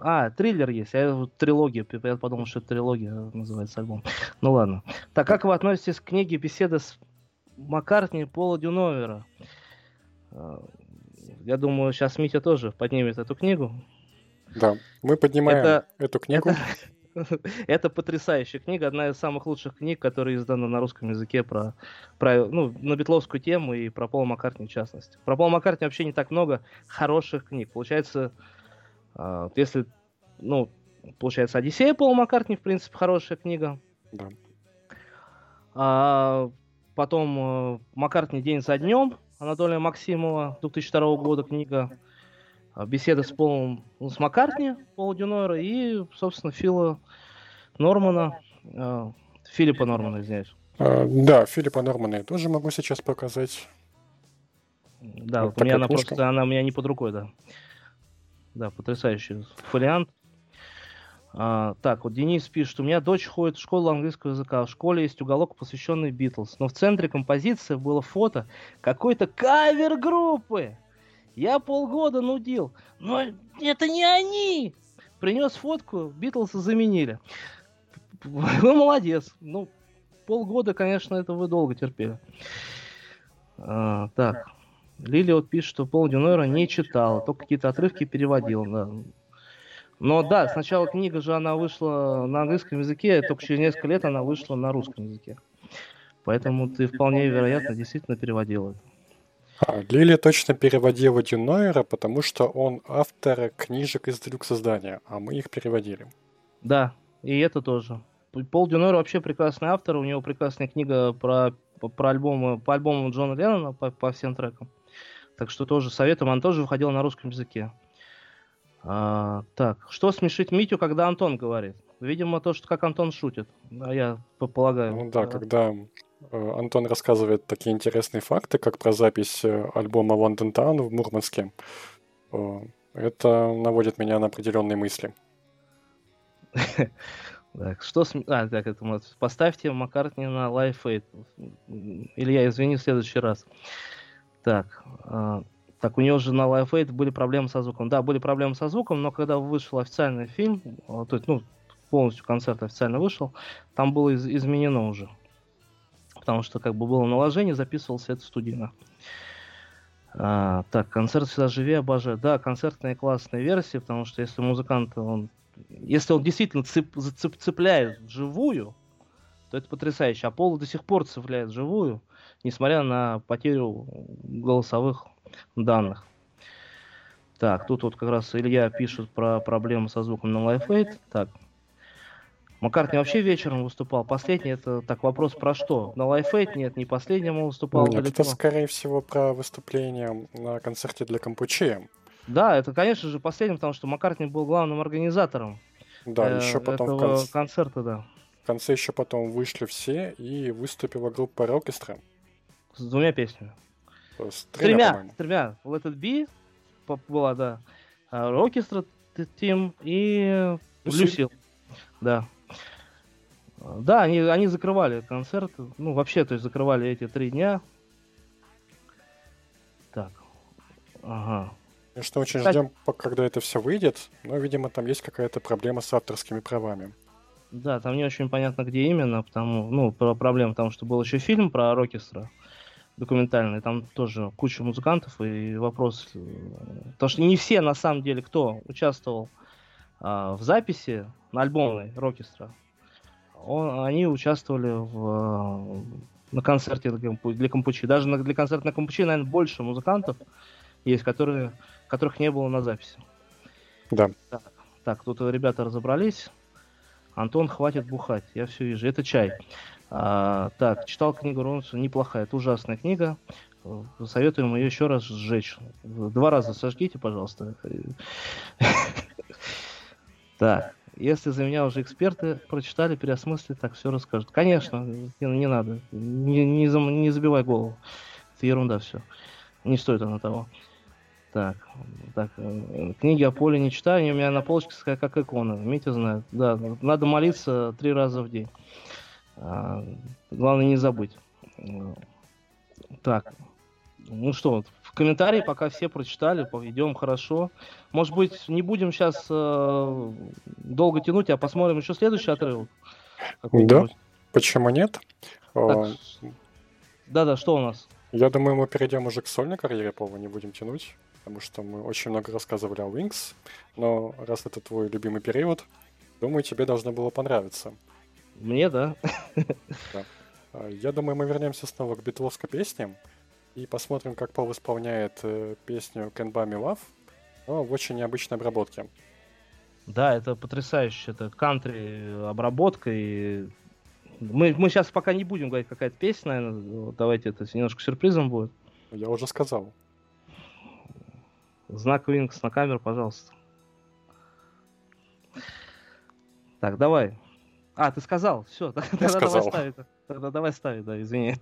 а, триллер есть, я вот трилогия, я подумал, что это трилогия называется альбом. Ну ладно. Так как вы относитесь к книге «Беседа с Маккартни» Пола Дюновера? А, Я думаю, сейчас Митя тоже поднимет эту книгу. Да, мы поднимаем Это- эту книгу. Это потрясающая книга, одна из самых лучших книг, которая издана на русском языке про, про ну, на битловскую тему и про Пола Маккартни в частности. Про Пола Маккартни вообще не так много хороших книг. Получается, а, если, ну, получается, Одиссея Пола Маккартни, в принципе, хорошая книга. Да. А потом э, Маккартни «День за днем» Анатолия Максимова, 2002 года книга. А, Беседа с Полом, ну, с Маккартни, Пола Дюнойра и, собственно, Фила Нормана, э, Филиппа Нормана, извиняюсь. А, Да, Филиппа Нормана я тоже могу сейчас показать. Да, Вот у меня она книжка. просто, она у меня не под рукой, да. Да, потрясающий фолиант. А, так, вот Денис пишет, у меня дочь ходит в школу английского языка. В школе есть уголок, посвященный Битлз. Но в центре композиции было фото какой-то кавер-группы. Я полгода нудил. Но это не они! Принес фотку, Битлз заменили. Вы молодец. Ну, полгода, конечно, это вы долго терпели. А, так. Лили вот пишет, что Пол Дюнойра не читал, только какие-то отрывки переводил. Да. Но да, сначала книга же она вышла на английском языке, а только через несколько лет она вышла на русском языке. Поэтому ты вполне вероятно действительно переводил это. А, Лили точно переводила Дюнойера, потому что он автор книжек из делюкс издания, а мы их переводили. Да, и это тоже. Пол Дюнойр вообще прекрасный автор, у него прекрасная книга про, про альбомы, по альбомам Джона Леннона, по, по всем трекам. Так что тоже советуем, она тоже выходила на русском языке. А, так, что смешит Митю, когда Антон говорит? Видимо, то, что как Антон шутит. А я по- полагаю. Ну да, А, когда Антон рассказывает такие интересные факты, как про запись э, альбома London Town в Мурманске, э, это наводит меня на определенные мысли. Так, что с... А, так, это вот. Поставьте Маккартни на Life Aid. Илья, извини, в следующий раз. Так, так, у него же на Life Aid были проблемы со звуком. Да, были проблемы со звуком, но когда вышел официальный фильм, то есть, ну, полностью концерт официально вышел, там было из- изменено уже. Потому что, как бы, было наложение, записывался это студийно. А, так, концерт всегда живее, обожаю. Да, концертные классные версии, потому что если музыкант, он, если он действительно цеп- зацеп- цепляет вживую, то это потрясающе. А Пол до сих пор цепляет вживую, несмотря на потерю голосовых данных. Так, тут вот как раз Илья пишет про проблемы со звуком на Life Aid. Так, Маккартни вообще вечером выступал. Последний, это так вопрос про что? На Life Aid нет, не последним он выступал Нет, далеко. это скорее всего про выступление на концерте для Кампучи. Да, это, конечно же, последним, потому что Маккартни был главным организатором Да, э, еще потом в конце, концерта, да. в конце еще потом вышли все и выступила группа Рокестра. С двумя песнями. С тремя, тремя, с тремя. Let It Be была, да. Оркестра Тим и. Люсил. Да. Да, они, они закрывали концерт. Ну, вообще, то есть закрывали эти три дня. Так. Ага. Конечно, очень Кстати- ждем, когда это все выйдет, но, видимо, там есть какая-то проблема с авторскими правами. Да, там не очень понятно, где именно, потому, ну, про проблема, потому что был еще фильм про оркестра документальный, там тоже куча музыкантов и вопрос, э, потому что не все на самом деле, кто участвовал а, в записи на альбомной оркестра, он- они участвовали в, э, на концерте для, Кампу- для Кампучи. Даже на- для концерта на Кампучи, наверное, больше музыкантов есть, которые, которых не было на записи. Да. Так, так, тут ребята разобрались. Антон, хватит бухать, я все вижу. Это чай. А, так, читал книгу Ронса, неплохая, это ужасная книга. Советуем ее еще раз сжечь. Два раза сожгите, пожалуйста. Так, если за меня уже эксперты прочитали, переосмыслили, так все расскажут. Конечно, не, не надо. Не, не, зам- не забивай голову. Это ерунда все. Не стоит она того. Так, так, э, книги о поле не читаю, они у меня на полочке как иконы, Митя знает. Да, надо молиться три раза в день. А, главное не забыть. Э, Так, ну что, вот, в комментарии пока все прочитали, идем хорошо. Может быть, не будем сейчас долго тянуть, а посмотрим еще следующий отрывок. Да, почему нет? А, Да-да, что у нас? Я думаю, мы перейдем уже к сольной карьере Пола, не будем тянуть, потому что мы очень много рассказывали о Wings, но раз это твой любимый период, думаю, тебе должно было понравиться. Мне, да? Да. А, Я думаю, мы вернемся снова к битловской песне и посмотрим, как Пол исполняет э, песню Can Buy Me Love, но в очень необычной обработке. Да, это потрясающе. Это кантри обработка. И... Мы, мы сейчас пока не будем говорить, какая-то песня, наверное. Давайте это немножко сюрпризом будет. Я уже сказал. Знак Винкс на камеру, пожалуйста. Так, давай. А, ты сказал, все, тогда давай сказал. ставить. Тогда давай ставить, да, извини.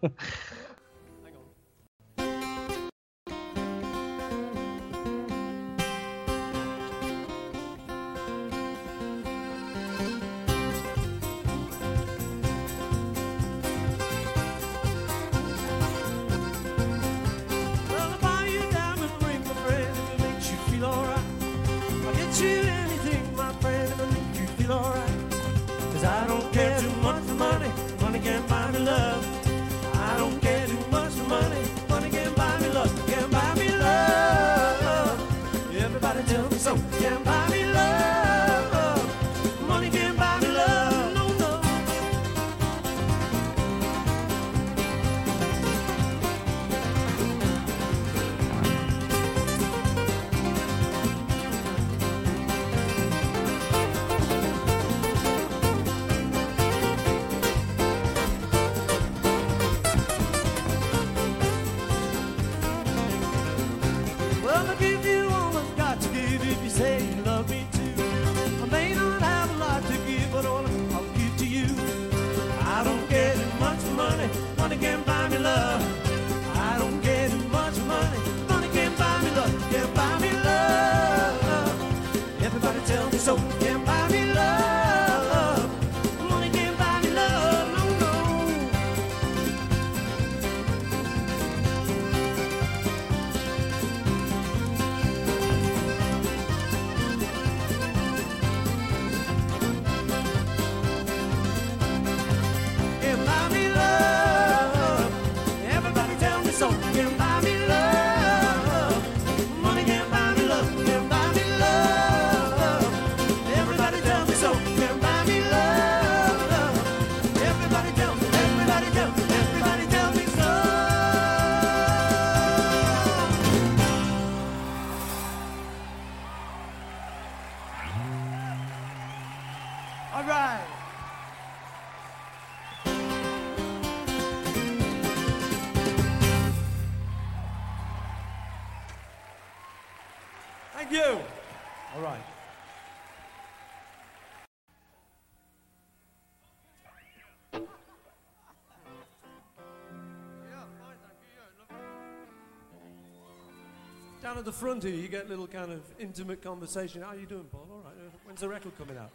Down at the front here, you get a little kind of intimate conversation. How you doing, Paul? All right. Uh, When's the record coming out?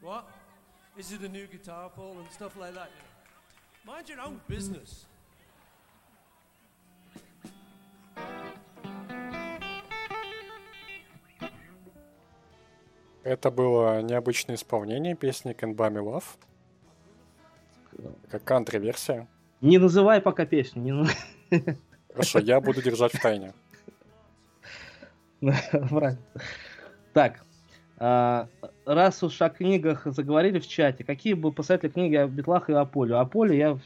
What? Is it a new guitar, Paul, and stuff like that? you know? Mind your own business. Это было необычное исполнение песни Can Buy Me Love. Как кантри-версия. Не называй пока песню. Не... Хорошо, я буду держать в тайне. Так, а, раз уж о книгах заговорили в чате, какие бы посоветовали книги о Битлах и о Поле? О Поле я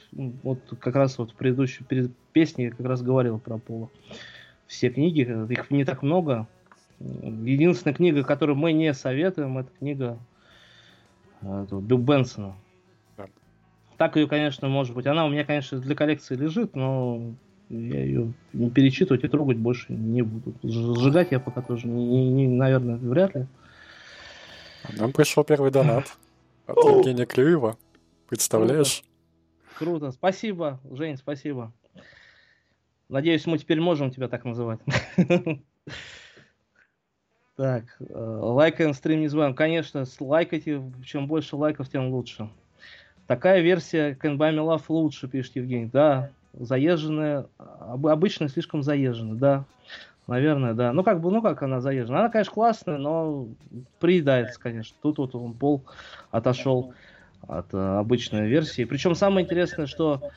вот как раз вот в предыдущей перед песней как раз говорил про Пола. Все книги, их не так много. Единственная книга, которую мы не советуем, это книга этого Билл Бенсона. Так ее, конечно, может быть. Она у меня, конечно, для коллекции лежит, но я ее не перечитывать и трогать больше не буду. Сжигать я пока тоже, не, не- наверное, вряд ли. Нам пришел первый донат от Евгения Клюева. Представляешь? Круто. Спасибо, Жень, спасибо. Надеюсь, мы теперь можем тебя так называть. Так, э, лайкаем стрим не забываем. Конечно, лайкайте, чем больше лайков, тем лучше. Такая версия Can Buy Me Love лучше, пишет Евгений. Да, заезженная, об- обычно слишком заезженная, да. Наверное, да. Ну, как бы, ну, как она заезжена? Она, конечно, классная, но приедается, конечно. Тут вот он пол отошел от э, обычной версии. Причем самое интересное, что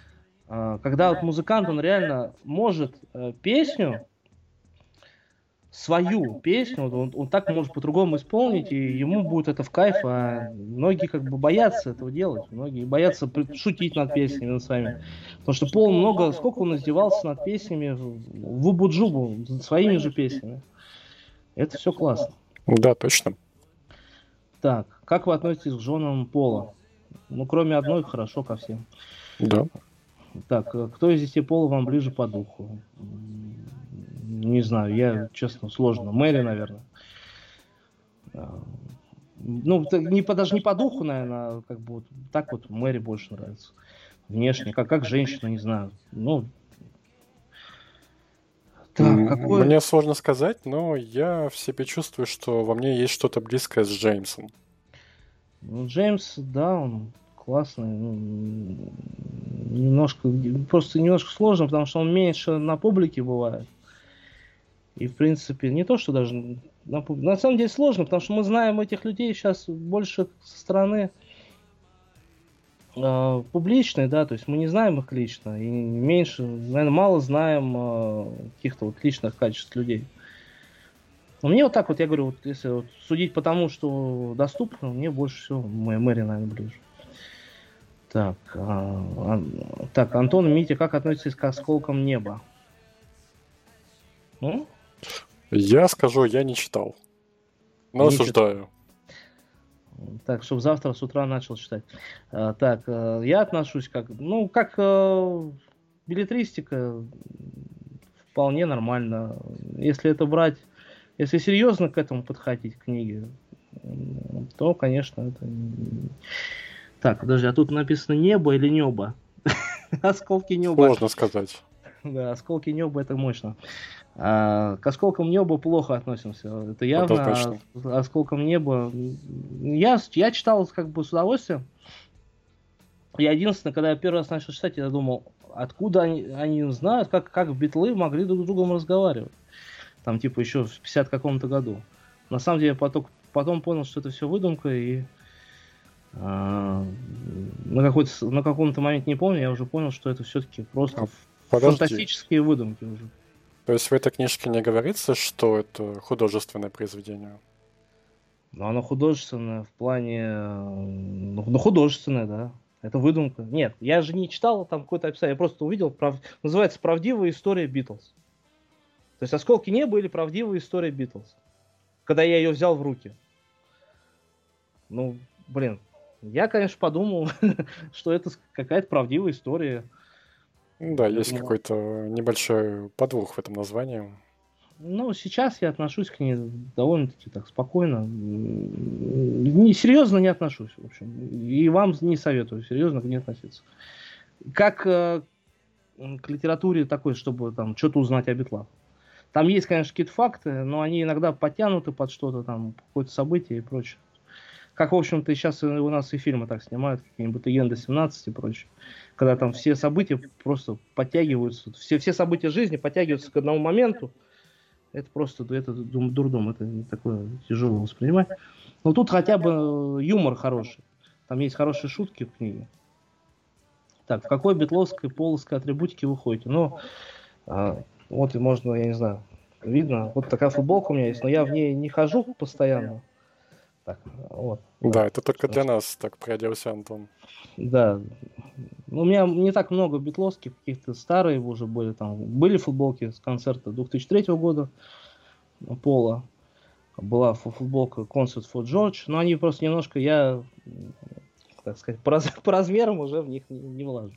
э, когда вот музыкант, он реально может э, песню, свою песню, вот он, он так может по-другому исполнить, и ему будет это в кайф, а многие как бы боятся этого делать, многие боятся шутить над песнями над своими. Потому что Пол много, сколько он издевался над песнями в в Убу-Джубу, над своими же песнями. Это все классно. Да, точно. Так, как вы относитесь к женам Пола? Ну, кроме одной, хорошо ко всем. Да. Так, э, кто из детей Пола вам ближе по духу? Не знаю, я, честно, сложно. Мэри, наверное. А, Ну, т- не, по- даже не по духу, наверное, а как бы вот так вот Мэри больше нравится. Внешне, как, как женщина, не знаю. Ну, так, какой... Мне сложно сказать, но я в себе чувствую, что во мне есть что-то близкое с Джеймсом. Ну, Джеймс, да, он классный. ну, немножко, просто немножко сложно, потому что он меньше на публике бывает. И, в принципе, не то, что даже на, самом деле сложно, потому что мы знаем этих людей сейчас больше со стороны э, публичной, да, то есть мы не знаем их лично, и меньше, наверное, мало знаем э, каких-то вот личных качеств людей. Но мне вот так вот, я говорю, вот если вот судить по тому, что доступно, мне больше всего Мэ- Мэри, наверное, ближе. Так, а, Ан- так, Антон Митя, как относитесь к осколкам неба? М? Я скажу, я не читал. Но Не осуждаю. Так, чтобы завтра с утра начал читать. А, так, э, я отношусь как, ну, как э, билетристика, вполне нормально. Если это брать, если серьезно к этому подходить, к книге, то, конечно, это... Так, подожди, а тут написано небо или небо? Осколки неба. Сложно сказать. Да, осколки неба это мощно. А, к осколкам неба плохо относимся. Это явно. Однозначно. а осколкам неба. Я, я читал как бы с удовольствием. Я единственное, когда я первый раз начал читать, я думал, откуда они, они знают, как, как битлы могли друг с другом разговаривать. Там типа еще в 50 каком-то году. На самом деле я потом, потом понял, что это все выдумка и а, на, какой-то, на каком-то моменте не помню, я уже понял, что это все-таки просто А, Подожди. фантастические выдумки уже. То есть в этой книжке не говорится, что это художественное произведение? Но оно художественное в плане... э, Ну, ну, художественное, да. Это выдумка. Нет, я же не читал там какое-то описание, я просто увидел, прав... называется «Правдивая история Битлз». То есть «Осколки неба» или «Правдивая история Битлз». Когда я ее взял в руки. Ну, блин, я, конечно, подумал, что это какая-то правдивая история. Ну Да, есть думаю- какой-то небольшой подвох в этом названии. Ну, сейчас я отношусь к ней довольно-таки так спокойно. Не, серьезно не отношусь, в общем. И вам не советую серьезно к ней относиться. Как э, к литературе такой, чтобы там что-то узнать о Битлах. Там есть, конечно, какие-то факты, но они иногда подтянуты под что-то там, какое-то событие и прочее. Как, в общем-то, сейчас у нас и фильмы так снимают, какие-нибудь Легенда 17 и прочее. Когда там все события просто подтягиваются, все, все события жизни подтягиваются к одному моменту. Это просто это дурдом, это не такое тяжело воспринимать. Но тут хотя бы э, юмор хороший. Там есть хорошие шутки в книге. Так, в какой битловской полоской атрибутики вы ходите? Ну, а, вот и можно, я не знаю, видно. Вот такая футболка у меня есть, но я в ней не хожу постоянно. Так, вот. Да, это только для нас так приоделся Антон. Да. Ну, у меня не так много битловских, каких-то старые уже были там. Были футболки с концерта 2003 года Пола. Была фу- футболка Concert for George, но они просто немножко, я, так сказать, по, раз- по размерам уже в них не, не влажу.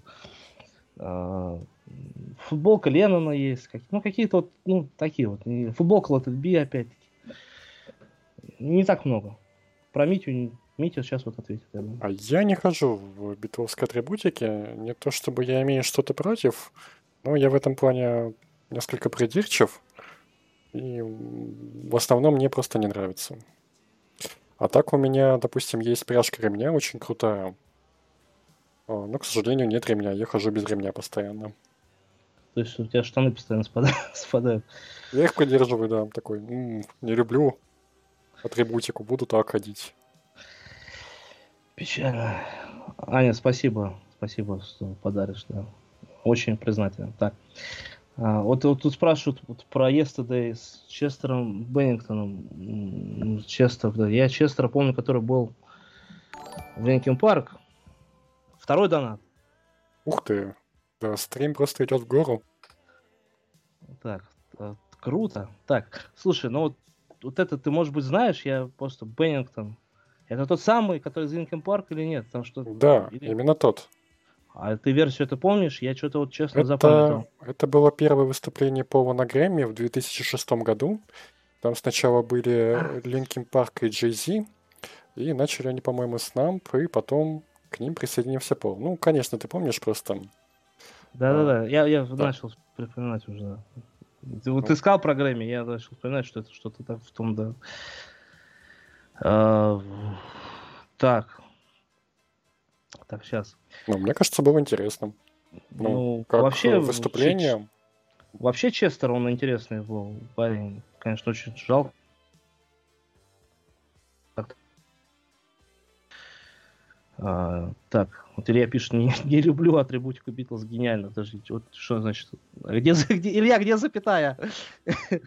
А, Футболка Леннона есть, как- ну какие-то вот, ну такие вот. Футболка Let It Be опять-таки. Не так много. Про Митю, Митя сейчас вот ответит, я думаю. А я не хожу в битловской атрибутике. Не то чтобы я имею что-то против, но я в этом плане несколько придирчив. И в основном мне просто не нравится. А так у меня, допустим, есть пряжка ремня очень крутая. А, Но, к сожалению, нет ремня. Я хожу без ремня постоянно. То есть у тебя штаны постоянно спада- спадают. Я их придерживаю, да, такой. «М, Не люблю атрибутику, буду так ходить. Печально. Аня, спасибо. Спасибо, что подаришь, да. Очень признателен. Так. А, вот, вот тут спрашивают вот про Yesterday с Честером Беннингтоном. Честер, да. Я Честера помню, который был в Linkin Park. Второй донат. Ух ты, да, стрим просто идет в гору. Так, э, круто. Так, слушай, ну вот, вот это ты, может быть, знаешь, я просто Беннингтон. Это тот самый, который из Linkin Park или нет? Там что Да, или- именно тот. А ты версию это помнишь? Я что-то вот честно запомнил. Это, это было первое выступление Пола на Грэмми в 2006 году. Там сначала были Linkin Park и Джей Зи, и начали они, по-моему, с Numb, и потом к ним присоединился Пол. Ну, конечно, ты помнишь просто. Да-да-да, я, я Да. начал припоминать уже. Ты вот искал про Грэмми, я начал вспоминать, что это что-то так в том, да. А, так. Так, сейчас. Ну, мне кажется, было интересно. Ну, Ну, как вообще, э, выступление. Вообще Честер, он интересный был парень. Конечно, очень жалко. А, так, вот Илья пишет, не, не люблю атрибутику Битлз, гениально. Подождите, вот что значит? Где, где, Илья, где запятая?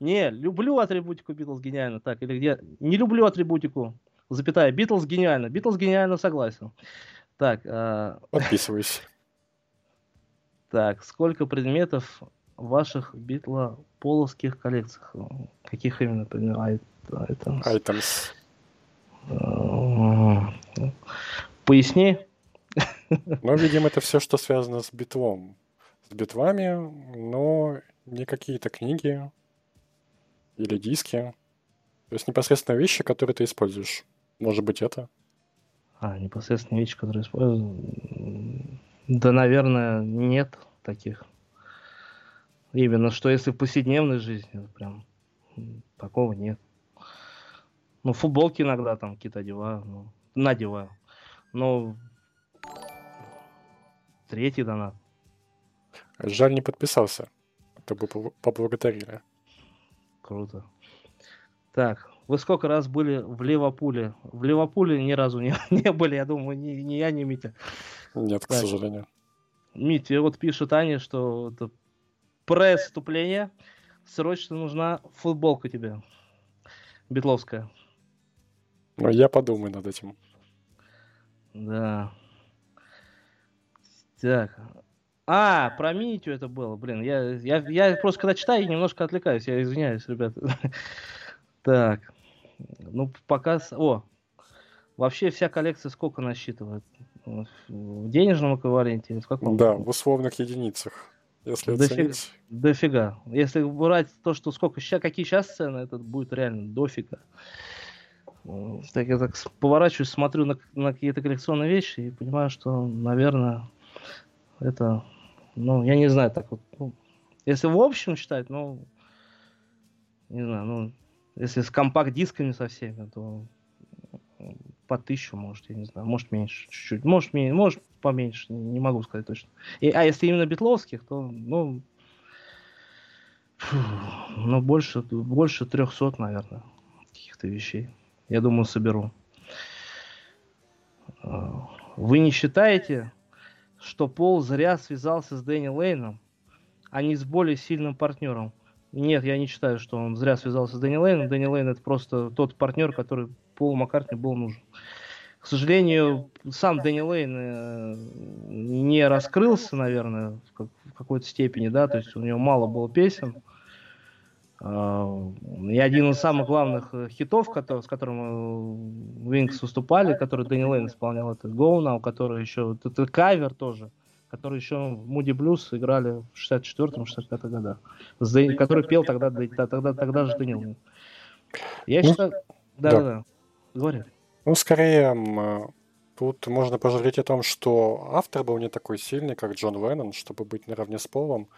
Не, люблю атрибутику Битлз, гениально. Так, или где? Не люблю атрибутику, запятая, Битлз, гениально. Битлз, гениально, согласен. Так, а, Подписывайся. так, сколько предметов в ваших битлополовских коллекциях? Каких именно предметов? Items? Items. Э, Поясни. Но, видимо, это все, что связано с битлом. С битвами, но не какие-то книги или диски. То есть непосредственно вещи, которые ты используешь. Может быть, это? А, непосредственно вещи, которые использую. Да, наверное, нет таких. Именно что если в повседневной жизни, прям такого нет. Ну, футболки иногда там какие-то одеваю, ну, надеваю. Но третий донат. Жаль, не подписался. Это бы поб- поблагодарили. Круто. Так, вы сколько раз были в Ливерпуле? В Ливерпуле ни разу не, не были, я думаю, ни, ни я, ни Митя. Нет, к Так. сожалению. Митя, вот пишет Аня, что это пресс-вступление. Срочно нужна футболка тебе. Бетловская. Но я подумаю над этим. Да. Так. А, про Митю это было. Блин, я, я, я просто когда читаю, немножко отвлекаюсь. Я извиняюсь, ребята. Так. Ну, пока... О, вообще вся коллекция сколько насчитывает? В денежном эквиваленте? или В каком? Да, в условных единицах. Если Дофига, оценить. дофига. Если брать то, что сколько сейчас, какие сейчас цены, это будет реально дофига. М, Так я так поворачиваюсь, смотрю на, на какие-то коллекционные вещи и понимаю, что, наверное, это, ну, я не знаю, так вот, ну, если в общем считать, ну, не знаю, ну, если с компакт-дисками со всеми, то м, по тысячу, может, я не знаю, может меньше, чуть-чуть, может, меньше, может поменьше, не, не могу сказать точно. И, а если именно битловских, то, ну, фу, ну, больше, больше 300, наверное, каких-то вещей. Я думаю, соберу. А, Вы не считаете, что Пол зря связался с Дэнни Лейном, а не с более сильным партнером? Нет, я не считаю, что он зря связался с Дэнни Лейном. Дэнни Лейн это просто тот партнер, который Полу Маккартни был нужен. К сожалению, сам Дэнни Лейн э, не раскрылся, наверное, в какой-то степени, да, то есть у него мало было песен. И один из самых главных э, хитов, который, с которым Винкс выступали, который Дэнни Лейн исполнял, это Go Now, который еще, это, кавер тоже, который еще в Moody Blues играли в 64-65 годах, который пел тогда, тогда, тогда же Дэнни Лейн. Я Ну, считаю... да. Да-да-да, говори. Ну, скорее, э, тут можно пожалеть о том, что автор был не такой сильный, как Джон Леннон, чтобы быть наравне с Полом.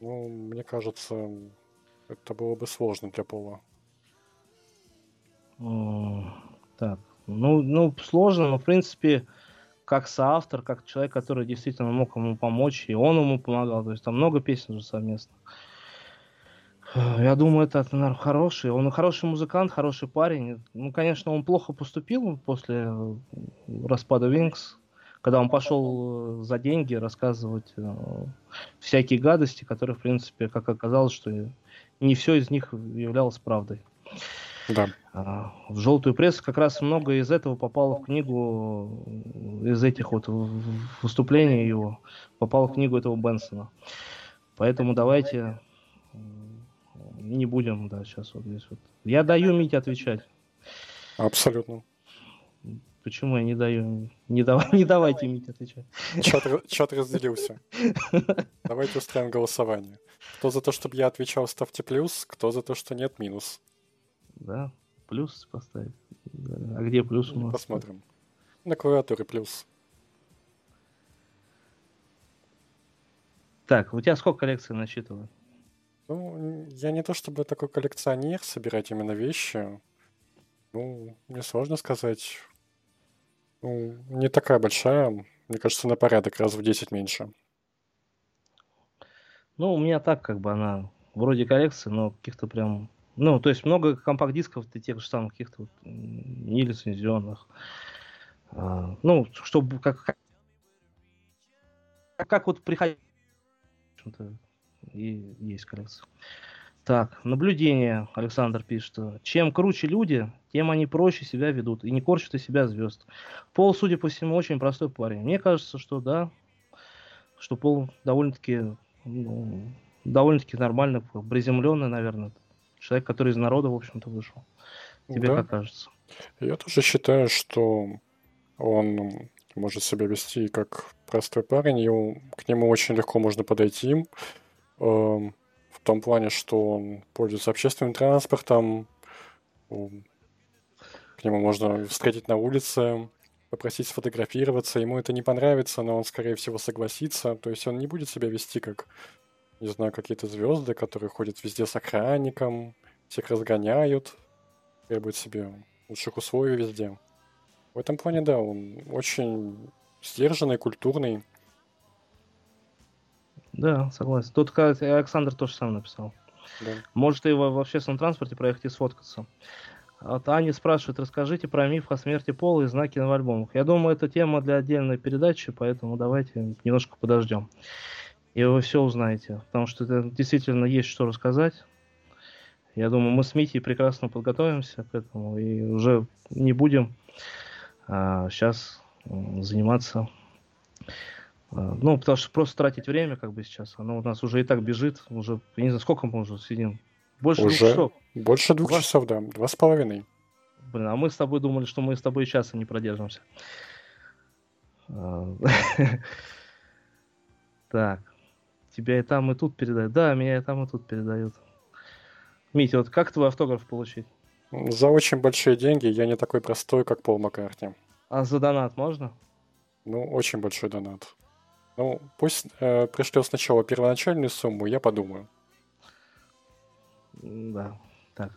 Ну, мне кажется, это было бы сложно для Пола. Так, ну, ну, сложно, но, в принципе, как соавтор, как человек, который действительно мог ему помочь, и он ему помогал, то есть там много песен уже совместно. Я думаю, это наверное, хороший. Он хороший музыкант, хороший парень. Ну, конечно, он плохо поступил после распада Винкс, когда он пошел э, за деньги рассказывать э, всякие гадости, которые, в принципе, как оказалось, что не все из них являлось правдой. Да. А, В желтую прессу как раз много из этого попало в книгу, из этих вот выступлений его, попало в книгу этого Бенсона. Поэтому давайте не будем, да, сейчас вот здесь вот. Я даю Мите отвечать. Абсолютно. Почему я не даю? Не, дав- не давайте Мите отвечать. Чат, ра- чат разделился. Давайте устроим голосование. Кто за то, чтобы я отвечал, ставьте плюс, кто за то, что нет, минус. Да, плюс поставить. А где плюс у нас? Посмотрим. На клавиатуре плюс. Так, у тебя сколько коллекций насчитываю? Ну, я не то чтобы такой коллекционер, собирать именно вещи. Ну, мне сложно сказать. Ну, не такая большая. Мне кажется, на порядок раз в 10 меньше. Ну, у меня так, как бы она вроде коллекции, но каких-то прям... Ну, то есть много компакт-дисков, и тех же самых каких-то вот нелицензионных. А, ну, чтобы как, как, вот приходить... И есть коллекция. Так, наблюдение, Александр пишет. Чем круче люди, тем они проще себя ведут и не корчат из себя звезд. Пол, судя по всему, очень простой парень. Мне кажется, что да, что Пол довольно-таки ну, довольно-таки нормально, приземленный, наверное. Человек, который из народа, в общем-то, вышел. Тебе Да. как кажется? Я тоже считаю, что он может себя вести как простой парень, и у- к нему очень легко можно подойти. эм, В том плане, что он пользуется общественным транспортом, к нему можно встретить на улице, попросить сфотографироваться, ему это не понравится, но он, скорее всего, согласится. То есть он не будет себя вести как, не знаю, какие-то звезды, которые ходят везде с охранником, всех разгоняют, требуют себе лучших условий везде. В этом плане, да, он очень сдержанный, культурный. Да, согласен. Тут Александр тоже сам написал. Да. Может и в, в общественном транспорте проехать и сфоткаться. Вот Аня спрашивает, расскажите про миф о смерти Пола и знаки в альбомах. Я думаю, это тема для отдельной передачи, поэтому давайте немножко подождем. И вы все узнаете, потому что это действительно есть что рассказать. Я думаю, мы с Митей прекрасно подготовимся к этому и уже не будем сейчас заниматься а, ну, потому что просто тратить время, как бы сейчас, оно у нас уже и так бежит, уже, я не знаю, сколько мы уже сидим? Больше двух Уже часов. больше двух Два- часов, да, два с половиной. Блин, а мы с тобой думали, что мы с тобой часа не продержимся. А, Так. Тебя и там, и тут передают. Да, меня и там, и тут передают. Митя, вот как твой автограф получить? За очень большие деньги я не такой простой, как Пол Маккартни. А за донат можно? Ну, очень большой донат. Ну, пусть э, пришлет сначала первоначальную сумму, я подумаю. Да, так.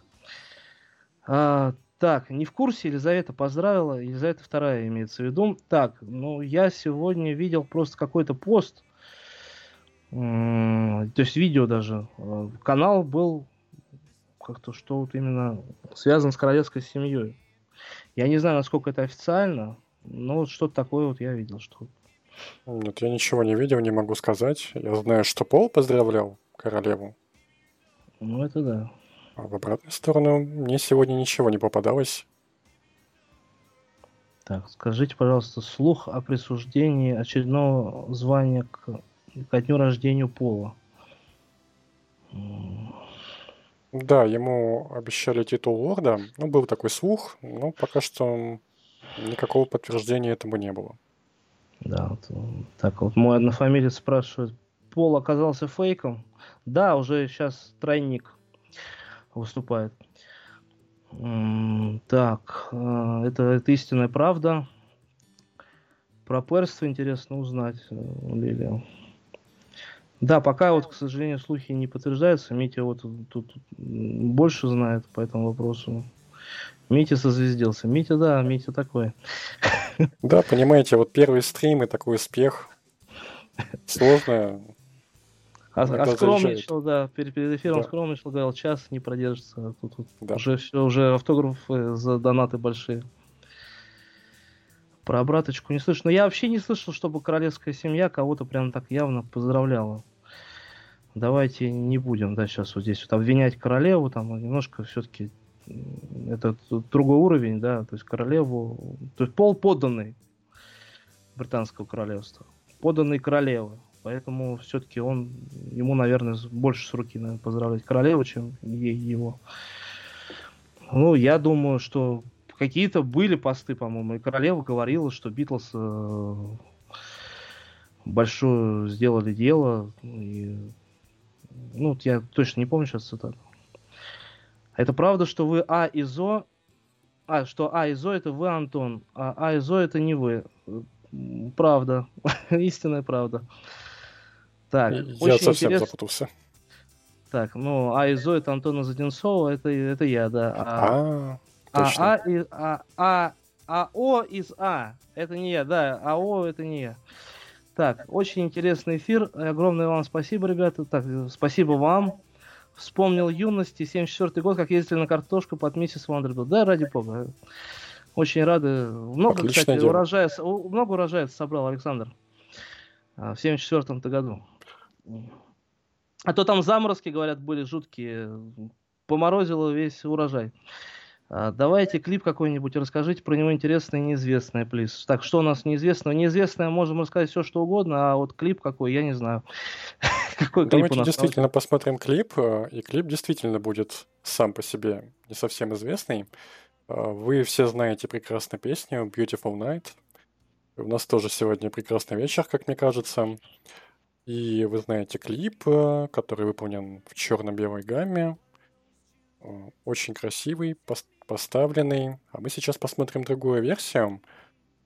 А, так, не в курсе, Елизавета поздравила. Елизавета вторая имеется в виду. Так, ну я сегодня видел просто какой-то пост. То есть видео даже. Э, Канал был как-то что вот именно связан с королевской семьей. Я не знаю, насколько это официально, но вот что-то такое вот я видел, что Нет, я ничего не видел, не могу сказать. Я знаю, что Пол поздравлял королеву. ну это да. А в обратную сторону мне сегодня ничего не попадалось. Так, скажите, пожалуйста, слух о присуждении очередного звания к, ко дню рождения Пола. Да, ему обещали титул лорда. Ну, был такой слух, но пока что никакого подтверждения этому не было. Да, вот, так вот мой однофамилец спрашивает, Пол оказался фейком? Да, уже сейчас тройник выступает. Так, э, это, это истинная правда. Про перство интересно узнать, э, у Лилии. Да, пока вот, к сожалению, слухи не подтверждаются. Митя вот тут больше знает по этому вопросу. Митя созвездился. Митя, да, Митя такой. Да, понимаете, вот первый стрим и такой успех. Сложно. А, а скромничал, да, перед, перед эфиром Да. скромничал, говорил, час не продержится. Тут, вот Да. уже все, уже автографы за донаты большие. Про обраточку не слышно. Но я вообще не слышал, чтобы королевская семья кого-то прям так явно поздравляла. Давайте не будем, да, сейчас вот здесь вот обвинять королеву, там немножко все-таки это другой уровень, да, то есть королеву, то есть пол подданный британского королевства, подданный королевы, поэтому все-таки он, ему, наверное, больше с руки, наверное, поздравлять королеву, чем ей его. Ну, я думаю, что какие-то были посты, по-моему, и королева говорила, что Битлз э, большое сделали дело, и, ну, я точно не помню сейчас цитату. Это правда, что вы А и Зо, а, что А и Зо это вы, Антон, а А и Зо это не вы. Правда, истинная правда. Так, Я очень совсем интересно. запутался. Так, ну, А и Зо это Антона Заденцова, это, это я, да. А, А, точно. а, и, а, а, а О из А. Это не я, да. А О это не я. Так, очень интересный эфир. Огромное вам спасибо, ребята. Так, спасибо вам. Вспомнил юности, 74 год, как ездили на картошку под миссис Вандербилл. Да, ради бога. Очень рады. Много, Отличное кстати, дело. урожая, много урожая собрал Александр. А, В 74 году. А то там заморозки, говорят, были жуткие. Поморозило весь урожай. А, давайте клип какой-нибудь расскажите про него интересное и неизвестное, плиз. Так, что у нас неизвестного? Неизвестное можем рассказать все, что угодно, а вот клип какой, я не знаю. Какой клип у Давайте нас? действительно посмотрим клип, э, и клип действительно будет сам по себе не совсем известный. Э, Вы все знаете прекрасную песню Beautiful Night. У нас тоже сегодня прекрасный вечер, как мне кажется. И вы знаете клип, э, который выполнен в черно-белой гамме. Очень красивый, пос- поставленный. А мы сейчас посмотрим другую версию.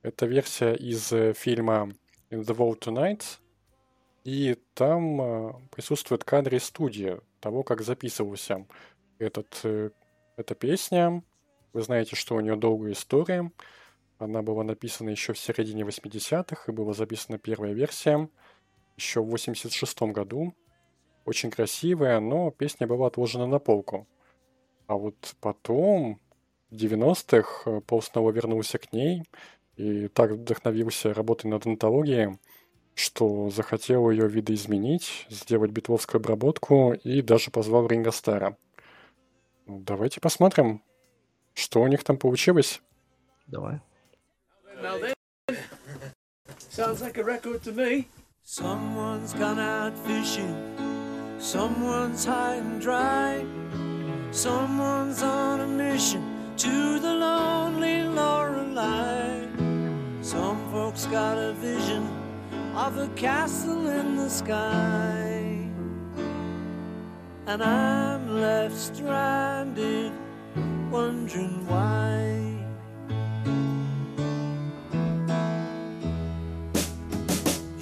Это версия из фильма In the World Tonight. И там э, присутствуют кадры студии того, как записывался этот, э, эта песня. Вы знаете, что у нее долгая история. Она была написана еще в середине 80-х, и была записана первая версия еще в 86 году. Очень красивая, но песня была отложена на полку. А вот потом, в 90-х, э, Пол снова вернулся к ней и так вдохновился работой над антологией, что захотел ее видоизменить, сделать битловскую обработку и даже позвал Ринга Стара. Ну, Давайте посмотрим, что у них там получилось. Давай. Sounds like a record to me. Someone's gone out fishing. Someone's high and dry. Someone's on a mission to the lonely Lorelei. Some folks got a vision of a castle in the sky. and I'm left stranded, wondering why.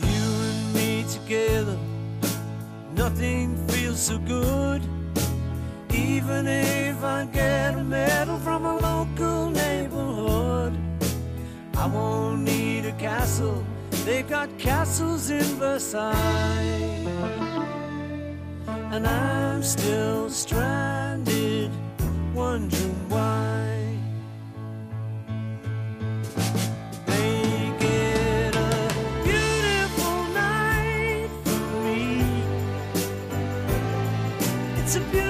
You and me together, nothing feels so good. Even if I get a medal from a local neighborhood, I won't need a castle. They've got castles in Versailles. And I'm still stranded, wondering why. A beautiful night for me. It's a beautiful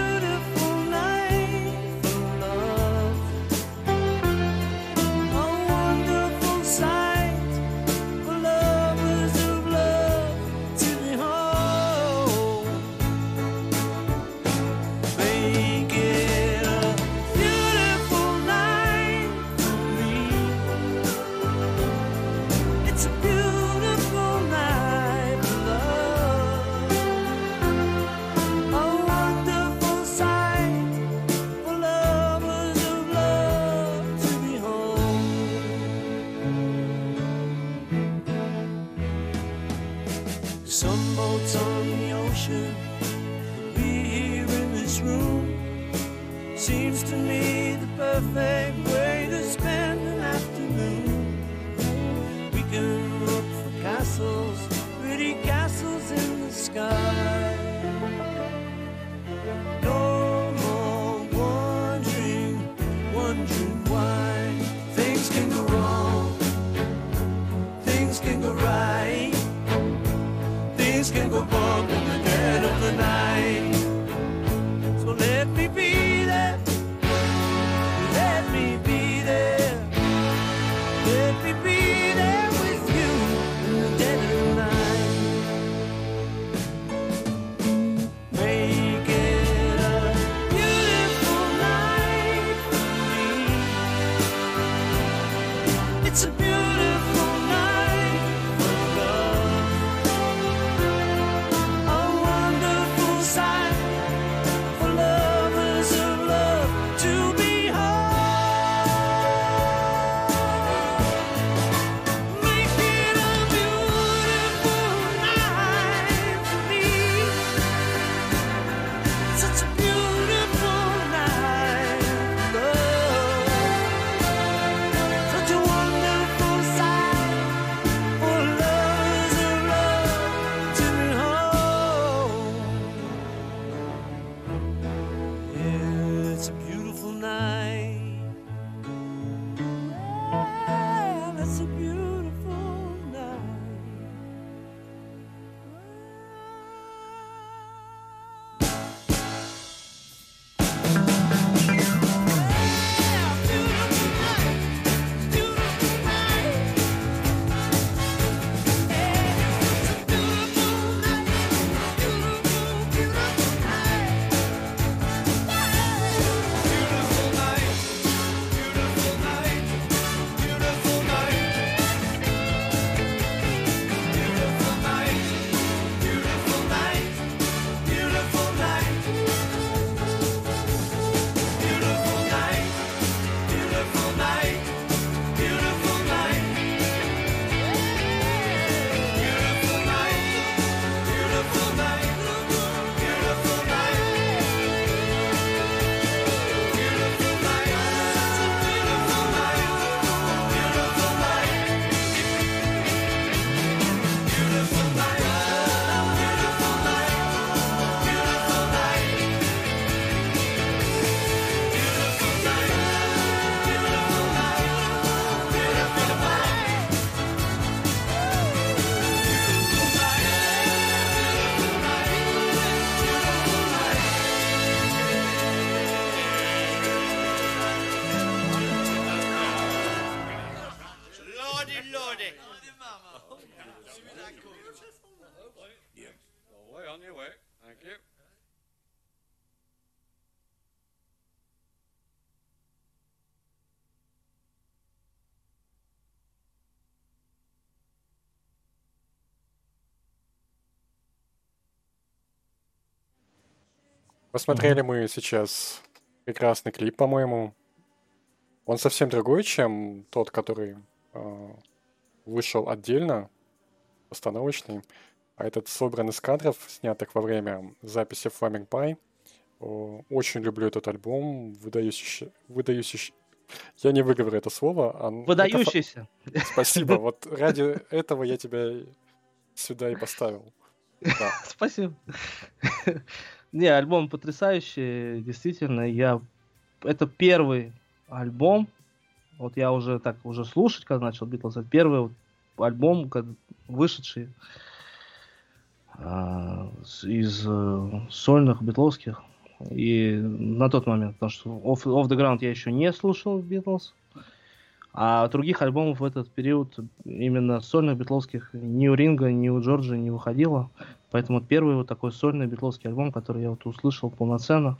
No more wondering, wondering why things can go wrong, things can go right, things can go bump Посмотрели мы сейчас прекрасный клип, по-моему. Он совсем другой, чем тот, который э, вышел отдельно, постановочный. А этот собран из кадров, снятых во время записи Flaming Pie. О, Очень люблю этот альбом, выдающийся, выдающийся... Я не выговорю это слово. а н- это Выдающийся. Спасибо. Вот ради этого я тебя сюда и поставил. Да. Спасибо. Не, альбом потрясающий, действительно. Я... Это первый альбом, вот я уже так уже слушать, когда начал Битлз, это первый вот альбом, как- вышедший с- из э, сольных битловских. И на тот момент, потому что Off, Off the Ground я еще не слушал Битлз, а других альбомов в этот период именно сольных битловских ни у Ринга, ни у Джорджа не выходило. Поэтому первый вот такой сольный битловский альбом, который я вот услышал полноценно.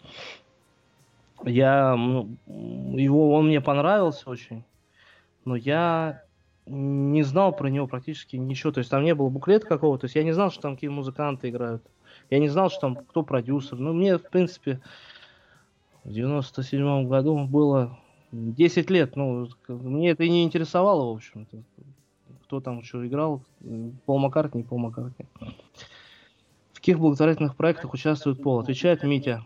Я, ну, его, он мне понравился очень, но я не знал про него практически ничего. То есть там не было буклета какого-то, то есть я не знал, что там какие музыканты играют. Я не знал, что там кто продюсер. Ну, мне, в принципе, в 97 году было 10 лет. Ну, мне это и не интересовало, в общем-то. Кто там что играл. Пол Маккартни, Пол Маккартни. В каких благотворительных проектах участвует Пол? Отвечает Митя.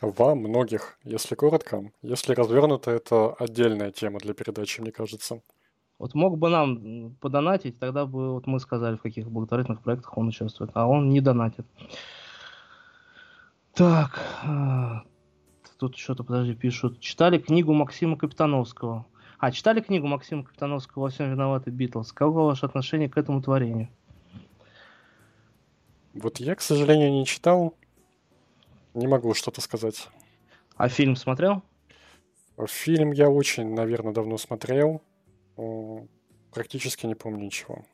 Во многих, если коротко. Если развернуто, это отдельная тема для передачи, мне кажется. Вот мог бы нам подонатить, тогда бы вот мы сказали, в каких благотворительных проектах он участвует. А он не донатит. Так, а, тут что-то, подожди, пишут. Читали книгу Максима Капитановского. А, читали книгу Максима Капитановского «Во всем виноваты Битлз». Каково ваше отношение к этому творению? Вот я, к сожалению, не читал. Не могу что-то сказать. А фильм смотрел? Фильм я очень, наверное, давно смотрел. Практически не помню ничего.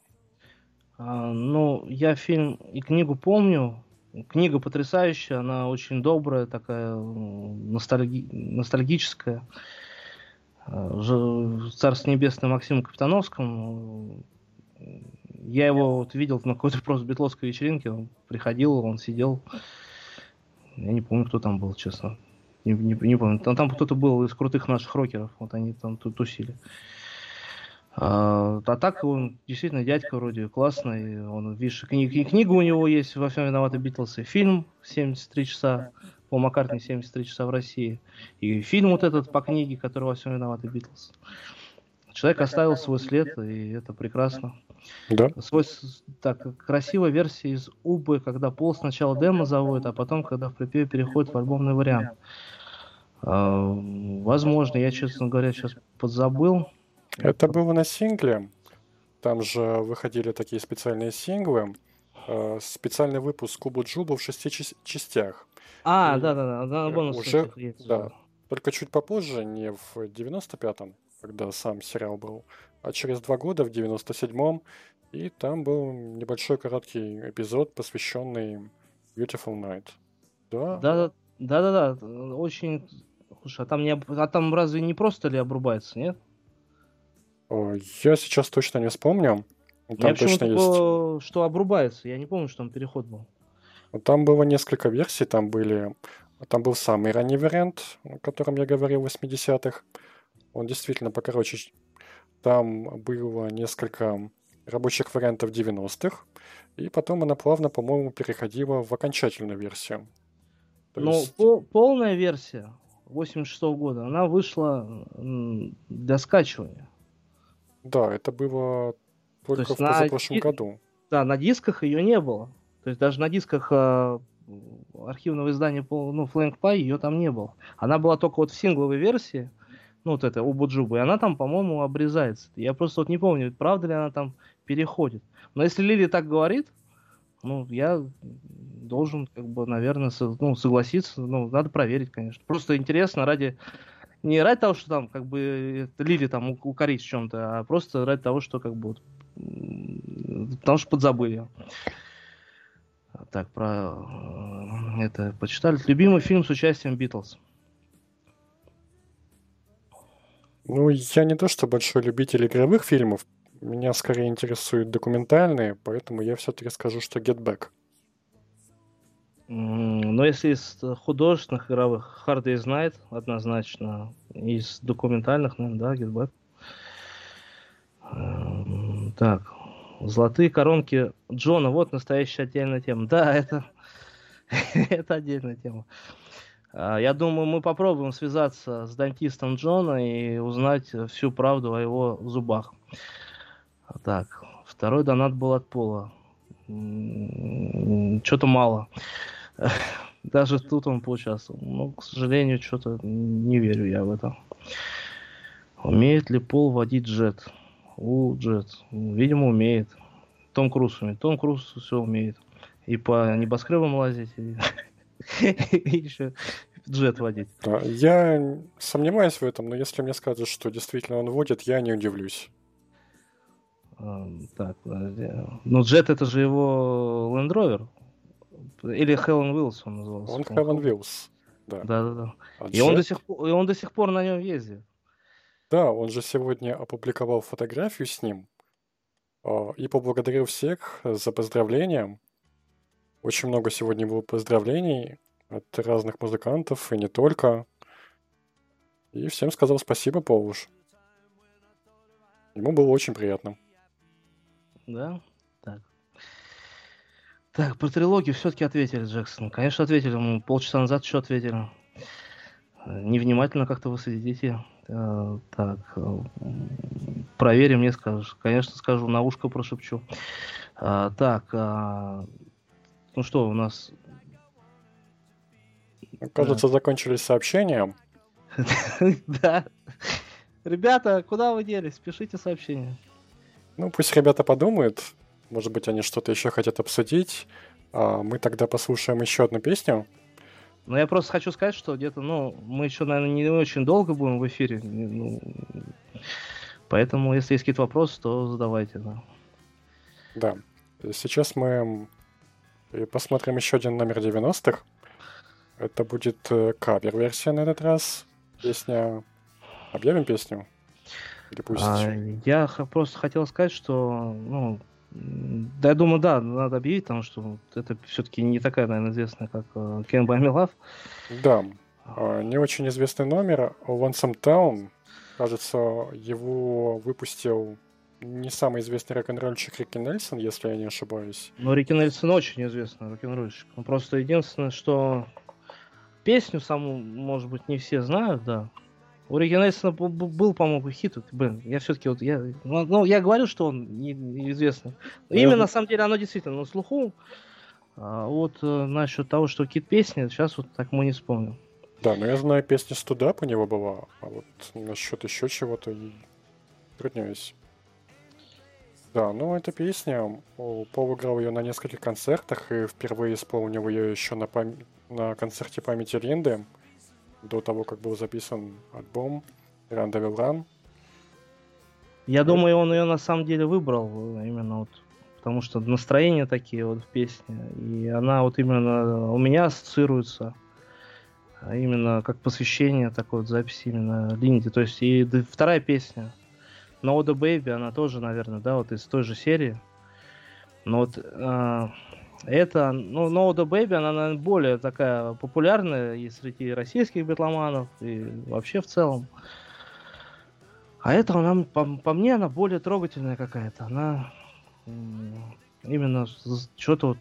А, ну, я фильм и книгу помню. Книга потрясающая, она очень добрая, такая ностальги- ностальгическая. Же- Царство небесное Максиму Капитановскому. Я его вот видел на какой-то просто битловской вечеринке. Он приходил, он сидел. Я не помню, кто там был, честно. Не, не- не помню. Там, там кто-то был из крутых наших рокеров. Вот они там ту- тусили. А, а так он действительно дядька вроде классный. Он, видишь, кни- и книга у него есть «Во всем виноваты Битлз», и фильм «73 часа», по Маккартни «73 часа в России», и фильм вот этот по книге, который «Во всем виноваты Битлз». Человек оставил свой след, и это прекрасно. Да. Свой, так, красивая версия из Убы, когда Пол сначала демо заводит, а потом, когда в припеве переходит в альбомный вариант. А, возможно, я, честно говоря, сейчас подзабыл. Это было на сингле. Там же выходили такие специальные синглы. Э, Специальный выпуск Кубу Джубу в шести частях. А, да-да-да, на бонусных уже, да, только чуть попозже, не в 95-м, когда сам сериал был, а через два года, в 97-м, и там был небольшой короткий эпизод, посвященный Beautiful Night. Да, Да, да, да, да, очень. Слушай, а там не а там разве не просто ли обрубается, нет? Я сейчас точно не вспомню. Я Там почему-то точно есть. по- что обрубается. Я не помню, что там переход был. Там было несколько версий, там были... Там был самый ранний вариант, о котором я говорил, 80-х. Он действительно покороче. Там было несколько рабочих вариантов 90-х, и потом она плавно, по-моему, переходила в окончательную версию. То Ну, есть, по- полная версия 86 года, она вышла для скачивания. Да, это было только есть в на позапрошлом ди- году. Да, на дисках ее не было. То есть даже на дисках а, архивного издания ну, Flank Pie ее там не было. Она была только вот в сингловой версии, ну вот это Убуджуба, и она там, по-моему, обрезается. Я просто вот не помню, правда ли она там переходит. Но если Лили так говорит, ну, я должен, как бы, наверное, со- ну, согласиться. Ну, надо проверить, конечно. Просто интересно ради... Не ради того, что там, как бы, Лили там укорить в чем-то, а просто ради того, что, как бы, вот, потому что подзабыли. Так, про э, это почитали. Любимый фильм с участием Битлз. Ну, я не то, что большой любитель игровых фильмов, меня скорее интересуют документальные, поэтому я все-таки скажу, что Get Back. Но если из художественных игровых Hard Day's Night однозначно. Из документальных, наверное, да, Back. Эм, Так, золотые коронки Джона, вот настоящая отдельная тема. Да, это, это отдельная тема. А, Я думаю, мы попробуем связаться с дантистом Джона и узнать всю правду о его зубах. Так, второй донат был от Пола. Что-то мало. Даже тут он поучаствовал. Но, к сожалению, что-то не верю я в это. Умеет ли Пол водить джет? У, джет. Видимо, умеет. Том Круз умеет. Том Круз все умеет. И по небоскребам лазить, и, и еще Jet водить. Я сомневаюсь в этом, но если мне скажут, что действительно он водит, я не удивлюсь. А, Так, подожди. Ну, Jet это же его Land Rover. Или Helen Wheels он назывался. Он. Helen Wheels. Да. Да, да, да. А И он, до сих, и он до сих пор на нем ездит. Да, он же сегодня опубликовал фотографию с ним а, и поблагодарил всех за поздравления. Очень много сегодня было поздравлений от разных музыкантов и не только. И всем сказал спасибо, Полуш. Ему было очень приятно. Да? Так. Про трилогию все-таки ответили, Джексон. Конечно, ответили. Мы полчаса назад еще ответили. Э, Невнимательно как-то вы следите. Э, Так, э, проверим, мне скажешь. Конечно, скажу, на ушко прошепчу. А, Так, ну что, у нас... Кажется, закончились сообщения. Да. Ребята, куда вы делись? Пишите сообщения. Ну, пусть ребята подумают. Может быть, они что-то еще хотят обсудить. А мы тогда послушаем еще одну песню. Но я просто хочу сказать, что где-то, ну, мы еще, наверное, не очень долго будем в эфире. ну, поэтому, если есть какие-то вопросы, то задавайте, да. Да. Сейчас мы посмотрим еще один номер 90-х. Это будет э, кавер-версия на этот раз. Песня... Объявим песню? Или пусть... А, я просто хотел сказать, что, ну, да, я думаю, да, надо объявить, потому что это все-таки не такая, наверное, известная, как э, Buy Me Love. Да. А, Не очень известный номер. Lonesome Town. Кажется, его выпустил не самый известный рок-н-ролльщик Рики Нельсон, если я не ошибаюсь. Но Рики Нельсон очень известный рок-н-ролльщик. Он просто единственное, что песню саму, может быть, не все знают, да. У Рики Нельсона был, по-моему, хит. Блин, я все-таки вот, я, ну, ну, я говорю, что он не- неизвестный. Ну, я Именно, бы- на самом деле, оно действительно на слуху. А вот э, насчет того, что какие-то песни, сейчас вот так мы не вспомним. Да, но я знаю, песня Студап у него была, а вот насчет еще чего-то трудняюсь. Да, ну эта песня, Пол играл ее на нескольких концертах и впервые исполнил ее еще на, пам- на концерте памяти Линды, до того, как был записан альбом Run Devil Run. Я думаю, он ее на самом деле выбрал э, именно вот потому что настроения такие вот в песне, и она вот именно у меня ассоциируется а именно как посвящение такой вот записи именно Линди. То есть и вторая песня No the Baby, она тоже, наверное, да, вот из той же серии. Но вот а, это, ну, No the Baby, она, наверное, более такая популярная и среди российских битломанов, и вообще в целом. А это она, по, по мне, она более трогательная какая-то. Она именно что-то вот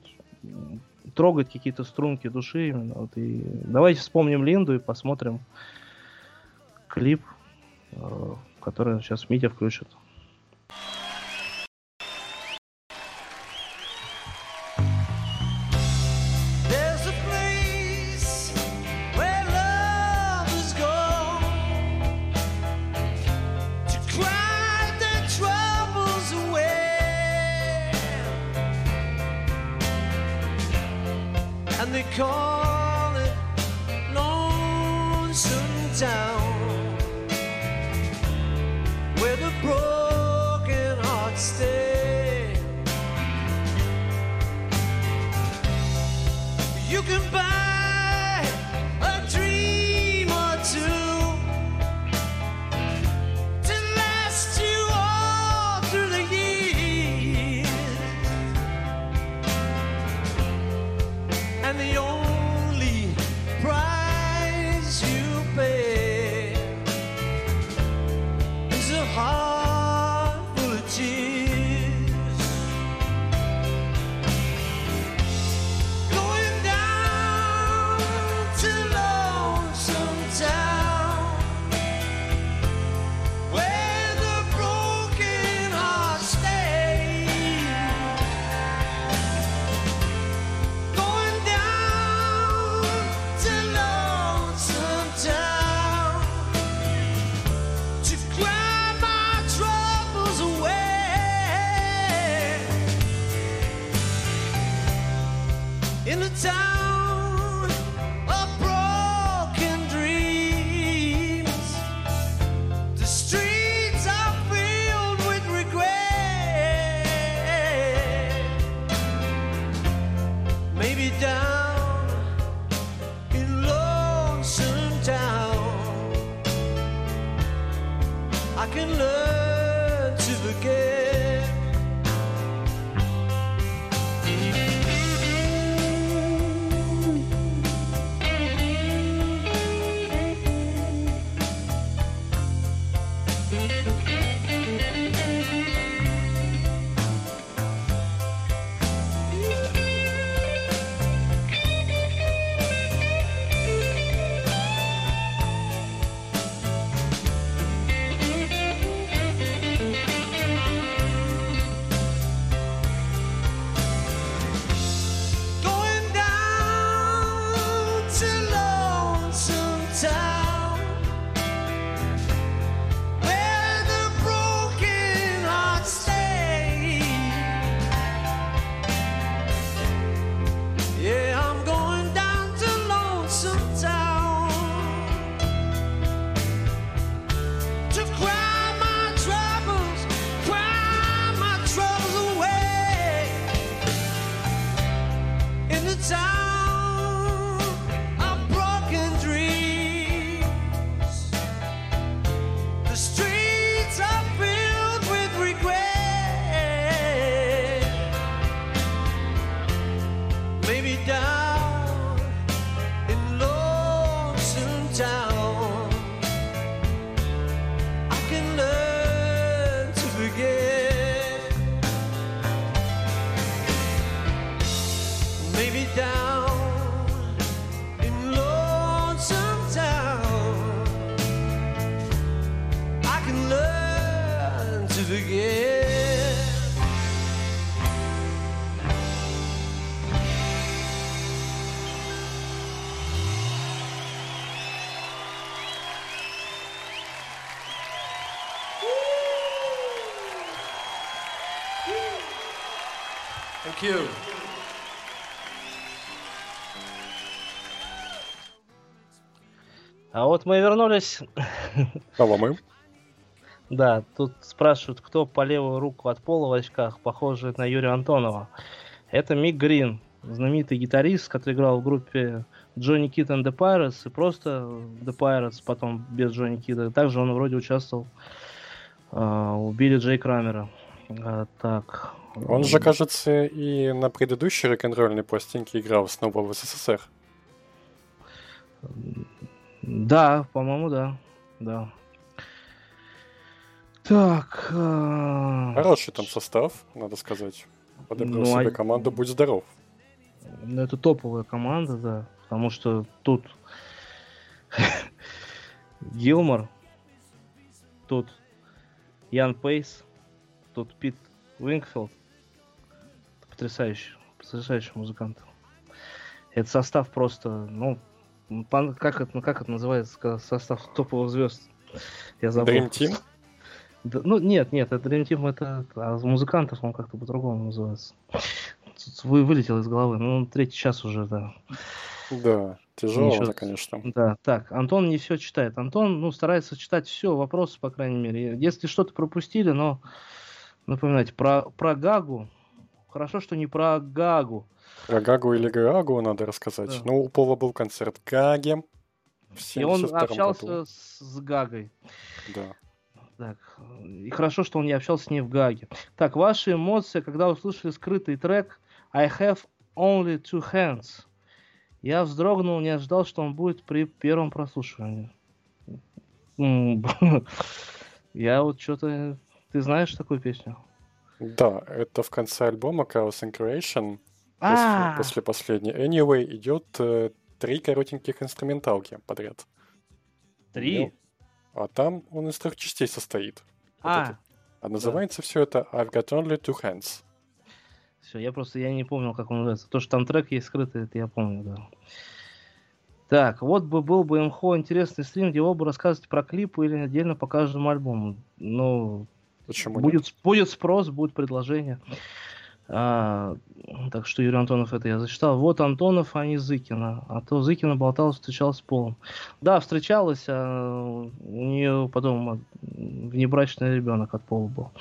трогает какие-то струнки души именно. Вот и давайте вспомним Линду и посмотрим клип, э, который сейчас Митя включит. You. А вот мы и вернулись. Кого мы? Да, тут спрашивают, кто по левую руку от пола в очках, похожий на Юрия Антонова. Это Мик Грин, знаменитый гитарист, который играл в группе Джонни Кит and the Pirates и просто The Pirates, потом без Джонни Кида. Также он вроде участвовал а, у Билли Джей Крамера. А, так. Он же, кажется, и на предыдущей рок-н-ролльной пластинке играл снова в СССР. Да, по-моему, да. Да. Так. а, Хороший там состав, надо сказать. Подобрал Ну, себе а- команду «Будь здоров». Ну, это топовая команда, да. Потому что тут Гилмор, тут Ян Пейс, тут Пит Уингфилд. Потрясающий, потрясающий музыкант. Это состав просто, ну, пан- как это, ну, как это называется, состав топовых звезд? Я забыл. Dream Team? Да, ну, нет, нет, это Dream Team, это, а музыкантов он как-то по-другому называется. Вы, вылетел из головы, ну, третий час уже, да. Да, тяжело, это, конечно. Да, так, Антон не все читает. Антон, ну, старается читать все, вопросы, по крайней мере. Если что-то пропустили, но напоминайте, про, про Гагу. Хорошо, что не про Гагу. Про Гагу или Гаагу надо рассказать. Да. Ну, у Пола был концерт Гаге в И он 72 общался году. с, Гагой. Да. Так, и хорошо, что он не общался с ней в Гаге. Так, ваши эмоции, когда услышали скрытый трек I have only two hands. Я вздрогнул, не ожидал, что он будет при первом прослушивании. Я вот что-то... Ты знаешь такую песню? Да, это в конце альбома Chaos and Creation. А. После, после последней. Anyway, идет э, три коротеньких инструменталки подряд. Три? Ну, а там он из трех частей состоит. Вот А. А называется все это I've got only two hands. Все, я просто я не помнил, как он называется. То, что там трек есть скрытый, это я помню, да. Так, вот бы был бы МХО интересный стрим, где оба рассказывать про клипы или отдельно по каждому альбому. Ну, Почему будет, будет спрос, будет предложение. А, так что Юрий Антонов это я зачитал. Вот Антонов, а не Зыкина. А то Зыкина болталась, встречалась с Полом. Да, встречалась, а у нее потом внебрачный ребенок от Пола был.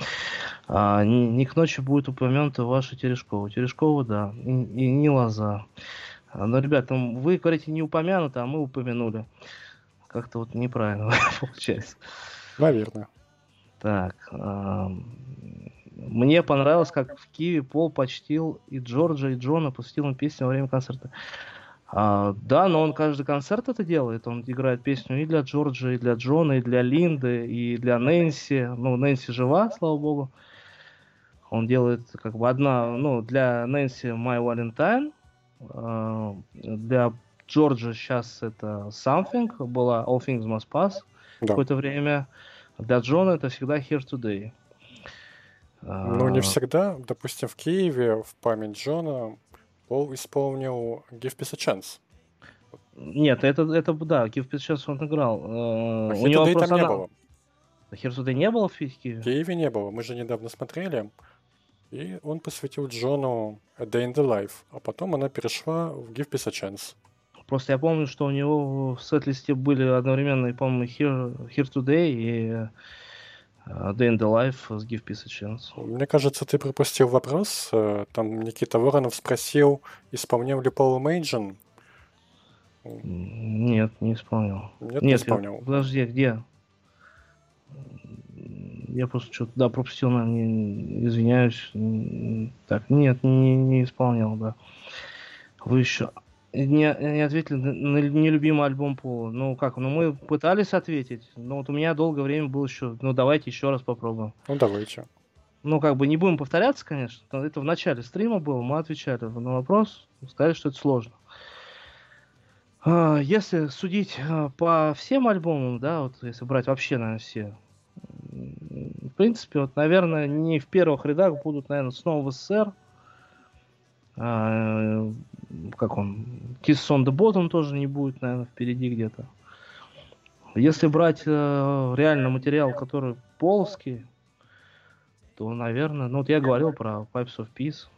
А, не, не к ночи будет упомянута ваша Терешкова. Терешкова, да. И, и не Лоза. А, Ну, ребята, вы говорите не упомянуто, а мы упомянули. Как-то вот неправильно получается. Наверное. Так. Мне понравилось, как в Киеве Пол почтил и Джорджа, и Джона, посвятил им песню во время концерта. А, да, но он каждый концерт это делает. Он играет песню и для Джорджа, и для Джона, и для Линды, и для Нэнси. Ну, Нэнси жива, слава богу. Он делает как бы одна, ну, для Нэнси My Valentine, а, для Джорджа сейчас это Something, была All Things Must Pass Да. какое-то время. Для Джона это всегда Here Today. Ну, не А, всегда. Допустим, в Киеве в память Джона Пол исполнил Give Peace a Chance. Нет, это, это да, Give Peace a Chance он играл. А У него просто там не она- было. Here Today не было в Киеве? В Киеве не было. Мы же недавно смотрели. И он посвятил Джону A Day in the Life. А потом она перешла в Give Peace a Chance. Просто я помню, что у него в сет-листе были одновременно, и, по-моему, Here, Here Today и э, Day in the Life с Give Peace a Chance. Мне кажется, ты пропустил вопрос. Э, Там Никита Воронов спросил, исполнял ли Пол Мейджин. Нет, не исполнял. Нет, не я- исполнял. подожди, где? Я просто что-то, да, пропустил, наверное, не- извиняюсь. Так, нет, не, не исполнял, да. Вы еще не, не ответили на, нелюбимый альбом Пола. Ну как, ну мы пытались ответить, но вот у меня долгое время было еще, ну давайте еще раз попробуем. Ну, давайте. Ну, как бы не будем повторяться, конечно. но Это в начале стрима было, мы отвечали на вопрос, сказали, что это сложно. А, Если судить а, по всем альбомам, да, вот если брать вообще, наверное, все, в принципе, вот, наверное, не в первых рядах будут, наверное, снова СССР. Э, как он? Kiss on the Bottom тоже не будет, наверное, впереди где-то. Если брать э, реально материал, который полоский, то, наверное, ну вот я говорил про Pipes of Peace.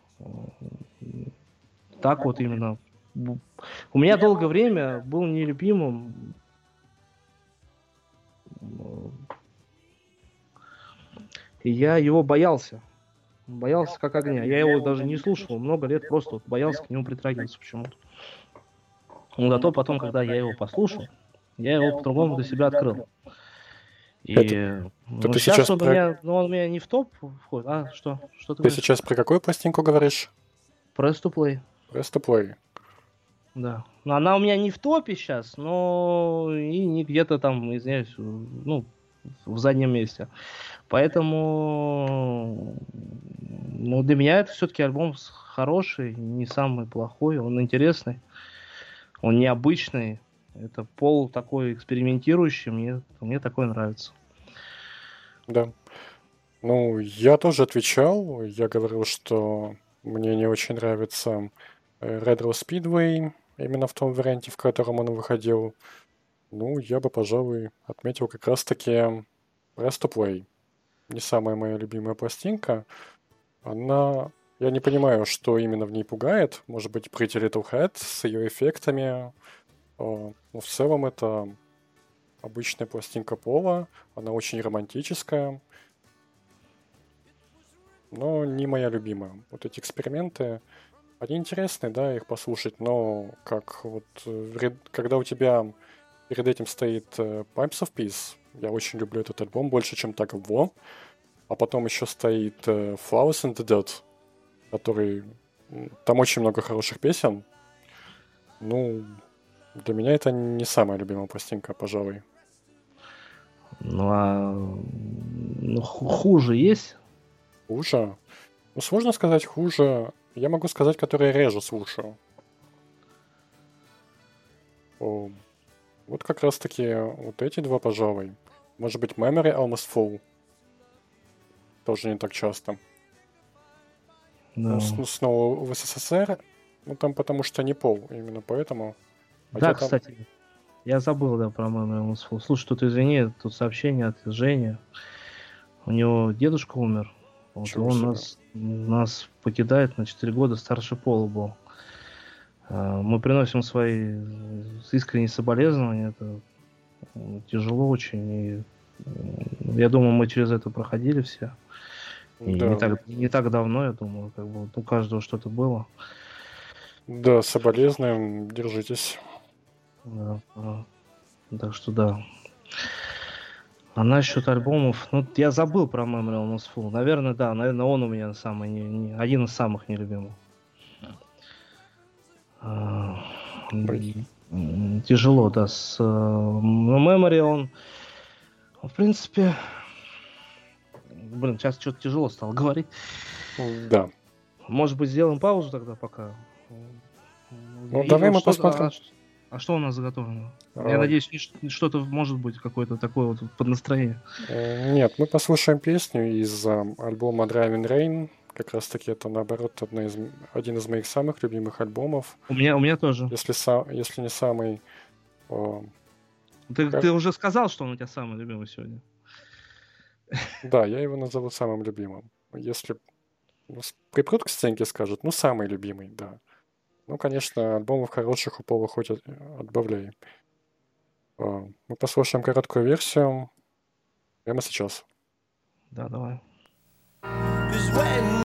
Так вот именно. У меня долгое время был нелюбимым м, и я его боялся. Боялся как огня. Я его даже не слушал много лет, просто вот боялся к нему притрагиваться почему-то. Но зато потом, когда я его послушал, я его по-другому для себя открыл. И Это- ну, ты сейчас, сейчас он, про- у меня, ну, он у меня не в топ входит. А, что? Что ты, Ты говоришь? сейчас про какую пластинку говоришь? Press to play. Press to play. Да. Но она у меня не в топе сейчас, но и не где-то там, извиняюсь, ну, в заднем месте. Поэтому ну, для меня это все-таки альбом хороший, не самый плохой, он интересный, он необычный. Это пол такой экспериментирующий, мне, мне такое нравится. Да. Ну, я тоже отвечал. Я говорил, что мне не очень нравится э, Red Rose Speedway, именно в том варианте, в котором он выходил. Ну, я бы, пожалуй, отметил как раз-таки Press to Play. Не самая моя любимая пластинка. Она... Я не понимаю, что именно в ней пугает. Может быть, Pretty Little Head с ее эффектами. Э, Но в целом это обычная пластинка Пола. Она очень романтическая. Но не моя любимая. Вот эти эксперименты, они интересны, да, их послушать, но как вот э, когда у тебя перед этим стоит э, Pipes of Peace, я очень люблю этот альбом больше, чем так War, а потом еще стоит э, Flowers in the Dirt, который... Там очень много хороших песен. Ну, для меня это не самая любимая пластинка, пожалуй. Ну а ну, ху- хуже есть? Хуже? Ну, сложно сказать хуже. Я могу сказать, которые реже слушаю. Вот как раз-таки вот эти два, пожалуй. Может быть, Memory Almost Full. Тоже не так часто. Ну, Да. с- ну, снова в СССР. Ну, там потому что не пол, именно поэтому. Хотя Да, там- кстати, я забыл, да, про Memory Almost Full. Слушай, тут извини, тут сообщение от Жени. У него дедушка умер. Вот, он нас, нас покидает на 4 года, старше Пола был. А, Мы приносим свои искренние соболезнования. Это м, тяжело очень. И, м, я думаю, мы через это проходили все. И Да. не, так, не так давно, я думаю, как бы у каждого что-то было. Да, соболезнуем, держитесь. Да, да. Так что да. А насчет альбомов, ну я забыл про Memory Almost Full. Наверное, да, наверное, он у меня самый не, не- один из самых нелюбимых. Тяжело, да. С э, Memory он, в принципе, блин, сейчас что-то тяжело стало говорить. Да. Может быть, сделаем паузу тогда пока. Ну, И давай мы посмотрим. А, а что у нас заготовлено? А. Я надеюсь, что-то может быть какое-то такое вот под настроение. Э, Нет, мы послушаем песню из ам, альбома Driving Rain. Как раз таки это, наоборот, одна из, один из моих самых любимых альбомов. У меня, у меня тоже. Если, если не самый... о, Ты, как- ты уже сказал, что он у тебя самый любимый сегодня. Да, я его назову самым любимым. Если ну, припрут к стенке, скажут, ну, самый любимый, да. Ну, конечно, альбомов хороших у Пола хоть от- отбавляй. А, Мы послушаем короткую версию прямо сейчас. Да, давай. Cause when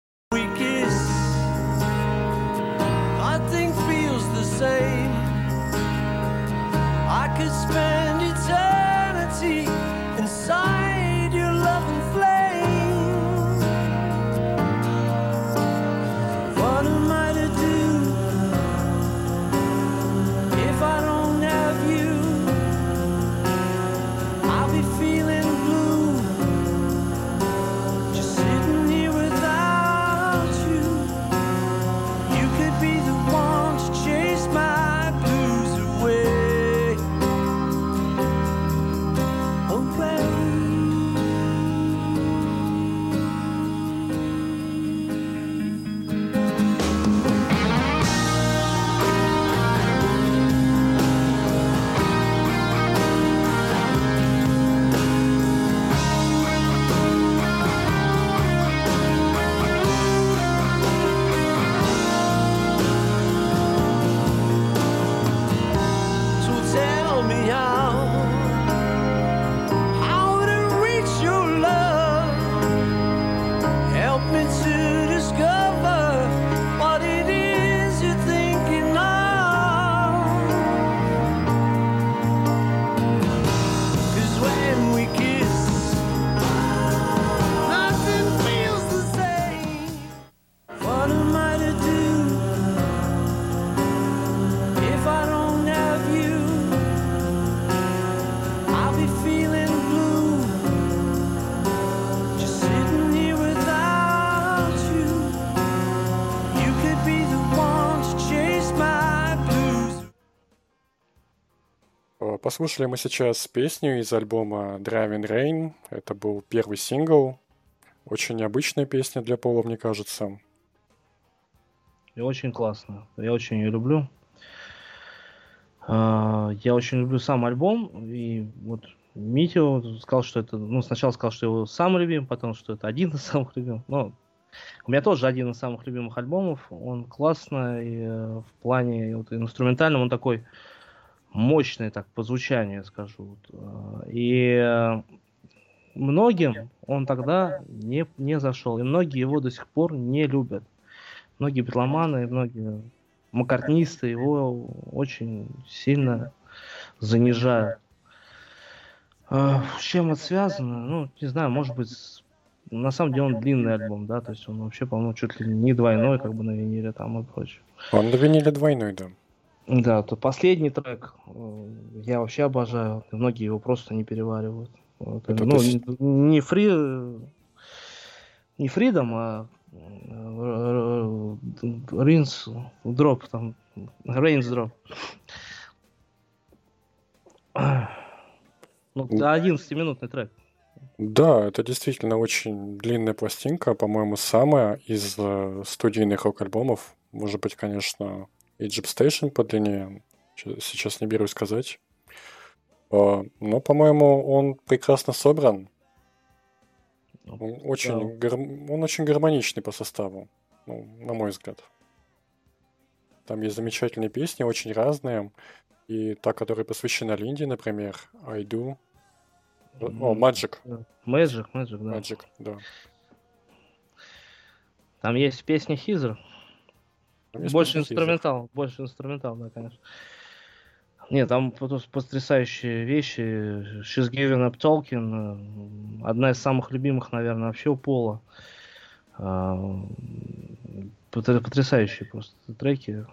Послушали мы сейчас песню из альбома Driving Rain. Это был первый сингл. Очень необычная песня для Пола, мне кажется. И очень классно. Я очень ее люблю. А, Я очень люблю сам альбом. И вот Митя сказал, что это... Ну, сначала сказал, что его самый любимый, потом, что это один из самых любимых. Но у меня тоже один из самых любимых альбомов. Он классно и э, в плане вот, инструментальном он такой мощный, так, по звучанию, скажу. А, И э, многим он тогда не, не зашел. И многие его до сих пор не любят многие битломаны, многие маккартнисты его очень сильно занижают. А, С чем это связано? Ну, не знаю, может быть, на самом деле он длинный альбом, да, то есть он вообще, по-моему, чуть ли не двойной, как бы на виниле там и прочее. Он на виниле двойной, да. Да, то последний трек э, я вообще обожаю. Многие его просто не переваривают. Вот, Это ну, с- не- фри, не фридом, а Ринс дроп там, Рейнс дроп. Ну, 11-минутный трек. Да, это действительно очень длинная пластинка, по-моему, самая из э, студийных рок-альбомов. Может быть, конечно, и Jeep Station подлиннее, сейчас не берусь сказать. А, Но, по-моему, он прекрасно собран. Он очень, гар- он очень гармоничный по составу, ну, на мой взгляд. Там есть замечательные песни, очень разные. И та, которая посвящена Линде, например, I Do. О, Magic. Magic, Magic, да. Magic, да. Там есть песня Хизер. Больше инструментал, больше инструментал, да, конечно. Нет, там просто потрясающие вещи. She's Giving Up Talking. э, Одна из самых любимых, наверное, вообще у Пола. А, потр- Потрясающие просто треки.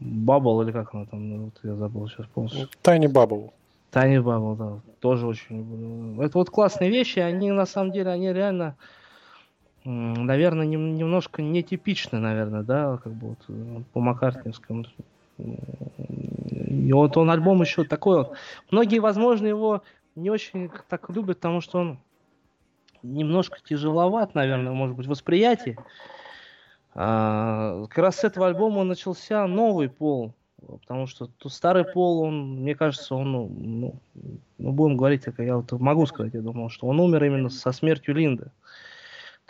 Бабл или как она там, вот я забыл сейчас полностью. Tiny Bubble. Тани Бабл, да, тоже очень люблю. Это вот классные вещи, они на самом деле, они реально, наверное, нем- немножко нетипичны, наверное, да, как бы вот э, по Маккартневскому. И вот он альбом еще такой вот. Многие, возможно, его не очень так любят, потому что он немножко тяжеловат, наверное, может быть, восприятие. А, как раз с этого альбома начался новый пол, потому что тут старый пол, он, мне кажется, он, ну, ну, ну, будем говорить, как я вот могу сказать, я думал, что он умер именно со смертью Линды.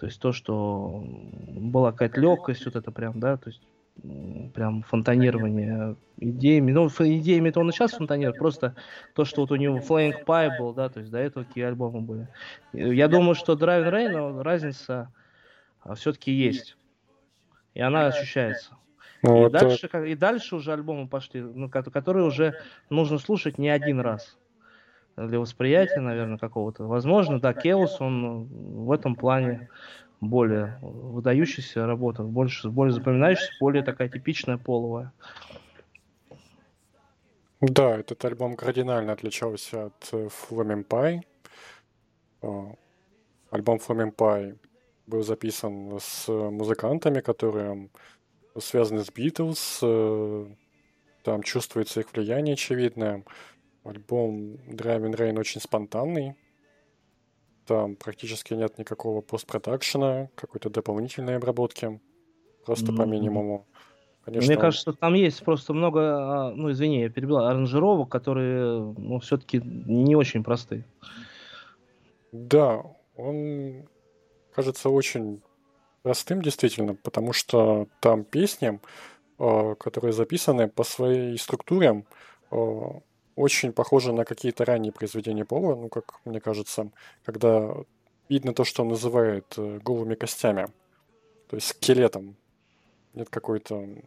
То есть то, что была какая-то легкость, вот это прям, да, то есть прям фонтанирование идеями. Ну, идеями-то он и сейчас фонтанирует, просто то, что вот у него Flying Pie был, да, то есть до этого какие альбомы были. И Я думаю, что Driving Rain, ну, разница все-таки есть. И она ощущается. Ну, и, это- дальше, как- и дальше уже альбомы пошли, ну, ко- которые уже нужно слушать не один раз. Для восприятия, наверное, какого-то. Возможно, да, Кеус, он ну, в этом плане более выдающаяся работа, больше, более запоминающаяся, более такая типичная половая. Да, этот альбом кардинально отличался от э, Flaming Pie. А, Альбом Flaming Pie был записан с музыкантами, которые связаны с Битлз. э, Там чувствуется их влияние очевидное. Альбом Driving Rain очень спонтанный. Там практически нет никакого постпродакшена, какой-то дополнительной обработки. Просто по Мгм. минимуму. Конечно, Мне кажется, там есть просто много, а, ну извини, я перебил, аранжировок, которые, ну, все-таки не очень простые. Да, он кажется очень простым действительно, потому что там песни, э, которые записаны по своей структуре, э, очень похожи на какие-то ранние произведения Пола, ну, как мне кажется, когда видно то, что он называет э, голыми костями, то есть скелетом. Нет какой-то, э,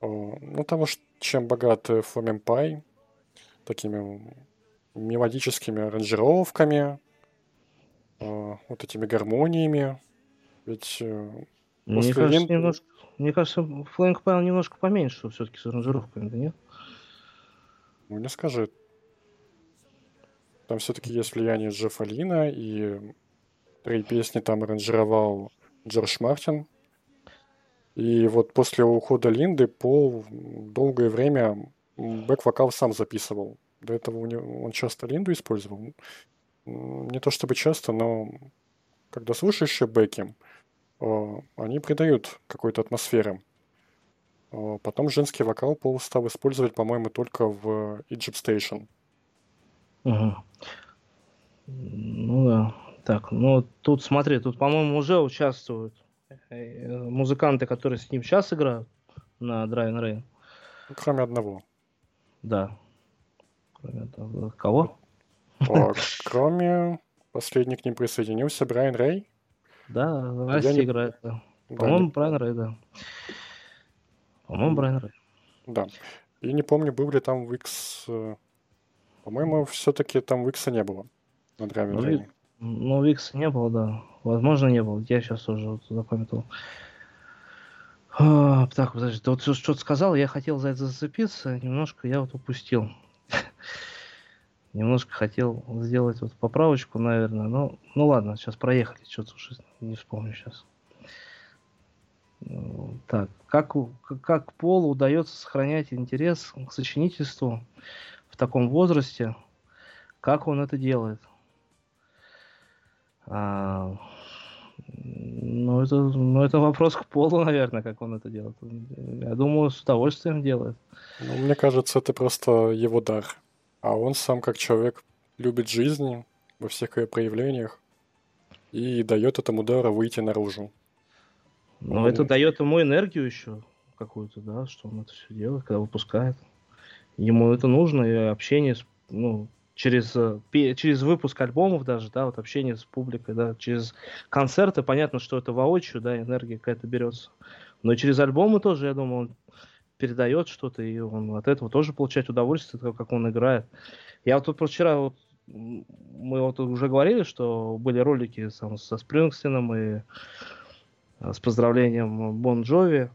ну, того, чем богат э, Фламен Пай, такими мелодическими аранжировками, вот этими гармониями. Ведь Мне кажется, немножко, мне кажется, Flank Pile немножко поменьше все-таки с аранжировками, да нет? Ну, не скажи. Там все-таки есть влияние Джеффа Лина, и три песни там аранжировал Джордж Мартин. И вот после ухода Линды Пол долгое время бэк-вокал сам записывал. До этого у него, он часто Линду использовал. Не то чтобы часто, но когда слушаешь бэки, э, они придают какой-то атмосферы. Э, Потом женский вокал Пол стал использовать, по-моему, только в Egypt Station. Мгм. Ну да. Так, ну тут смотри, тут, по-моему, уже участвуют э, музыканты, которые с ним сейчас играют на Rain. Ну, Кроме одного. Да. Кроме этого. Кого? А, Кроме последний к ним присоединился Брайан Рэй. Да, Расти не- играет. Да. Да, По-моему, не- Брайан Рэй, да. По-моему, Брайан Рэй. Да. И не помню, был ли там Викс. э, По-моему, все-таки там Викса не было на Драйве Ну, Рэй. Ви- Ну, Викса не было, да. Возможно, не было. Я сейчас уже вот запамятовал. А, так, подожди, ты вот что-то сказал, я хотел за это зацепиться, немножко я вот упустил. Немножко хотел сделать вот поправочку, наверное. Ну, ну ладно, сейчас проехали, что-то уже не вспомню сейчас. Так, как, как Полу удается сохранять интерес к сочинительству в таком возрасте? Как он это делает? А, ну, это, ну, это вопрос к Полу, наверное, как он это делает. Я думаю, с удовольствием делает. Ну, мне кажется, это просто его дар. А он сам, как человек, любит жизнь во всех ее проявлениях и дает этому дару выйти наружу. Но это дает ему энергию еще какую-то, да, что он это все делает, когда выпускает. Ему это нужно, и общение с, ну, через, э, через выпуск альбомов даже, да, вот общение с публикой, да, через концерты, понятно, что это воочию, да, энергия какая-то берется. Но и через альбомы тоже, я думаю, он передает что-то, и он от этого тоже получает удовольствие, того, как он играет. Я вот тут вчера вот, мы вот уже говорили, что были ролики сам, со Спрингстином и с поздравлением Бон Джови.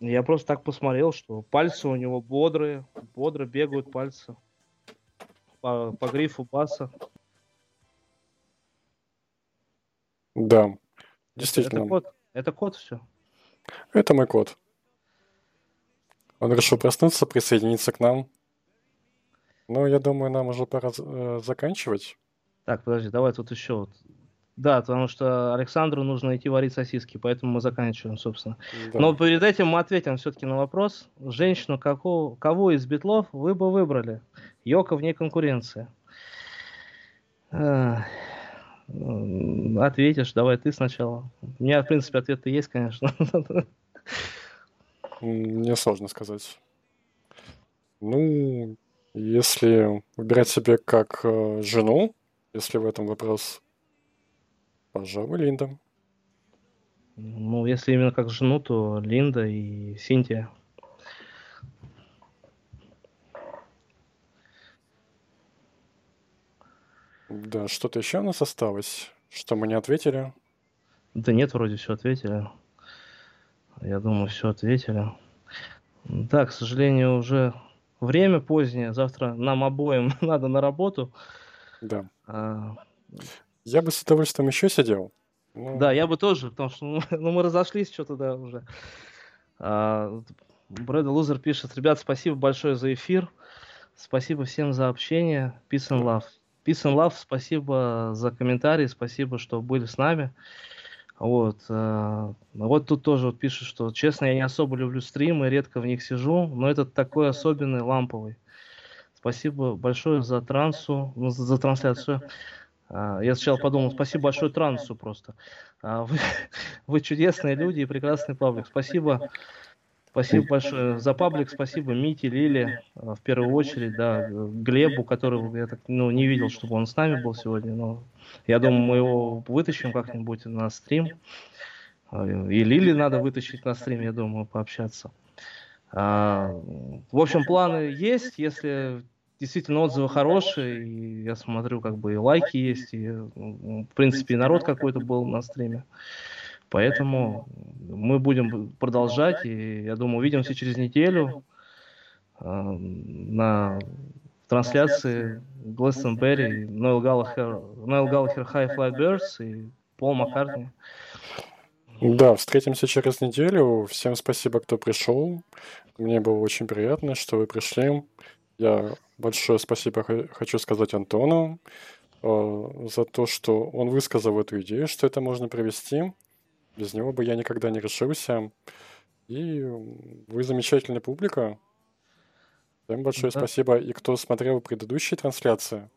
Я просто так посмотрел, что пальцы у него бодрые, бодро бегают пальцы по, по грифу баса. Да, Это действительно. код, это код все. Это мой кот. Он решил проснуться, присоединиться к нам. Ну, я думаю, нам уже пора э, заканчивать. Так, подожди, давай тут еще вот. Да, потому что Александру нужно идти варить сосиски, поэтому мы заканчиваем, собственно. Да. Но перед этим мы ответим все-таки на вопрос. Женщину какого, кого из битлов вы бы выбрали? Йока вне конкуренции. Ответишь, давай ты сначала. У меня, в принципе, ответ-то есть, конечно. Мне сложно сказать. Ну, если выбирать себе как э, жену, если в этом вопрос, пожалуй, Линда. Ну, если именно как жену, то Линда и Синтия. Да, что-то еще у нас осталось, что мы не ответили. Да нет, вроде все ответили. Я думаю, все ответили. Да, к сожалению, уже время позднее. Завтра нам обоим надо на работу. Да. А, Я бы с удовольствием еще сидел. Ну, Да, я бы тоже, потому что ну, ну, мы разошлись что-то, да, уже. А, Брэда Лузер пишет, ребят, спасибо большое за эфир. Спасибо всем за общение. Peace and love. Peace and love, спасибо за комментарии, спасибо, что были с нами. Вот, а, вот тут тоже вот пишут, что честно, я не особо люблю стримы, редко в них сижу, но этот такой особенный, ламповый. Спасибо большое за трансу, за трансляцию. А, Я сначала подумал, спасибо большое трансу просто. А Вы, вы чудесные люди и прекрасный паблик. Спасибо, спасибо. большое. За паблик, спасибо Мите, Лиле, а, в первую очередь, да, Глебу, которого я так, ну, не видел, чтобы он с нами был сегодня, но я думаю, мы его вытащим как-нибудь на стрим. И Лили надо вытащить на стрим, я думаю, пообщаться. В общем, планы есть, если действительно отзывы хорошие, и я смотрю, как бы и лайки есть, и, м, в принципе, и народ какой-то был на стриме. Поэтому мы будем продолжать, и я думаю, увидимся через неделю а, на трансляции Глэстонберри, Ноэл Галлахер, Ноэл Галлахер High Fly Birds и Пол Маккартни. Да, встретимся через неделю. Всем спасибо, кто пришел. Мне было очень приятно, что вы пришли. Я большое спасибо хочу сказать Антону э, за то, что он высказал эту идею, что это можно провести. Без него бы я никогда не решился. И вы замечательная публика. Всем большое Да. спасибо. И кто смотрел предыдущие трансляции,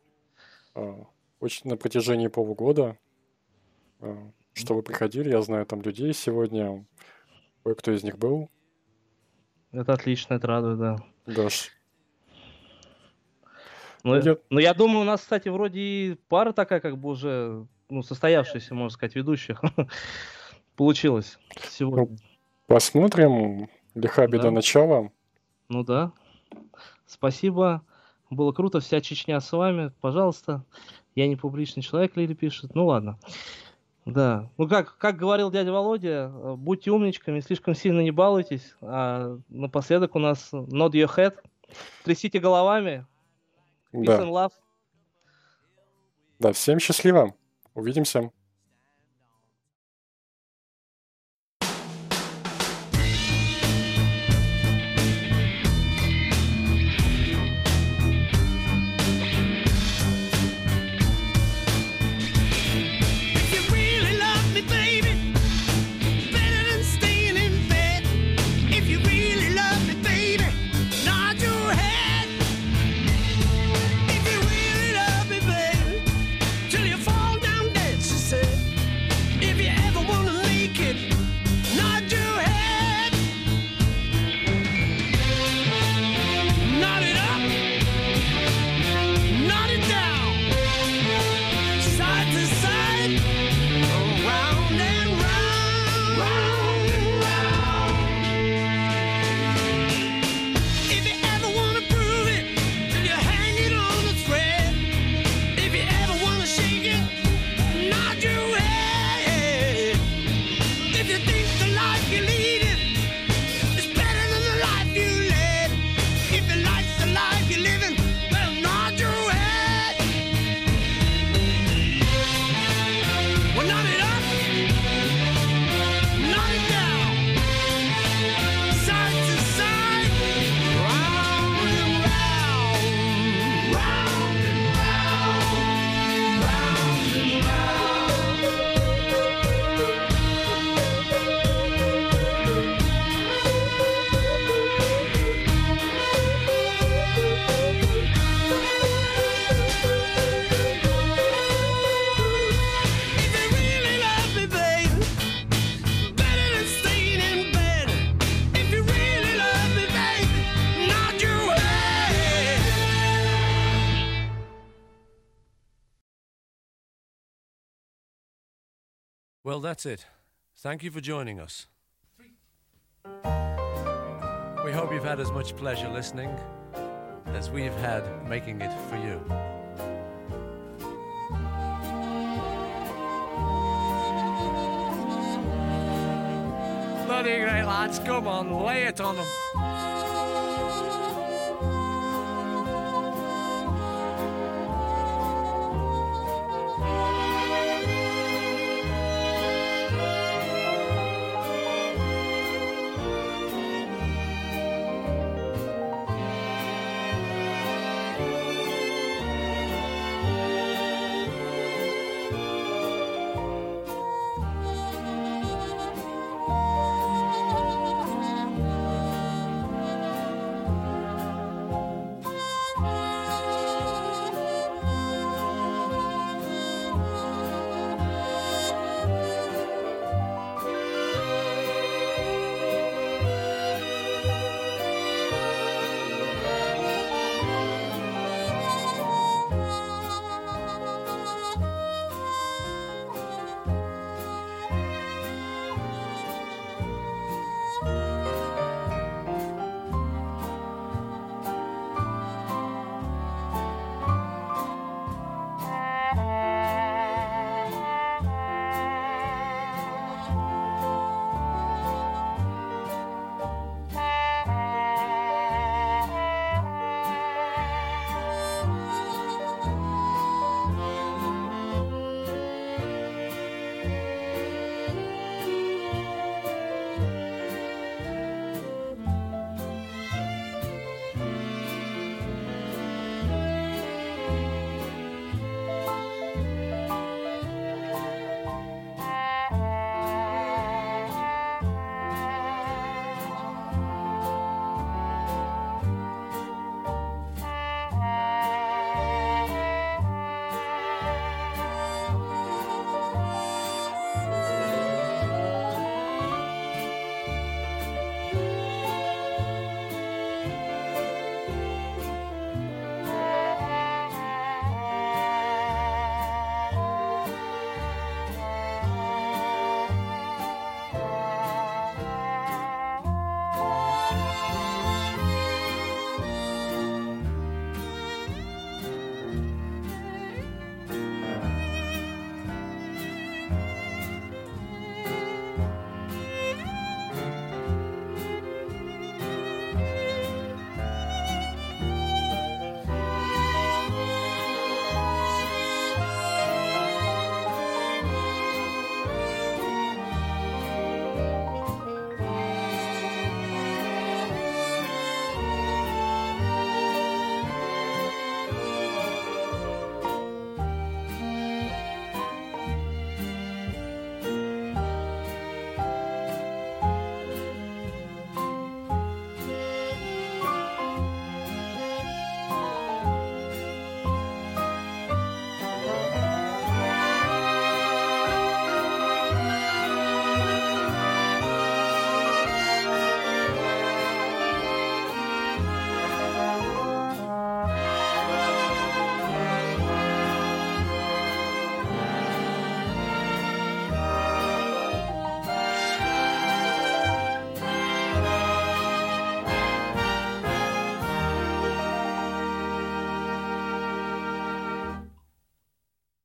э, очень на протяжении полугода, э, что вы приходили, я знаю там людей сегодня, кое-кто из них был. Это отлично, это радует, да. Да, Ну, Я- ну, я думаю, у нас, кстати, вроде и пара такая, как бы уже, ну, состоявшаяся, можно сказать, ведущих получилась сегодня. посмотрим. Лиха беда Да. начала. Ну да. Спасибо. Было круто. Вся Чечня с вами. Пожалуйста. Я не публичный человек, Лили пишет. Ну ладно. Да. Ну как, как говорил дядя Володя, э, будьте умничками, слишком сильно не балуйтесь. А напоследок у нас nod your head. Трясите головами. Peace Да. and love. Да, всем счастливо. Увидимся. Well, that's it. Thank you for joining us. We hope you've had as much pleasure listening as we've had making it for you. Bloody great lads, come on, lay it on them.